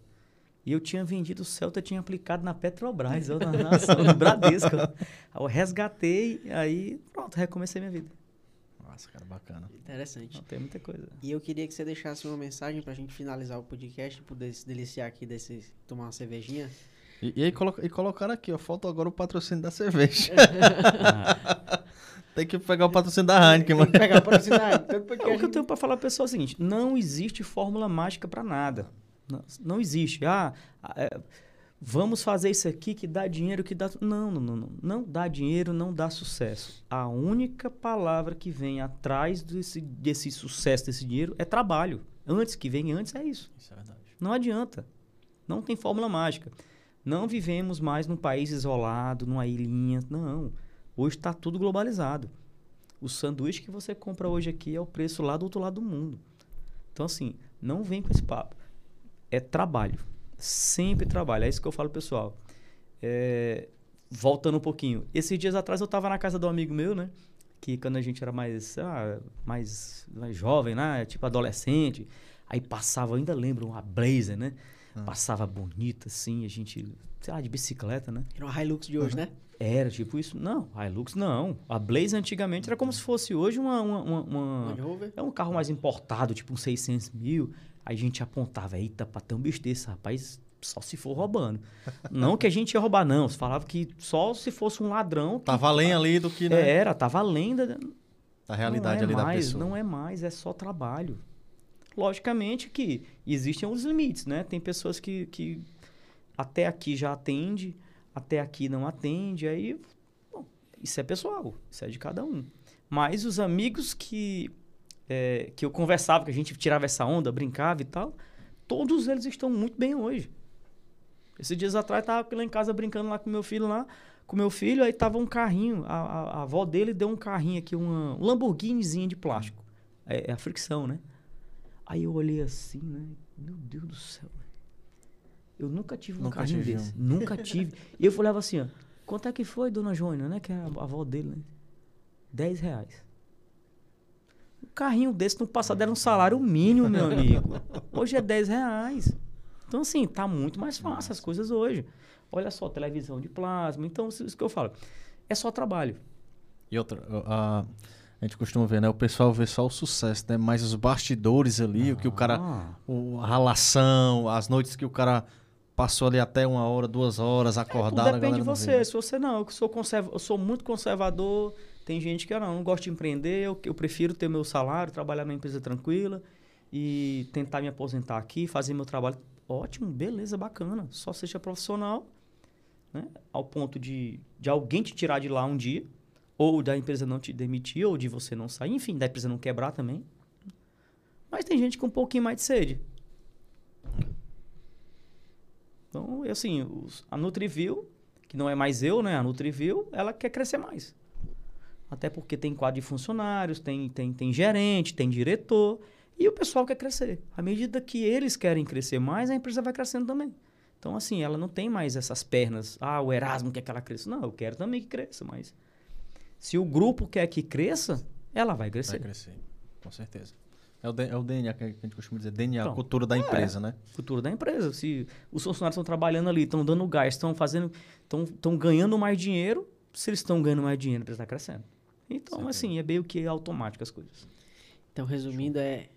E eu tinha vendido o Celta, tinha aplicado na Petrobras, eu na, na ação, no Bradesco. Aí Eu resgatei, aí pronto, recomecei minha vida. Nossa, cara, bacana. Interessante. Não tem muita coisa. E eu queria que você deixasse uma mensagem pra gente finalizar o podcast e poder se deliciar aqui desse. tomar uma cervejinha. E, e aí colo- e colocaram aqui, ó. Falta agora o patrocínio da cerveja. Ah, Tem que pegar o patrocínio da Heineken, Tem mano. que pegar o patrocinado. Todo o podcast. que eu tenho pra falar pro pessoal é o seguinte: não existe fórmula mágica pra nada. Não, não existe. Ah, é, vamos fazer isso aqui que dá dinheiro, que dá. Não, não, não, não. Não dá dinheiro, não dá sucesso. A única palavra que vem atrás desse, desse sucesso, desse dinheiro, é trabalho. Antes, que vem antes, é isso. Isso é verdade. Não adianta. Não tem fórmula mágica. Não vivemos mais num país isolado, numa ilhinha. Não. Hoje está tudo globalizado. O sanduíche que você compra hoje aqui é o preço lá do outro lado do mundo. Então, assim, não vem com esse papo. É trabalho. Sempre trabalho. É isso que eu falo, pessoal. É, voltando um pouquinho. Esses dias atrás eu estava na casa um amigo meu, né? Que quando a gente era mais, ah, mais, mais jovem, né? Tipo adolescente. Aí passava, ainda lembro, uma Blazer, né? Ah. Passava bonita, assim, a gente, sei lá, de bicicleta, né? Era uma Hilux de hoje, né? Era tipo isso. Não, Hilux não. A Blazer antigamente era como se fosse hoje uma... uma, uma- uma- Land Rover. é um carro mais importado, tipo uns 600 mil. Aí a gente apontava, eita, pra ter um bicho desse, rapaz, só se for roubando. não que a gente ia roubar, não. Você falava que só se fosse um ladrão. que- Tava além ali do que, né? Era, tava além da, Da realidade não é ali da mais, pessoa. Não é mais, é só trabalho. Logicamente que existem os limites, né? Tem pessoas que, que até aqui já atende, até aqui não atende, aí bom, isso é pessoal, isso é de cada um. Mas os amigos que, é, que eu conversava, que a gente tirava essa onda, brincava e tal, todos eles estão muito bem hoje. Esses dias atrás eu tava lá em casa brincando lá com meu filho lá, com meu filho, aí tava um carrinho, a, a, a avó dele deu um carrinho aqui, uma, um Lamborghinizinho de plástico. É, é a fricção, né? Aí eu olhei assim, né? Meu Deus do céu. velho. Eu nunca tive um Nunca carrinho tive um. desse. Nunca tive. E eu falava assim, ó. Quanto é que foi, dona Jônia, né? Que é a avó dele, né? 10 reais. carrinho desse no passado era um salário mínimo, meu amigo. Hoje é 10 reais. Então, assim, tá muito mais fácil as coisas hoje. Olha só, televisão de plasma. Então, isso que eu falo. É só trabalho. E outra, a, a gente costuma ver, né? O pessoal vê só o sucesso, né? Mas os bastidores ali, o que o cara. Ah. O, a relação, as noites que o cara passou ali até uma hora, duas horas, acordado. É, tudo a depende de você. Se você não, eu sou, conserva, eu sou muito conservador. Tem gente que ah, não, não gosta de empreender. Eu, eu prefiro ter meu salário, trabalhar numa empresa tranquila e tentar me aposentar aqui, fazer meu trabalho. Ótimo, beleza, bacana. Só seja profissional, né? Ao ponto de, de alguém te tirar de lá um dia, ou da empresa não te demitir, ou de você não sair, enfim, da empresa não quebrar também. Mas tem gente com um pouquinho mais de sede. Então, assim, a Nutriview, que não é mais eu, né? A Nutriview, ela quer crescer mais. Até porque tem quadro de funcionários, tem, tem, tem gerente, tem diretor. E o pessoal quer crescer. À medida que eles querem crescer mais, a empresa vai crescendo também. Então, assim, ela não tem mais essas pernas. Ah, o Erasmo quer que ela cresça. Não, eu quero também que cresça, mas se o grupo quer que cresça, ela vai Vai crescer. crescer, com certeza. É o, é o DNA que a gente costuma dizer, DNA, a Então, cultura da empresa, né? futuro da empresa. Se os funcionários estão trabalhando ali, estão dando gás, estão fazendo, estão ganhando mais dinheiro, se eles estão ganhando mais dinheiro, a empresa está crescendo. Então, Certeza. assim, é meio que automático as coisas. Então, resumindo, é.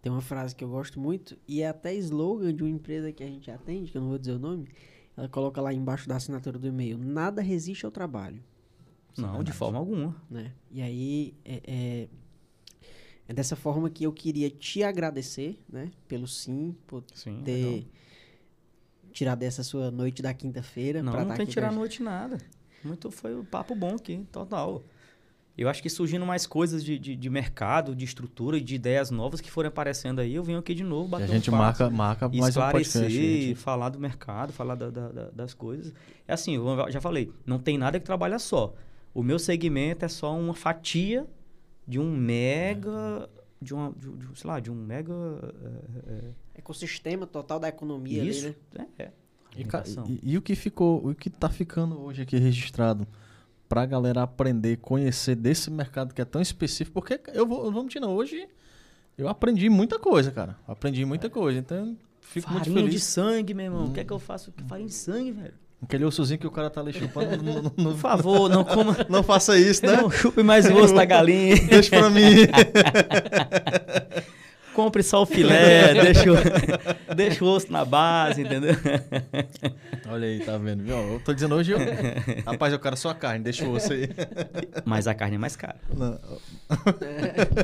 Tem uma frase que eu gosto muito, e é até slogan de uma empresa que a gente atende, que eu não vou dizer o nome. Ela coloca lá embaixo da assinatura do e-mail: Nada resiste ao trabalho. Não, de forma alguma. né? E aí é, é, é dessa forma que eu queria te agradecer, né? Pelo sim, por Sim. ter legal. tirado essa sua noite da quinta-feira. Não, pra não tá tem aqui tirar a noite nada. Muito foi um papo bom aqui, total. Eu acho que surgindo mais coisas de, de, de mercado, de estrutura e de ideias novas que forem aparecendo aí, eu venho aqui de novo E bater a um gente papo. marca, marca mais um podcast. esclarecer, gente- falar do mercado, falar da- da- das coisas. É assim, eu já falei, não tem nada que trabalha só. O meu segmento é só uma fatia de um mega, de uma, de, de- sei lá, de um mega é, é, Ecossistema total da economia isso, ali, né? é, é. E, e- e o que ficou, o que tá ficando hoje aqui registrado pra galera aprender, conhecer desse mercado que é tão específico, porque eu vou, mentir, não, hoje eu aprendi muita coisa, cara. Aprendi muita coisa, então fico muito Farinha de feliz. sangue, meu irmão. O que é que eu faço? Farinha de sangue, velho. Aquele ossozinho que o cara tá ali chupando, não, não- Por favor, não coma. não faça isso, né? Não chupe mais o osso da galinha. Deixa pra mim. Compre só o filé, deixa o, deixa o osso na base, entendeu? Olha aí, tá vendo? Viu? Eu tô dizendo hoje, eu... rapaz, eu quero só a carne, deixa o osso aí. Mas a carne é mais cara. Não,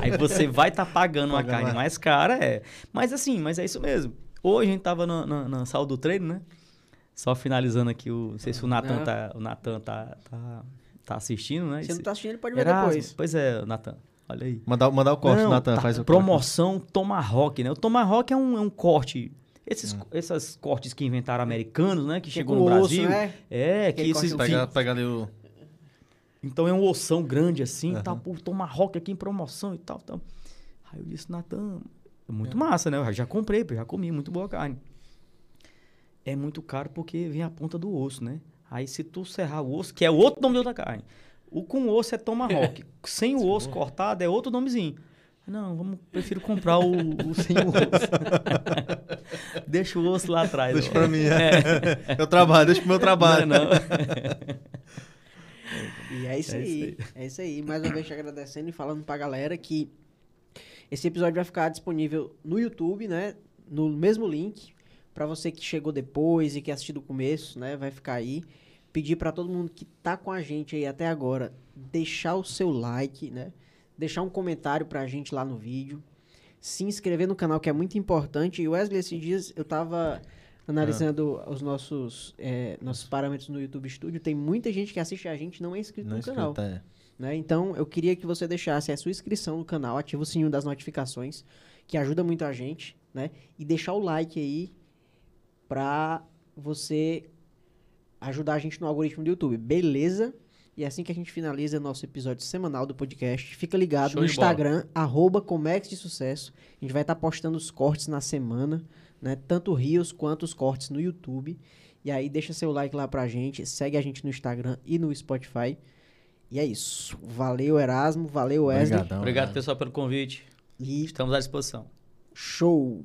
Aí você vai estar pagando uma carne mais. mais cara, é. Mas assim, mas é isso mesmo. Hoje a gente tava na, na, na sala do treino, né? Só finalizando aqui, o, não sei se o Natan Não. tá, o Natan tá, tá, tá assistindo, né? Se não tá assistindo, ele pode ver Erasmo, depois. Pois é, Natan. Olha aí. Mandar, mandar o corte, Não, Natan, tá faz o corte. Promoção Tomahawk, né? O Tomahawk é um, é um corte. Esses, Hum. esses cortes que inventaram americanos, né? Que, Que chegou no osso, Brasil. né? É, que Aquele esses. corte Pega, pega ali o... Então é um ossão grande assim, Aham. tal, pô, Tomahawk aqui em promoção e tal, tal. Aí eu disse, Natan, é muito É. massa, né? Eu já comprei, eu já comi, muito boa carne. É muito caro porque vem a ponta do osso, né? Aí se tu serrar o osso, que é outro nome de outra carne. O com osso é Tomahawk. sem o osso cortado é outro nomezinho. Não, vamos, prefiro comprar o, o sem o osso. Deixa o osso lá atrás. Deixa ó. pra mim, é. Eu trabalho, deixa pro meu trabalho. Não, é não. E é isso É isso aí. É isso aí. Mais uma vez te agradecendo e falando pra galera que esse episódio vai ficar disponível no YouTube, né? No mesmo link. Pra você que chegou depois e que assistiu do começo, né? Vai ficar aí. Pedir pra todo mundo que tá com a gente aí até agora, deixar o seu like, né? Deixar um comentário pra gente lá no vídeo. Se inscrever no canal, que é muito importante. E Wesley, esses dias eu tava analisando os nossos, eh, nossos parâmetros no YouTube Studio. Tem muita gente que assiste a gente e não é inscrito Não no canal escrita, é. né? Então, eu queria que você deixasse a sua inscrição no canal, ativa o sininho das notificações, que ajuda muito a gente, né? E deixar o like aí pra você ajudar a gente no algoritmo do YouTube, beleza? E assim que a gente finaliza nosso episódio semanal do podcast, fica ligado Show no. Instagram, arroba Comex de Sucesso. A gente vai estar postando os cortes na semana, né? Tanto rios quanto os cortes no YouTube. E aí deixa seu like lá pra gente, segue a gente no Instagram e no Spotify. E é isso. Valeu, Erasmo. Valeu, Wesley. Obrigadão, Obrigado, né? pessoal, pelo convite. E Estamos à disposição. show.